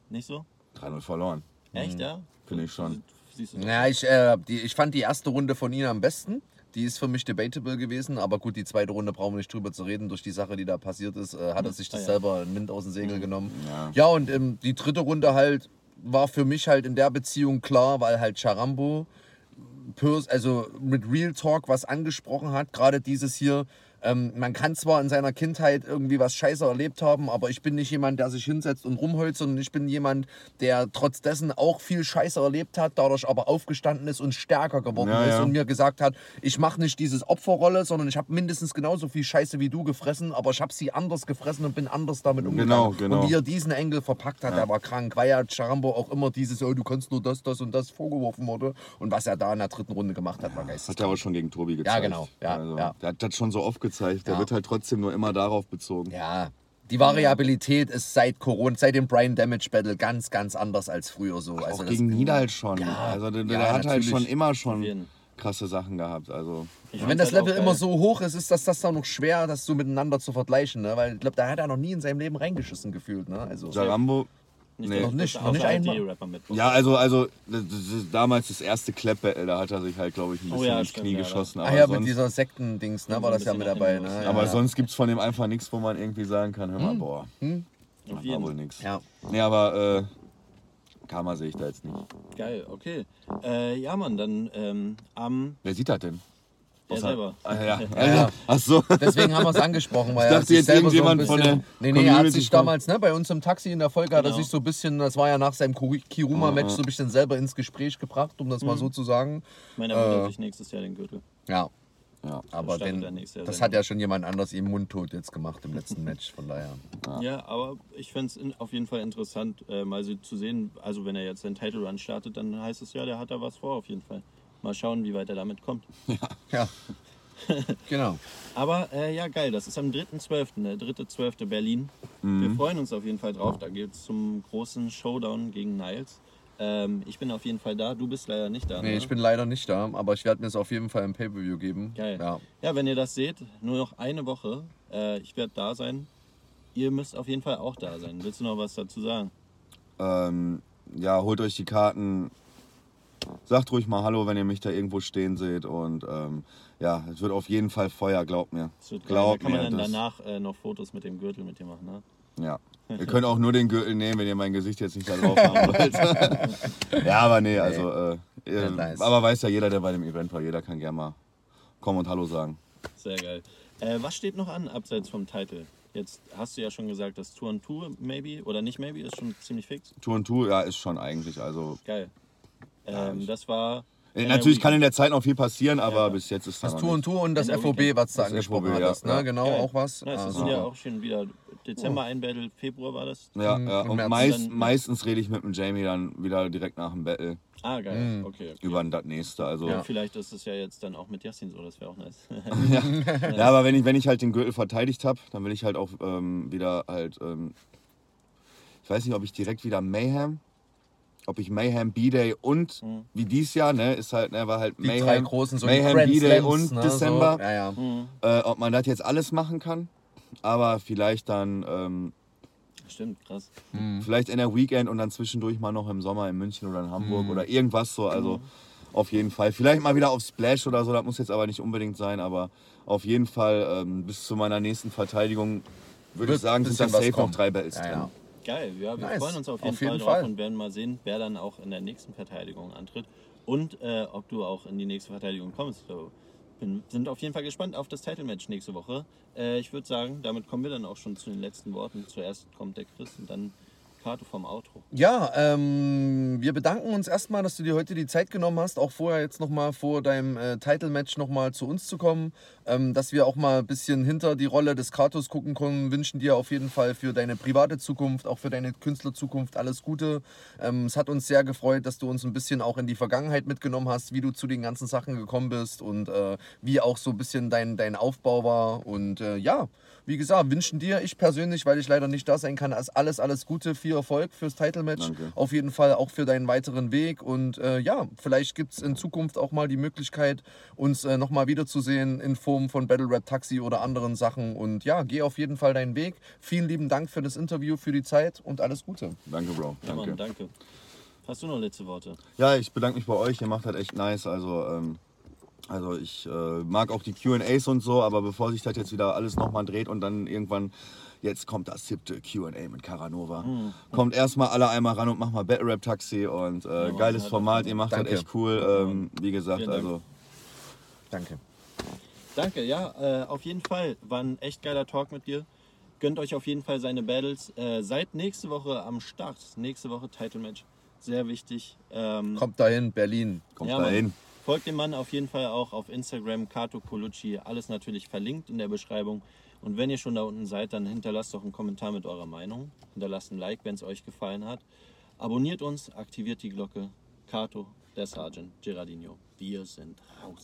Nicht so? 3-0 verloren. Echt, ja? Finde ich schon. Siehst du das? Ja, ich, äh, die, ich fand die erste Runde von ihnen am besten. Die ist für mich debatable gewesen, aber gut, die zweite Runde brauchen wir nicht drüber zu reden. Durch die Sache, die da passiert ist, äh, hat er sich das Ah, ja. selber in Wind aus dem Segel genommen. Ja. Ja, und ähm, die dritte Runde halt war für mich halt in der Beziehung klar, weil halt Charambo also mit Real Talk was angesprochen hat, gerade dieses hier. Ähm, man kann zwar in seiner Kindheit irgendwie was Scheiße erlebt haben, aber ich bin nicht jemand, der sich hinsetzt und rumheult, sondern ich bin jemand, der trotz dessen auch viel Scheiße erlebt hat, dadurch aber aufgestanden ist und stärker geworden Ja, ist ja. und mir gesagt hat, ich mache nicht dieses Opferrolle, sondern ich habe mindestens genauso viel Scheiße wie du gefressen, aber ich habe sie anders gefressen und bin anders damit umgegangen. genau. Und wie er diesen Engel verpackt hat, der war krank, weil ja Charambo auch immer dieses, oh, du kannst nur das, das und das vorgeworfen wurde. Und was er da in der dritten Runde gemacht hat, war geistig. Hat er aber schon gegen Tobi gezeigt. genau. Ja, also, ja. Der hat das schon so oft gezeigt. Der Ja. wird halt trotzdem nur immer darauf bezogen. Ja, die Variabilität ist seit Corona, seit dem Brian Damage Battle ganz, ganz anders als früher so. Also auch das- gegen Nieder halt schon. also der, der ja, hat halt natürlich. schon immer schon krasse Sachen gehabt. Also Ich Wenn das halt Level immer so hoch ist, ist das, das dann noch schwer, das so miteinander zu vergleichen. Ne? Weil ich glaube, da hat er noch nie in seinem Leben reingeschissen gefühlt. Ne? Also, Jarambo, Nicht, nee. Noch nicht, noch nicht einmal. Ja, also, also das, das ist damals das erste Clap-Battle, da hat er sich halt, glaube ich, ein Oh bisschen ja, ins stimmt, Knie ja, geschossen. Ach Aber ja, mit sonst, dieser Sektendings, ne, so war das ja mit dabei. hinten Ne? Ja, aber ja. sonst gibt es von dem einfach nichts, wo man irgendwie sagen kann, hör mal, boah, Auf war jeden wohl nichts. Ja. Nee, aber äh, Karma sehe ich da jetzt nicht. Geil, okay. Äh, ja, Mann, dann ähm, am. Wer sieht das denn? Er selber. Ah, ja. Ja. Ach so. Deswegen haben wir es angesprochen, weil Ich er dachte sich jetzt selber so ein irgendjemand von bisschen, der Nee, nee, er hat sich damals, ne, bei uns im Taxi in der Folge hat er sich so ein bisschen, das war ja nach seinem Kiruma-Match, so ein bisschen selber ins Gespräch gebracht, um das mal so zu sagen. Ich meine, er holt Äh, sich nächstes Jahr den Gürtel. Ja, Ja. aber den, das hat ja schon jemand anders ihm mundtot jetzt gemacht im letzten Match, von daher. Ja, aber ich fände es auf jeden Fall interessant, äh, mal so zu sehen. Also, wenn er jetzt seinen Title Run startet, dann heißt es ja, der hat da was vor, auf jeden Fall. Mal schauen, wie weit er damit kommt. Ja, genau. Aber äh, ja, geil, das ist am 3.12., der 3.12. Berlin. Wir freuen uns auf jeden Fall drauf. Da geht es zum großen Showdown gegen Niles. Ähm, ich bin auf jeden Fall da, du bist leider nicht da. Nee, ne? ich bin leider nicht da, aber ich werde mir es auf jeden Fall im Pay-Per-View geben. Geil. Ja. Ja, wenn ihr das seht, nur noch eine Woche. Äh, ich werde da sein. ihr müsst auf jeden Fall auch da sein. Willst du noch was dazu sagen? Ähm, ja, holt euch die Karten. Sagt ruhig mal Hallo, wenn ihr mich da irgendwo stehen seht. Und ähm, ja, es wird auf jeden Fall Feuer, glaubt mir. Das wird geil. Glaubt da kann man mir. dann das- danach äh, noch Fotos mit dem Gürtel mit dir machen, ne? Ja. Ihr könnt auch nur den Gürtel nehmen, wenn ihr mein Gesicht jetzt nicht da drauf haben wollt. ja, aber nee, also. Äh, äh, Ja, nice. Aber weiß ja jeder, der bei dem Event war, jeder kann gerne mal kommen und Hallo sagen. Sehr geil. Äh, was steht noch an, abseits vom Titel? Jetzt hast du ja schon gesagt, das Tour and Tour, maybe, oder nicht maybe, ist schon ziemlich fix. Tour und Tour, ja, ist schon eigentlich. Also. Geil. Ähm, das war. Äh, Natürlich kann in der Zeit noch viel passieren, aber Ja. bis jetzt ist Das noch Tour und. Tour und das NR FOB, Weekend. was du Das angesprochen FOB, ja, hattest, ne? ja. Genau, Geil. auch was. Nice, das Also, sind ja auch schon wieder Dezember ein Battle, Februar war das. Ja, Im- ja. Und meist, Dann- meistens rede ich mit dem Jamie dann wieder direkt nach dem Battle Ah, geil. Okay, okay. über das nächste. Also. Ja. Vielleicht ist es ja jetzt dann auch mit Yassin so, das wäre auch nice. Ja, aber wenn ich, wenn ich halt den Gürtel verteidigt habe, dann will ich halt auch ähm, wieder halt. Ähm, ich weiß nicht, ob ich direkt wieder Mayhem, ob ich Mayhem B-Day und Mhm. wie dies Jahr, ne, ist halt, ne, war halt die Mayhem, drei großen, so Mayhem B-Day und ne? Dezember. So, ja, ja. Mhm. Äh, ob man das jetzt alles machen kann, aber vielleicht dann, ähm, Stimmt, krass. vielleicht in der Weekend und dann zwischendurch mal noch im Sommer in München oder in Hamburg Mhm. oder irgendwas so. Also auf jeden Fall. Vielleicht mal wieder auf Splash oder so, das muss jetzt aber nicht unbedingt sein, aber auf jeden Fall ähm, bis zu meiner nächsten Verteidigung würde ich sagen, sind da safe kommen. noch drei Battles Ja, drin. ja. Geil, ja, wir Nice. freuen uns auf jeden, Auf jeden Fall drauf Fall. und werden mal sehen, wer dann auch in der nächsten Verteidigung antritt und äh, ob du auch in die nächste Verteidigung kommst. So, bin, sind auf jeden Fall gespannt auf das Title-Match nächste Woche. Äh, ich würde sagen, damit kommen wir dann auch schon zu den letzten Worten. Zuerst kommt der Chris und dann Karte vom Outro. Ja, ähm, wir bedanken uns erstmal, dass du dir heute die Zeit genommen hast, auch vorher jetzt nochmal vor deinem äh, Title-Match nochmal zu uns zu kommen, ähm, dass wir auch mal ein bisschen hinter die Rolle des Kratos gucken können. Wünschen dir auf jeden Fall für deine private Zukunft, auch für deine Künstlerzukunft alles Gute. Ähm, es hat uns sehr gefreut, dass du uns ein bisschen auch in die Vergangenheit mitgenommen hast, wie du zu den ganzen Sachen gekommen bist und äh, wie auch so ein bisschen dein, dein Aufbau war. Und äh, ja, wie gesagt, wünschen dir, ich persönlich, weil ich leider nicht da sein kann, alles, alles Gute, viel Erfolg fürs Title-Match. Danke. Auf jeden Fall auch für deinen weiteren Weg. Und äh, ja, vielleicht gibt es in Zukunft auch mal die Möglichkeit, uns äh, nochmal wiederzusehen in Form von Battle Rap Taxi oder anderen Sachen. Und ja, geh auf jeden Fall deinen Weg. Vielen lieben Dank für das Interview, für die Zeit und alles Gute. Danke, Bro. Ja, Danke. Mann, danke. Hast du noch letzte Worte? Ja, ich bedanke mich bei euch. Ihr macht halt echt nice. Also, ähm, also ich äh, mag auch die QAs und so, aber bevor sich das jetzt wieder alles nochmal dreht und dann irgendwann, jetzt kommt das siebte QA mit Caranova. Kommt erstmal alle einmal ran und macht mal Battle Rap Taxi und äh, Mann, geiles ja, Format. Ihr macht Danke. das echt cool. Ähm, wie gesagt, also Danke. Danke, ja, äh, auf jeden Fall. War ein echt geiler Talk mit dir. Gönnt euch auf jeden Fall seine Battles. Äh, seid nächste Woche am Start. Nächste Woche Title Match. Sehr wichtig. Ähm, Kommt dahin, Berlin. kommt ja, dahin. Mann. Folgt dem Mann auf jeden Fall auch auf Instagram, Kato Colucci. Alles natürlich verlinkt in der Beschreibung. Und wenn ihr schon da unten seid, dann hinterlasst doch einen Kommentar mit eurer Meinung. Hinterlasst ein Like, wenn es euch gefallen hat. Abonniert uns, aktiviert die Glocke. Kato, der Sergeant, Gerardino. Wir sind raus.